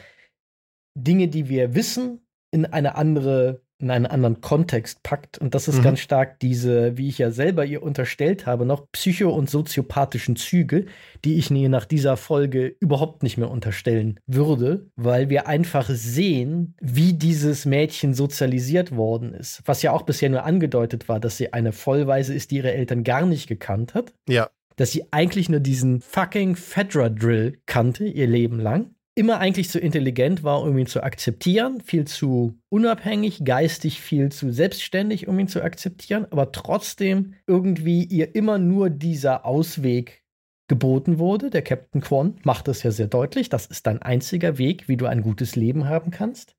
Dinge, die wir wissen, in eine andere in einen anderen Kontext packt. Und das ist mhm. ganz stark diese, wie ich ja selber ihr unterstellt habe, noch psycho- und soziopathischen Züge, die ich mir nach dieser Folge überhaupt nicht mehr unterstellen würde, weil wir einfach sehen, wie dieses Mädchen sozialisiert worden ist. Was ja auch bisher nur angedeutet war, dass sie eine Vollweise ist, die ihre Eltern gar nicht gekannt hat. Ja. Dass sie eigentlich nur diesen fucking Fedra Drill kannte, ihr Leben lang immer eigentlich zu intelligent war, um ihn zu akzeptieren, viel zu unabhängig, geistig viel zu selbstständig, um ihn zu akzeptieren, aber trotzdem irgendwie ihr immer nur dieser Ausweg geboten wurde. Der Captain Quan macht das ja sehr deutlich. Das ist dein einziger Weg, wie du ein gutes Leben haben kannst.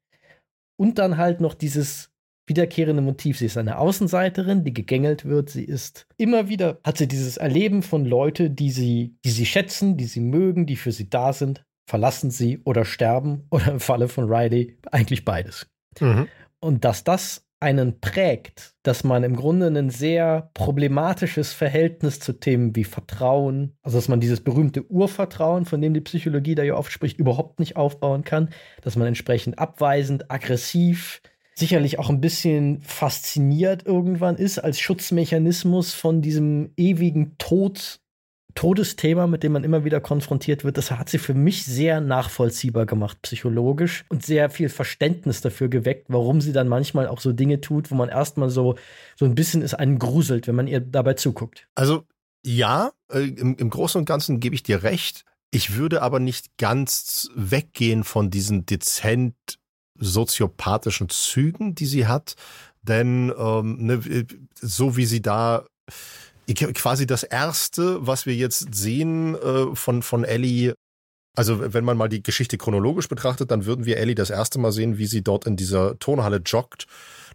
Und dann halt noch dieses wiederkehrende Motiv. Sie ist eine Außenseiterin, die gegängelt wird. Sie ist immer wieder, hat sie dieses Erleben von Leuten, die sie, die sie schätzen, die sie mögen, die für sie da sind, verlassen sie oder sterben oder im Falle von Riley eigentlich beides. Mhm. Und dass das einen prägt, dass man im Grunde ein sehr problematisches Verhältnis zu Themen wie Vertrauen, also dass man dieses berühmte Urvertrauen, von dem die Psychologie da ja oft spricht, überhaupt nicht aufbauen kann, dass man entsprechend abweisend, aggressiv, sicherlich auch ein bisschen fasziniert irgendwann ist als Schutzmechanismus von diesem ewigen Tod Todesthema, mit dem man immer wieder konfrontiert wird, das hat sie für mich sehr nachvollziehbar gemacht, psychologisch und sehr viel Verständnis dafür geweckt, warum sie dann manchmal auch so Dinge tut, wo man erstmal so, so ein bisschen ist einen gruselt, wenn man ihr dabei zuguckt. Also ja, äh, im, im Großen und Ganzen gebe ich dir recht. Ich würde aber nicht ganz weggehen von diesen dezent soziopathischen Zügen, die sie hat, denn ähm, ne, so wie sie da quasi das erste, was wir jetzt sehen äh, von, von Ellie. Also, wenn man mal die Geschichte chronologisch betrachtet, dann würden wir Ellie das erste Mal sehen, wie sie dort in dieser Tonhalle joggt.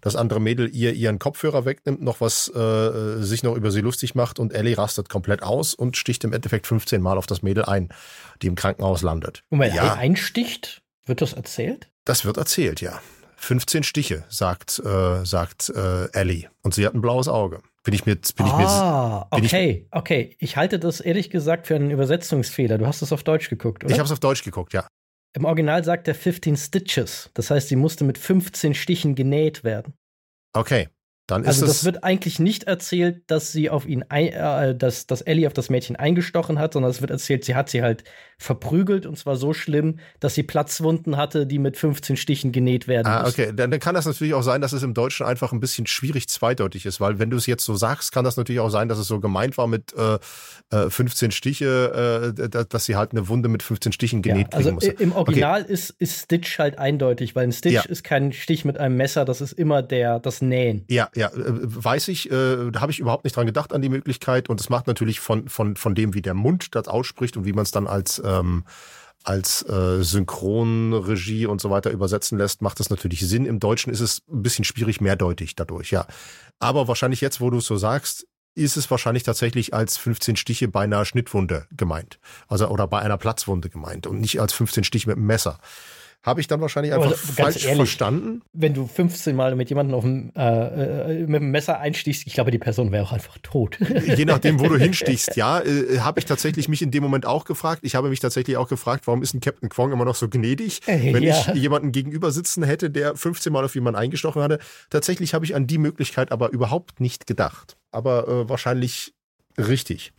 Das andere Mädel ihr ihren Kopfhörer wegnimmt, noch was äh, sich noch über sie lustig macht und Ellie rastet komplett aus und sticht im Endeffekt 15 Mal auf das Mädel ein, die im Krankenhaus landet. Und wenn ja. einsticht, wird das erzählt? Das wird erzählt, ja. 15 Stiche, sagt, äh, sagt äh, Ellie. Und sie hat ein blaues Auge. Bin ich mir, bin ich ah, mir, okay, ich, okay. Ich halte das ehrlich gesagt für einen Übersetzungsfehler. Du hast es auf Deutsch geguckt, oder? Ich habe es auf Deutsch geguckt, ja. Im Original sagt er 15 Stitches. Das heißt, sie musste mit 15 Stichen genäht werden. Okay. Dann ist also das wird eigentlich nicht erzählt, dass sie auf ihn, ein, äh, dass, dass Ellie auf das Mädchen eingestochen hat, sondern es wird erzählt, sie hat sie halt verprügelt und zwar so schlimm, dass sie Platzwunden hatte, die mit 15 Stichen genäht werden. Ah, okay. Dann, dann, kann das natürlich auch sein, dass es im Deutschen einfach ein bisschen schwierig zweideutig ist, weil wenn du es jetzt so sagst, kann das natürlich auch sein, dass es so gemeint war mit äh, 15 äh, Stiche, äh, dass sie halt eine Wunde mit 15 Stichen genäht ja, also musste. Im Original okay. ist, ist Stitch halt eindeutig, weil ein Stitch ja. ist kein Stich mit einem Messer, das ist immer der, das Nähen. Ja, ja, äh, weiß ich, äh, da habe ich überhaupt nicht dran gedacht an die Möglichkeit und es macht natürlich von, von, von dem, wie der Mund das ausspricht und wie man es dann als, ähm, als äh, Synchronregie und so weiter übersetzen lässt, macht das natürlich Sinn. Im Deutschen ist es ein bisschen schwierig mehrdeutig dadurch, ja. Aber wahrscheinlich jetzt, wo du es so sagst, ist es wahrscheinlich tatsächlich als 15 Stiche bei einer Schnittwunde gemeint. Also, oder bei einer Platzwunde gemeint und nicht als 15 Stiche mit einem Messer habe ich dann wahrscheinlich einfach also, falsch ehrlich, verstanden. Wenn du 15 Mal mit jemandem auf dem, äh, äh, mit dem Messer einstichst, ich glaube, die Person wäre auch einfach tot. Je nachdem, wo du hinstichst, ja, äh, habe ich tatsächlich mich in dem Moment auch gefragt. Ich habe mich tatsächlich auch gefragt, warum ist ein Captain Quong immer noch so gnädig, äh, wenn ja. ich jemanden gegenüber sitzen hätte, der 15 Mal auf jemanden eingestochen hatte. Tatsächlich habe ich an die Möglichkeit aber überhaupt nicht gedacht. Aber äh, wahrscheinlich richtig.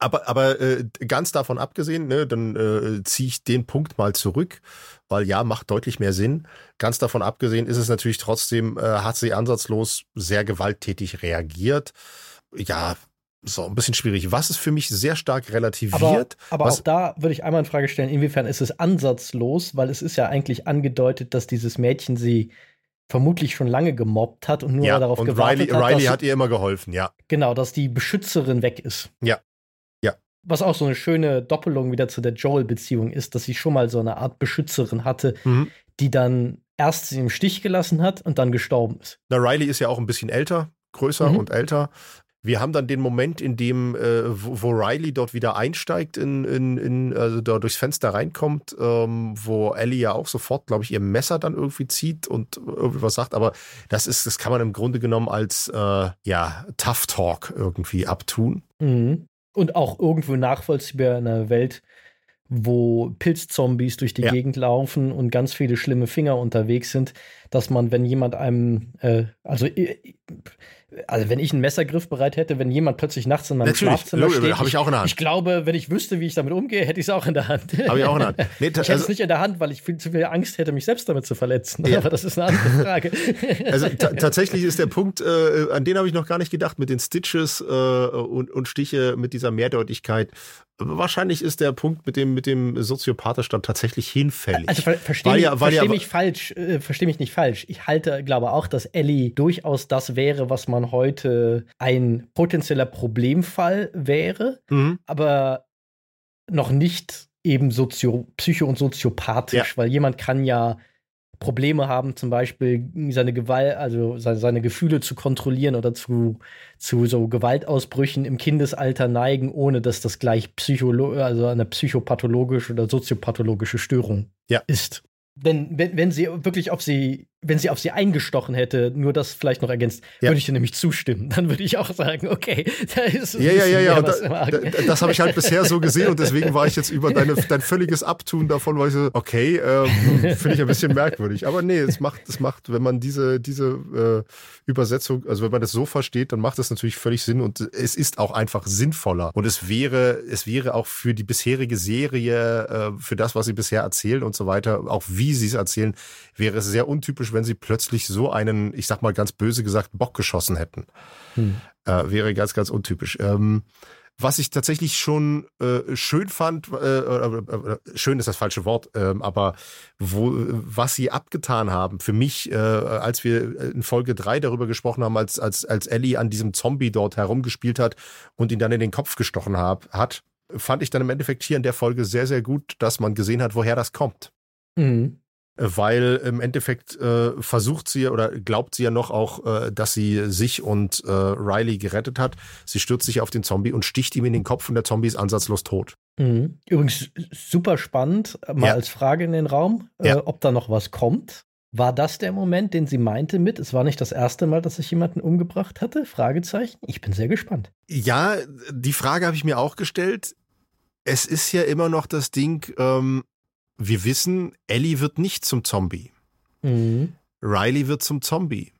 Aber, aber äh, ganz davon abgesehen, ne, dann äh, ziehe ich den Punkt mal zurück, weil ja, macht deutlich mehr Sinn. Ganz davon abgesehen ist es natürlich trotzdem, äh, hat sie ansatzlos sehr gewalttätig reagiert. Ja, so ein bisschen schwierig. Was ist für mich sehr stark relativiert. Aber, aber auch da würde ich einmal in Frage stellen, inwiefern ist es ansatzlos, weil es ist ja eigentlich angedeutet, dass dieses Mädchen sie vermutlich schon lange gemobbt hat und nur ja, darauf und gewartet Riley, hat. Riley hat ihr immer geholfen, ja. Genau, dass die Beschützerin weg ist. Ja was auch so eine schöne Doppelung wieder zu der Joel-Beziehung ist, dass sie schon mal so eine Art Beschützerin hatte, mhm. die dann erst sie im Stich gelassen hat und dann gestorben ist. Na, Riley ist ja auch ein bisschen älter, größer mhm. und älter. Wir haben dann den Moment, in dem, äh, wo, wo, Riley dort wieder einsteigt, in, in, in, also da durchs Fenster reinkommt, ähm, wo Ellie ja auch sofort, glaube ich, ihr Messer dann irgendwie zieht und irgendwie was sagt. Aber das ist, das kann man im Grunde genommen als äh, ja, Tough Talk irgendwie abtun. Mhm und auch irgendwo nachvollziehbar in einer Welt, wo Pilzzombies durch die ja. Gegend laufen und ganz viele schlimme Finger unterwegs sind, dass man, wenn jemand einem, äh, also also wenn ich einen Messergriff bereit hätte, wenn jemand plötzlich nachts in meinem Natürlich, Schlafzimmer steht, habe ich auch in der Hand. Ich glaube, wenn ich wüsste, wie ich damit umgehe, hätte ich es auch in der Hand. Habe ich auch in der Hand. Nee, ich hätte also, es nicht in der Hand, weil ich viel zu viel Angst hätte, mich selbst damit zu verletzen. Ja. Aber das ist eine andere Frage. Also tatsächlich ist der Punkt, äh, an den habe ich noch gar nicht gedacht, mit den Stitches äh, und, und Stiche, mit dieser Mehrdeutigkeit. Wahrscheinlich ist der Punkt mit dem, mit dem Soziopathisch dann tatsächlich hinfällig. Also ver verstehe mich, ja, versteh ja, mich falsch, äh, verstehe mich nicht falsch. Ich halte, glaube auch, dass Ellie durchaus das wäre, was man heute ein potenzieller Problemfall wäre, mhm. aber noch nicht eben sozio psycho- und soziopathisch, ja. weil jemand kann ja Probleme haben, zum Beispiel seine Gewalt, also seine, seine, Gefühle zu kontrollieren oder zu, zu so Gewaltausbrüchen im Kindesalter neigen, ohne dass das gleich Psycholo also eine psychopathologische oder soziopathologische Störung ja. ist wenn, wenn, wenn sie wirklich auf sie, wenn sie auf sie eingestochen hätte, nur das vielleicht noch ergänzt, ja. würde ich dir nämlich zustimmen. Dann würde ich auch sagen, okay, da ist Ja, ja, ja, ja. Da, da, das habe ich halt bisher so gesehen und deswegen war ich jetzt über deine, dein völliges Abtun davon, weil ich so, okay, ähm, finde ich ein bisschen merkwürdig. Aber nee, es macht, es macht, wenn man diese, diese äh, Übersetzung, also wenn man das so versteht, dann macht das natürlich völlig Sinn und es ist auch einfach sinnvoller. Und es wäre, es wäre auch für die bisherige Serie, äh, für das, was sie bisher erzählen und so weiter, auch wie sie es erzählen, wäre es sehr untypisch, wenn sie plötzlich so einen, ich sag mal ganz böse gesagt, Bock geschossen hätten. Hm. Äh, wäre ganz, ganz untypisch. Ähm, was ich tatsächlich schon äh, schön fand, äh, schön ist das falsche Wort, äh, aber wo, was sie abgetan haben für mich, äh, als wir in Folge drei darüber gesprochen haben, als, als, als Ellie an diesem Zombie dort herumgespielt hat und ihn dann in den Kopf gestochen hab, hat, fand ich dann im Endeffekt hier in der Folge sehr, sehr gut, dass man gesehen hat, woher das kommt. Mhm. Weil im Endeffekt äh, versucht sie oder glaubt sie ja noch auch, äh, dass sie sich und äh, Riley gerettet hat. Sie stürzt sich auf den Zombie und sticht ihm in den Kopf und der Zombie ist ansatzlos tot. Mhm. Übrigens super spannend, mal ja. als Frage in den Raum, äh, ja. ob da noch was kommt. War das der Moment, den sie meinte mit, es war nicht das erste Mal, dass ich jemanden umgebracht hatte? Fragezeichen. Ich bin sehr gespannt. Ja, die Frage habe ich mir auch gestellt. Es ist ja immer noch das Ding, ähm, wir wissen, Ellie wird nicht zum Zombie. Mhm. Riley wird zum Zombie.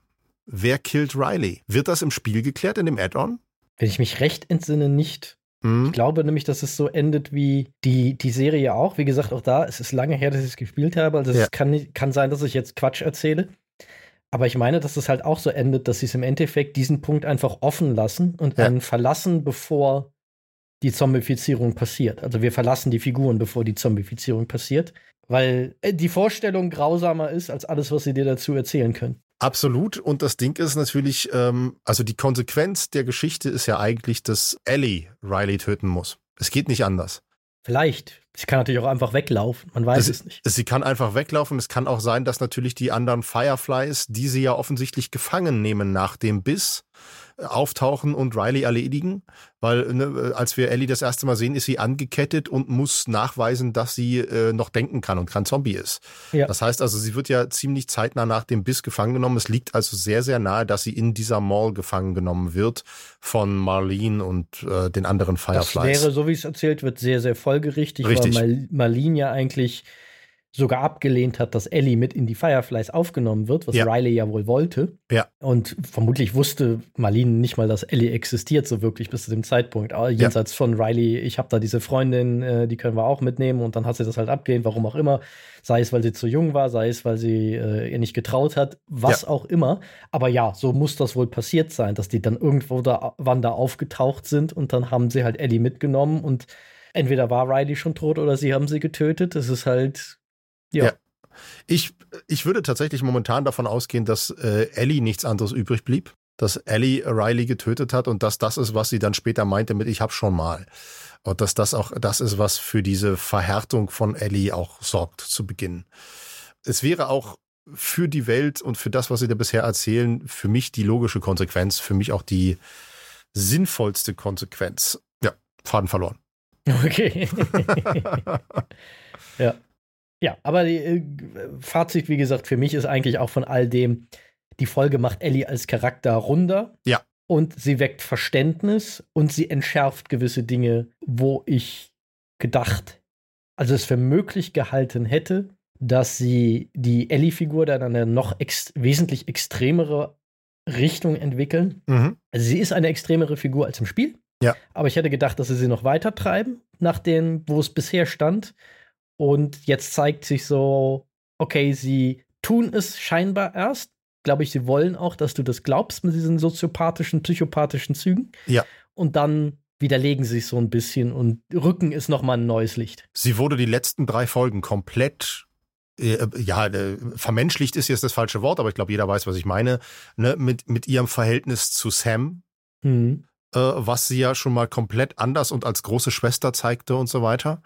Wer killt Riley? Wird das im Spiel geklärt, in dem Add-on? Wenn ich mich recht entsinne, nicht. Mhm. Ich glaube nämlich, dass es so endet wie die, die Serie auch. Wie gesagt, auch da, es ist lange her, dass ich es gespielt habe. Also ja. es kann, kann sein, dass ich jetzt Quatsch erzähle. Aber ich meine, dass es halt auch so endet, dass sie es im Endeffekt diesen Punkt einfach offen lassen und ja. einen verlassen, bevor die Zombifizierung passiert. Also wir verlassen die Figuren, bevor die Zombifizierung passiert, weil äh, die Vorstellung grausamer ist als alles, was sie dir dazu erzählen können. Absolut. Und das Ding ist natürlich, ähm, also die Konsequenz der Geschichte ist ja eigentlich, dass Ellie Riley töten muss. Es geht nicht anders. Vielleicht. Sie kann natürlich auch einfach weglaufen. Man weiß es, es nicht. Sie kann einfach weglaufen. Es kann auch sein, dass natürlich die anderen Fireflies, die sie ja offensichtlich gefangen nehmen nach dem Biss, auftauchen und Riley erledigen, weil ne, als wir Ellie das erste Mal sehen, ist sie angekettet und muss nachweisen, dass sie äh, noch denken kann und kein Zombie ist. Ja. Das heißt also, sie wird ja ziemlich zeitnah nach dem Biss gefangen genommen. Es liegt also sehr, sehr nahe, dass sie in dieser Mall gefangen genommen wird von Marlene und äh, den anderen Fireflies. Das wäre, so wie es erzählt wird, sehr, sehr folgerichtig, Richtig. weil Marlene ja eigentlich sogar abgelehnt hat, dass Ellie mit in die Fireflies aufgenommen wird, was ja. Riley ja wohl wollte. Ja. Und vermutlich wusste Marlene nicht mal, dass Ellie existiert, so wirklich bis zu dem Zeitpunkt. Aber jenseits ja. von Riley, ich habe da diese Freundin, äh, die können wir auch mitnehmen und dann hat sie das halt abgelehnt, warum auch immer. Sei es, weil sie zu jung war, sei es, weil sie äh, ihr nicht getraut hat, was ja. auch immer. Aber ja, so muss das wohl passiert sein, dass die dann irgendwo da, wann da aufgetaucht sind und dann haben sie halt Ellie mitgenommen und entweder war Riley schon tot oder sie haben sie getötet. Das ist halt ja. ja. Ich, ich würde tatsächlich momentan davon ausgehen, dass äh, Ellie nichts anderes übrig blieb. Dass Ellie Riley getötet hat und dass das ist, was sie dann später meinte mit ich hab schon mal. Und dass das auch das ist, was für diese Verhärtung von Ellie auch sorgt zu Beginn. Es wäre auch für die Welt und für das, was sie da bisher erzählen, für mich die logische Konsequenz, für mich auch die sinnvollste Konsequenz. Ja, Faden verloren. Okay. ja. Ja, aber die, äh, Fazit, wie gesagt, für mich ist eigentlich auch von all dem, die Folge macht Ellie als Charakter runder. Ja. Und sie weckt Verständnis und sie entschärft gewisse Dinge, wo ich gedacht, also es für möglich gehalten hätte, dass sie die Ellie-Figur dann eine noch ex wesentlich extremere Richtung entwickeln. Mhm. Also sie ist eine extremere Figur als im Spiel. Ja. Aber ich hätte gedacht, dass sie sie noch weiter treiben, nach dem, wo es bisher stand. Und jetzt zeigt sich so, okay, sie tun es scheinbar erst. Glaube ich, sie wollen auch, dass du das glaubst mit diesen soziopathischen, psychopathischen Zügen. Ja. Und dann widerlegen sie sich so ein bisschen und rücken ist noch mal ein neues Licht. Sie wurde die letzten drei Folgen komplett äh, ja, äh, vermenschlicht ist jetzt das falsche Wort, aber ich glaube, jeder weiß, was ich meine, ne, mit, mit ihrem Verhältnis zu Sam, mhm. äh, was sie ja schon mal komplett anders und als große Schwester zeigte und so weiter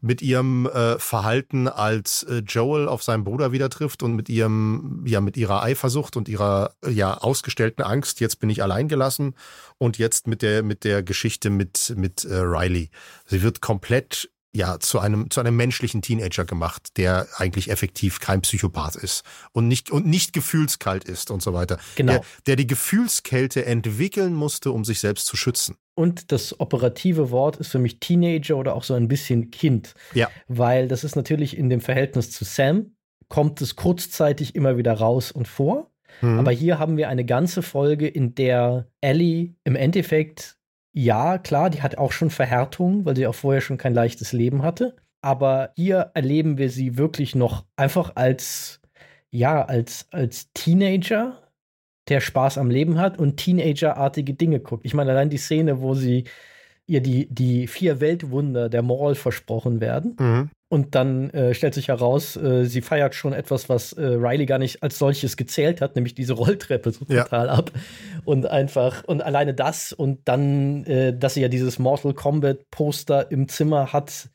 mit ihrem äh, Verhalten, als äh, Joel auf seinen Bruder wieder trifft und mit ihrem, ja, mit ihrer Eifersucht und ihrer ja ausgestellten Angst, jetzt bin ich allein gelassen und jetzt mit der mit der Geschichte mit mit äh, Riley. Sie wird komplett ja zu einem zu einem menschlichen Teenager gemacht, der eigentlich effektiv kein Psychopath ist und nicht und nicht gefühlskalt ist und so weiter. Genau. Der, der die Gefühlskälte entwickeln musste, um sich selbst zu schützen. Und das operative Wort ist für mich Teenager oder auch so ein bisschen Kind. Ja. Weil das ist natürlich in dem Verhältnis zu Sam, kommt es kurzzeitig immer wieder raus und vor. Mhm. Aber hier haben wir eine ganze Folge, in der Ellie im Endeffekt ja, klar, die hat auch schon Verhärtung, weil sie auch vorher schon kein leichtes Leben hatte. Aber hier erleben wir sie wirklich noch einfach als, ja, als, als Teenager, der Spaß am Leben hat und Teenagerartige Dinge guckt. Ich meine, allein die Szene, wo sie ihr die, die vier Weltwunder der Mall versprochen werden. Mhm. Und dann äh, stellt sich heraus, äh, sie feiert schon etwas, was äh, Riley gar nicht als solches gezählt hat, nämlich diese Rolltreppe so ja. total ab. Und einfach, und alleine das und dann, äh, dass sie ja dieses Mortal Kombat Poster im Zimmer hat,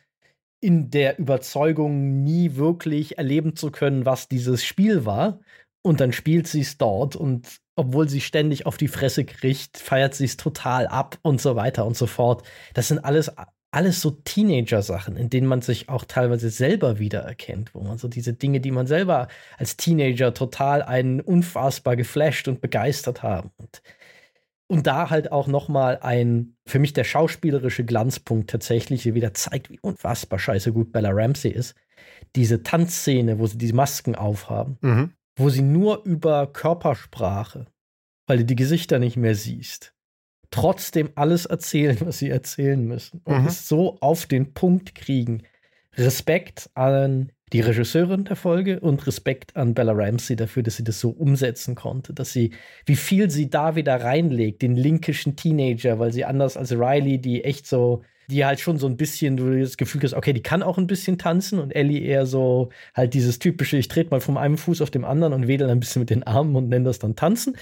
in der Überzeugung, nie wirklich erleben zu können, was dieses Spiel war. Und dann spielt sie es dort und obwohl sie ständig auf die Fresse kriegt, feiert sie es total ab und so weiter und so fort. Das sind alles alles so Teenager-Sachen, in denen man sich auch teilweise selber wiedererkennt, wo man so diese Dinge, die man selber als Teenager total einen unfassbar geflasht und begeistert haben. Und, und da halt auch noch mal ein, für mich der schauspielerische Glanzpunkt tatsächlich, der wieder zeigt, wie unfassbar scheiße gut Bella Ramsey ist. Diese Tanzszene, wo sie diese Masken aufhaben, mhm. wo sie nur über Körpersprache, weil du die Gesichter nicht mehr siehst, trotzdem alles erzählen, was sie erzählen müssen. Und mhm. es so auf den Punkt kriegen. Respekt an die Regisseurin der Folge und Respekt an Bella Ramsey dafür, dass sie das so umsetzen konnte, dass sie, wie viel sie da wieder reinlegt, den linkischen Teenager, weil sie anders als Riley, die echt so, die halt schon so ein bisschen, du das Gefühl hast, okay, die kann auch ein bisschen tanzen und Ellie eher so halt dieses typische, ich trete mal von einem Fuß auf dem anderen und wedel ein bisschen mit den Armen und nenne das dann tanzen.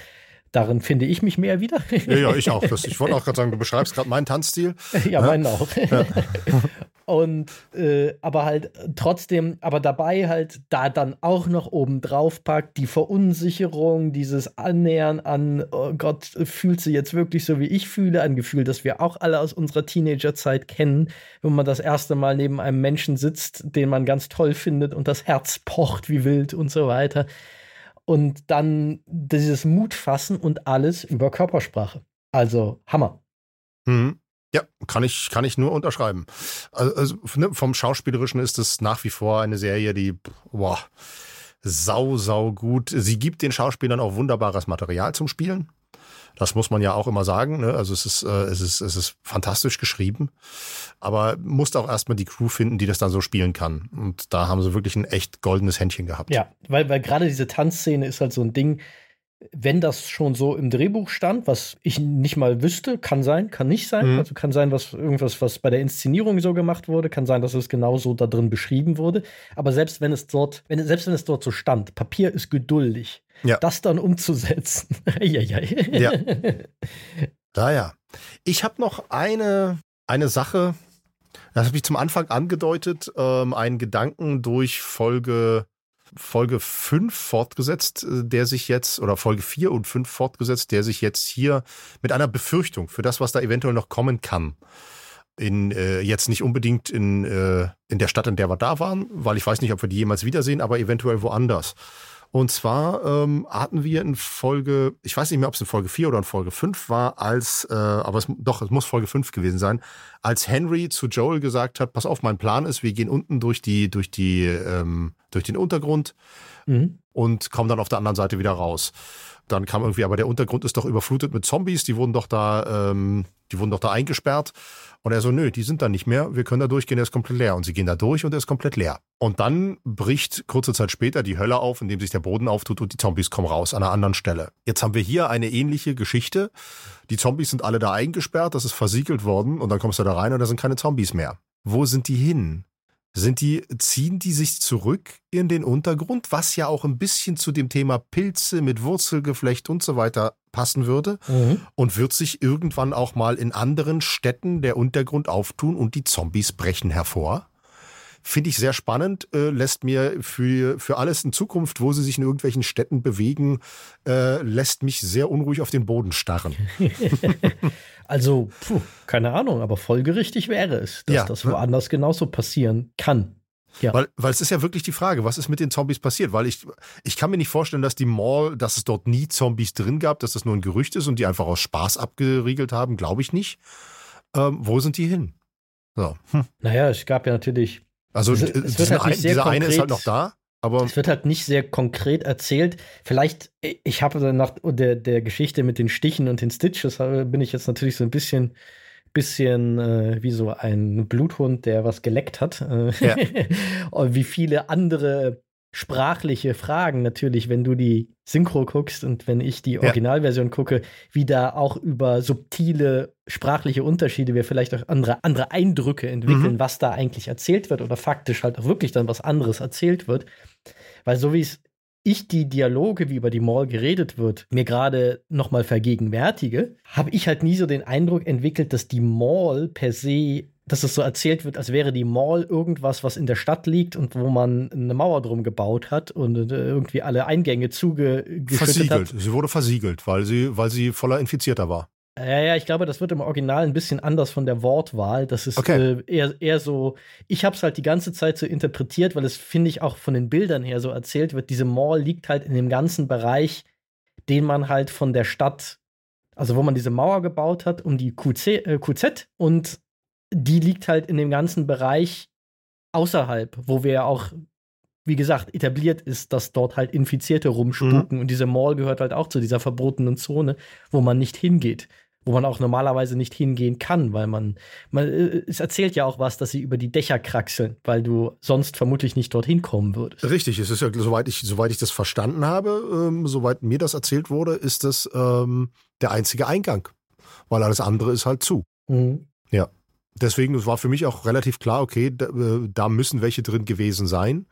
Darin finde ich mich mehr wieder. Ja, ja ich auch. Das, ich wollte auch gerade sagen, du beschreibst gerade meinen Tanzstil. Ja, ja, meinen auch. Ja. Und äh, aber halt trotzdem, aber dabei halt da dann auch noch oben drauf packt, die Verunsicherung, dieses Annähern an, oh Gott, fühlt sie jetzt wirklich so, wie ich fühle, ein Gefühl, das wir auch alle aus unserer Teenagerzeit kennen, wenn man das erste Mal neben einem Menschen sitzt, den man ganz toll findet und das Herz pocht wie wild und so weiter und dann dieses Mut fassen und alles über Körpersprache. Also Hammer. Mhm. Ja, kann ich, kann ich nur unterschreiben. Also, also ne, vom Schauspielerischen ist es nach wie vor eine Serie, die, boah, sau, sau gut. Sie gibt den Schauspielern auch wunderbares Material zum Spielen. Das muss man ja auch immer sagen. Ne? Also es ist, äh, es, ist, es ist fantastisch geschrieben. Aber musste auch erstmal die Crew finden, die das dann so spielen kann. Und da haben sie wirklich ein echt goldenes Händchen gehabt. Ja, weil, weil gerade diese Tanzszene ist halt so ein Ding, wenn das schon so im Drehbuch stand, was ich nicht mal wüsste, kann sein, kann nicht sein. Mhm. Also kann sein, was irgendwas, was bei der Inszenierung so gemacht wurde, kann sein, dass es genauso da drin beschrieben wurde. Aber selbst wenn es dort, wenn, selbst wenn es dort so stand, Papier ist geduldig, ja. das dann umzusetzen. ja. Naja. Ich habe noch eine, eine Sache, das habe ich zum Anfang angedeutet, ähm, einen Gedanken durch Folge Folge 5 fortgesetzt, äh, der sich jetzt, oder Folge 4 und 5 fortgesetzt, der sich jetzt hier mit einer Befürchtung für das, was da eventuell noch kommen kann, in äh, jetzt nicht unbedingt in, äh, in der Stadt, in der wir da waren, weil ich weiß nicht, ob wir die jemals wiedersehen, aber eventuell woanders. Und zwar ähm, hatten wir in Folge, ich weiß nicht mehr, ob es in Folge 4 oder in Folge 5 war, als, äh, aber es, doch, es muss Folge 5 gewesen sein, als Henry zu Joel gesagt hat, pass auf, mein Plan ist, wir gehen unten durch die, durch die, ähm, durch den Untergrund mhm. Und kommen dann auf der anderen Seite wieder raus. Dann kam irgendwie, aber der Untergrund ist doch überflutet mit Zombies, die wurden doch da, ähm, die wurden doch da eingesperrt. Und er so, nö, die sind da nicht mehr, wir können da durchgehen, der ist komplett leer. Und sie gehen da durch und er ist komplett leer. Und dann bricht kurze Zeit später die Hölle auf, indem sich der Boden auftut und die Zombies kommen raus an einer anderen Stelle. Jetzt haben wir hier eine ähnliche Geschichte. Die Zombies sind alle da eingesperrt, das ist versiegelt worden und dann kommst du da rein und da sind keine Zombies mehr. Wo sind die hin? Sind die, ziehen die sich zurück in den Untergrund, was ja auch ein bisschen zu dem Thema Pilze mit Wurzelgeflecht und so weiter passen würde? Mhm. Und wird sich irgendwann auch mal in anderen Städten der Untergrund auftun und die Zombies brechen hervor? Finde ich sehr spannend, äh, lässt mir für, für alles in Zukunft, wo sie sich in irgendwelchen Städten bewegen, äh, lässt mich sehr unruhig auf den Boden starren. also, puh, keine Ahnung, aber folgerichtig wäre es, dass ja. das woanders genauso passieren kann. Ja. Weil, weil es ist ja wirklich die Frage, was ist mit den Zombies passiert? Weil ich, ich kann mir nicht vorstellen, dass die Mall, dass es dort nie Zombies drin gab, dass das nur ein Gerücht ist und die einfach aus Spaß abgeriegelt haben, glaube ich nicht. Ähm, wo sind die hin? So. Hm. Naja, es gab ja natürlich also es, es halt sehr dieser konkret, eine ist halt noch da. Aber es wird halt nicht sehr konkret erzählt. Vielleicht, ich habe nach der, der Geschichte mit den Stichen und den Stitches, bin ich jetzt natürlich so ein bisschen, bisschen äh, wie so ein Bluthund, der was geleckt hat. Äh, ja. und wie viele andere sprachliche Fragen natürlich, wenn du die Synchro guckst und wenn ich die Originalversion ja. gucke, wie da auch über subtile sprachliche Unterschiede wir vielleicht auch andere, andere Eindrücke entwickeln, mhm. was da eigentlich erzählt wird oder faktisch halt auch wirklich dann was anderes erzählt wird. Weil so wie es ich die Dialoge, wie über die Mall geredet wird, mir gerade nochmal vergegenwärtige, habe ich halt nie so den Eindruck entwickelt, dass die Mall per se dass es so erzählt wird, als wäre die Mall irgendwas, was in der Stadt liegt und wo man eine Mauer drum gebaut hat und äh, irgendwie alle Eingänge zugeschüttet versiegelt. hat. Sie wurde versiegelt, weil sie, weil sie voller Infizierter war. Ja, ja, ich glaube, das wird im Original ein bisschen anders von der Wortwahl. Das ist okay. äh, eher, eher so, ich habe es halt die ganze Zeit so interpretiert, weil es, finde ich, auch von den Bildern her so erzählt wird. Diese Mall liegt halt in dem ganzen Bereich, den man halt von der Stadt, also wo man diese Mauer gebaut hat, um die QC, äh, QZ und die liegt halt in dem ganzen Bereich außerhalb, wo wir ja auch wie gesagt, etabliert ist, dass dort halt Infizierte rumspuken. Mhm. Und diese Mall gehört halt auch zu dieser verbotenen Zone, wo man nicht hingeht. Wo man auch normalerweise nicht hingehen kann, weil man, man, äh, es erzählt ja auch was, dass sie über die Dächer kraxeln, weil du sonst vermutlich nicht dorthin kommen würdest. Richtig, es ist ja, soweit ich, soweit ich das verstanden habe, ähm, soweit mir das erzählt wurde, ist das ähm, der einzige Eingang. Weil alles andere ist halt zu. Mhm. Ja. Deswegen war für mich auch relativ klar, okay, da, äh, da müssen welche drin gewesen sein.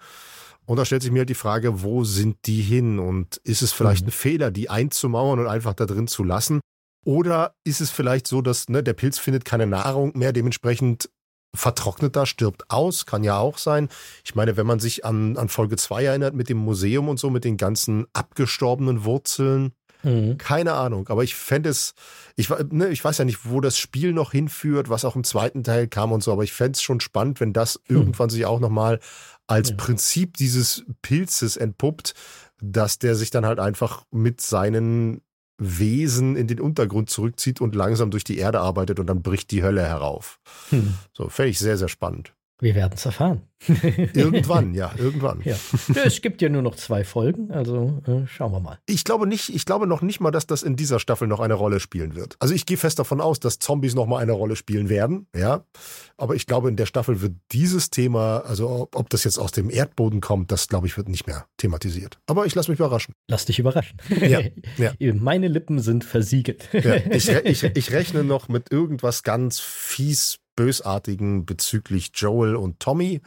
Und da stellt sich mir halt die Frage, wo sind die hin? Und ist es vielleicht mhm. ein Fehler, die einzumauern und einfach da drin zu lassen? Oder ist es vielleicht so, dass ne, der Pilz findet keine Nahrung mehr, dementsprechend vertrocknet da, stirbt aus, kann ja auch sein. Ich meine, wenn man sich an, an Folge 2 erinnert mit dem Museum und so, mit den ganzen abgestorbenen Wurzeln, Mhm. Keine Ahnung, aber ich fände es, ich, ne, ich weiß ja nicht, wo das Spiel noch hinführt, was auch im zweiten Teil kam und so, aber ich fände es schon spannend, wenn das mhm. irgendwann sich auch nochmal als ja. Prinzip dieses Pilzes entpuppt, dass der sich dann halt einfach mit seinen Wesen in den Untergrund zurückzieht und langsam durch die Erde arbeitet und dann bricht die Hölle herauf. Hm. So, fände ich sehr, sehr spannend. Wir werden es erfahren. irgendwann, ja, irgendwann. Ja. Es gibt ja nur noch zwei Folgen, also äh, schauen wir mal. Ich glaube nicht, ich glaube noch nicht mal, dass das in dieser Staffel noch eine Rolle spielen wird. Also ich gehe fest davon aus, dass Zombies noch mal eine Rolle spielen werden, ja. Aber ich glaube, in der Staffel wird dieses Thema, also ob, ob das jetzt aus dem Erdboden kommt, das glaube ich wird nicht mehr thematisiert. Aber ich lasse mich überraschen. Lass dich überraschen. Ja, ja. Meine Lippen sind versiegelt. Ja, ich, ich, ich rechne noch mit irgendwas ganz fies Bösartigen bezüglich Joel und Tommy.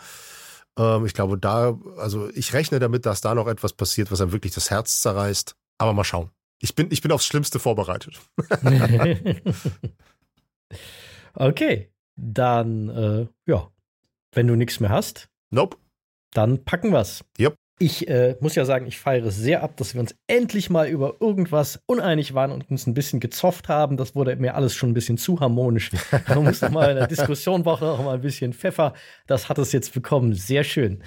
Ähm, ich glaube, da, also ich rechne damit, dass da noch etwas passiert, was einem wirklich das Herz zerreißt. Aber mal schauen. Ich bin, ich bin aufs Schlimmste vorbereitet. okay, dann, äh, ja, wenn du nichts mehr hast. Nope. Dann packen wir's. Yep. Ich äh, muss ja sagen, ich feiere es sehr ab, dass wir uns endlich mal über irgendwas uneinig waren und uns ein bisschen gezofft haben. Das wurde mir alles schon ein bisschen zu harmonisch. Man muss noch mal in der Diskussion braucht noch mal ein bisschen Pfeffer. Das hat es jetzt bekommen. Sehr schön.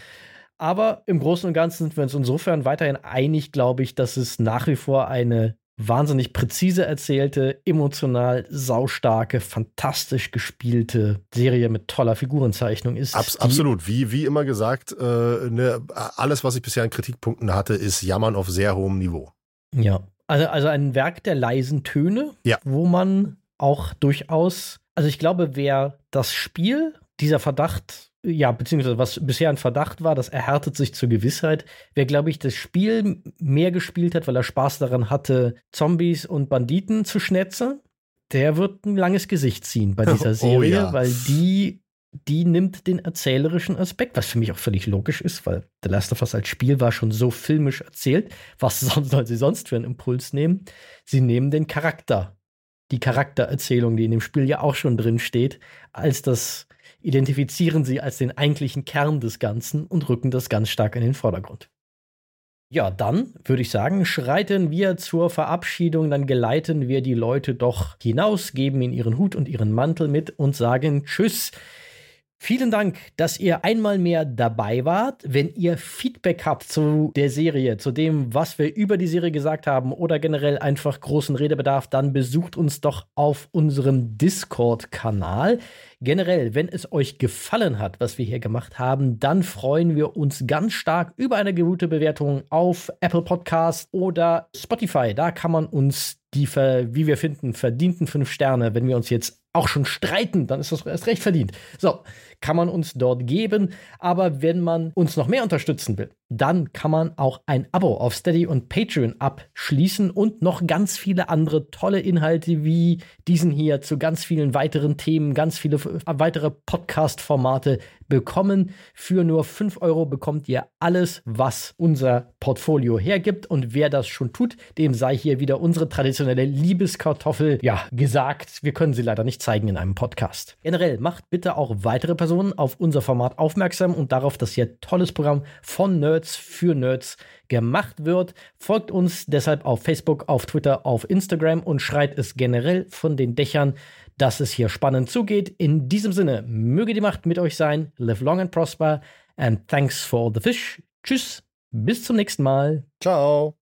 Aber im Großen und Ganzen sind wir uns insofern weiterhin einig, glaube ich, dass es nach wie vor eine wahnsinnig präzise erzählte, emotional saustarke, fantastisch gespielte Serie mit toller Figurenzeichnung ist. Abs absolut. Wie, wie immer gesagt, äh, ne, alles, was ich bisher an Kritikpunkten hatte, ist Jammern auf sehr hohem Niveau. Ja. Also, also ein Werk der leisen Töne, ja. wo man auch durchaus, also ich glaube, wer das Spiel, dieser Verdacht ja, beziehungsweise was bisher ein Verdacht war, das erhärtet sich zur Gewissheit. Wer, glaube ich, das Spiel mehr gespielt hat, weil er Spaß daran hatte, Zombies und Banditen zu schnetzen, der wird ein langes Gesicht ziehen bei dieser Serie, oh, ja. weil die, die nimmt den erzählerischen Aspekt, was für mich auch völlig logisch ist, weil The Last of Us als Spiel war schon so filmisch erzählt. Was soll sie sonst für einen Impuls nehmen? Sie nehmen den Charakter, die Charaktererzählung, die in dem Spiel ja auch schon drin steht, als das identifizieren sie als den eigentlichen Kern des Ganzen und rücken das ganz stark in den Vordergrund. Ja, dann würde ich sagen, schreiten wir zur Verabschiedung, dann geleiten wir die Leute doch hinaus, geben ihnen ihren Hut und ihren Mantel mit und sagen Tschüss. Vielen Dank, dass ihr einmal mehr dabei wart. Wenn ihr Feedback habt zu der Serie, zu dem, was wir über die Serie gesagt haben oder generell einfach großen Redebedarf, dann besucht uns doch auf unserem Discord-Kanal. Generell, wenn es euch gefallen hat, was wir hier gemacht haben, dann freuen wir uns ganz stark über eine gute Bewertung auf Apple Podcast oder Spotify. Da kann man uns die, wie wir finden, verdienten fünf Sterne, wenn wir uns jetzt auch schon streiten, dann ist das erst recht verdient. So, kann man uns dort geben. Aber wenn man uns noch mehr unterstützen will, dann kann man auch ein Abo auf Steady und Patreon abschließen und noch ganz viele andere tolle Inhalte wie diesen hier zu ganz vielen weiteren Themen, ganz viele weitere Podcast-Formate bekommen. Für nur 5 Euro bekommt ihr alles, was unser Portfolio hergibt. Und wer das schon tut, dem sei hier wieder unsere traditionelle Liebeskartoffel, ja, gesagt. Wir können sie leider nicht zeigen in einem Podcast. Generell macht bitte auch weitere Personen auf unser Format aufmerksam und darauf, dass hier tolles Programm von Nerd Nerds für Nerds gemacht wird. Folgt uns deshalb auf Facebook, auf Twitter, auf Instagram und schreit es generell von den Dächern, dass es hier spannend zugeht. In diesem Sinne, möge die Macht mit euch sein. Live long and prosper. And thanks for the fish. Tschüss. Bis zum nächsten Mal. Ciao.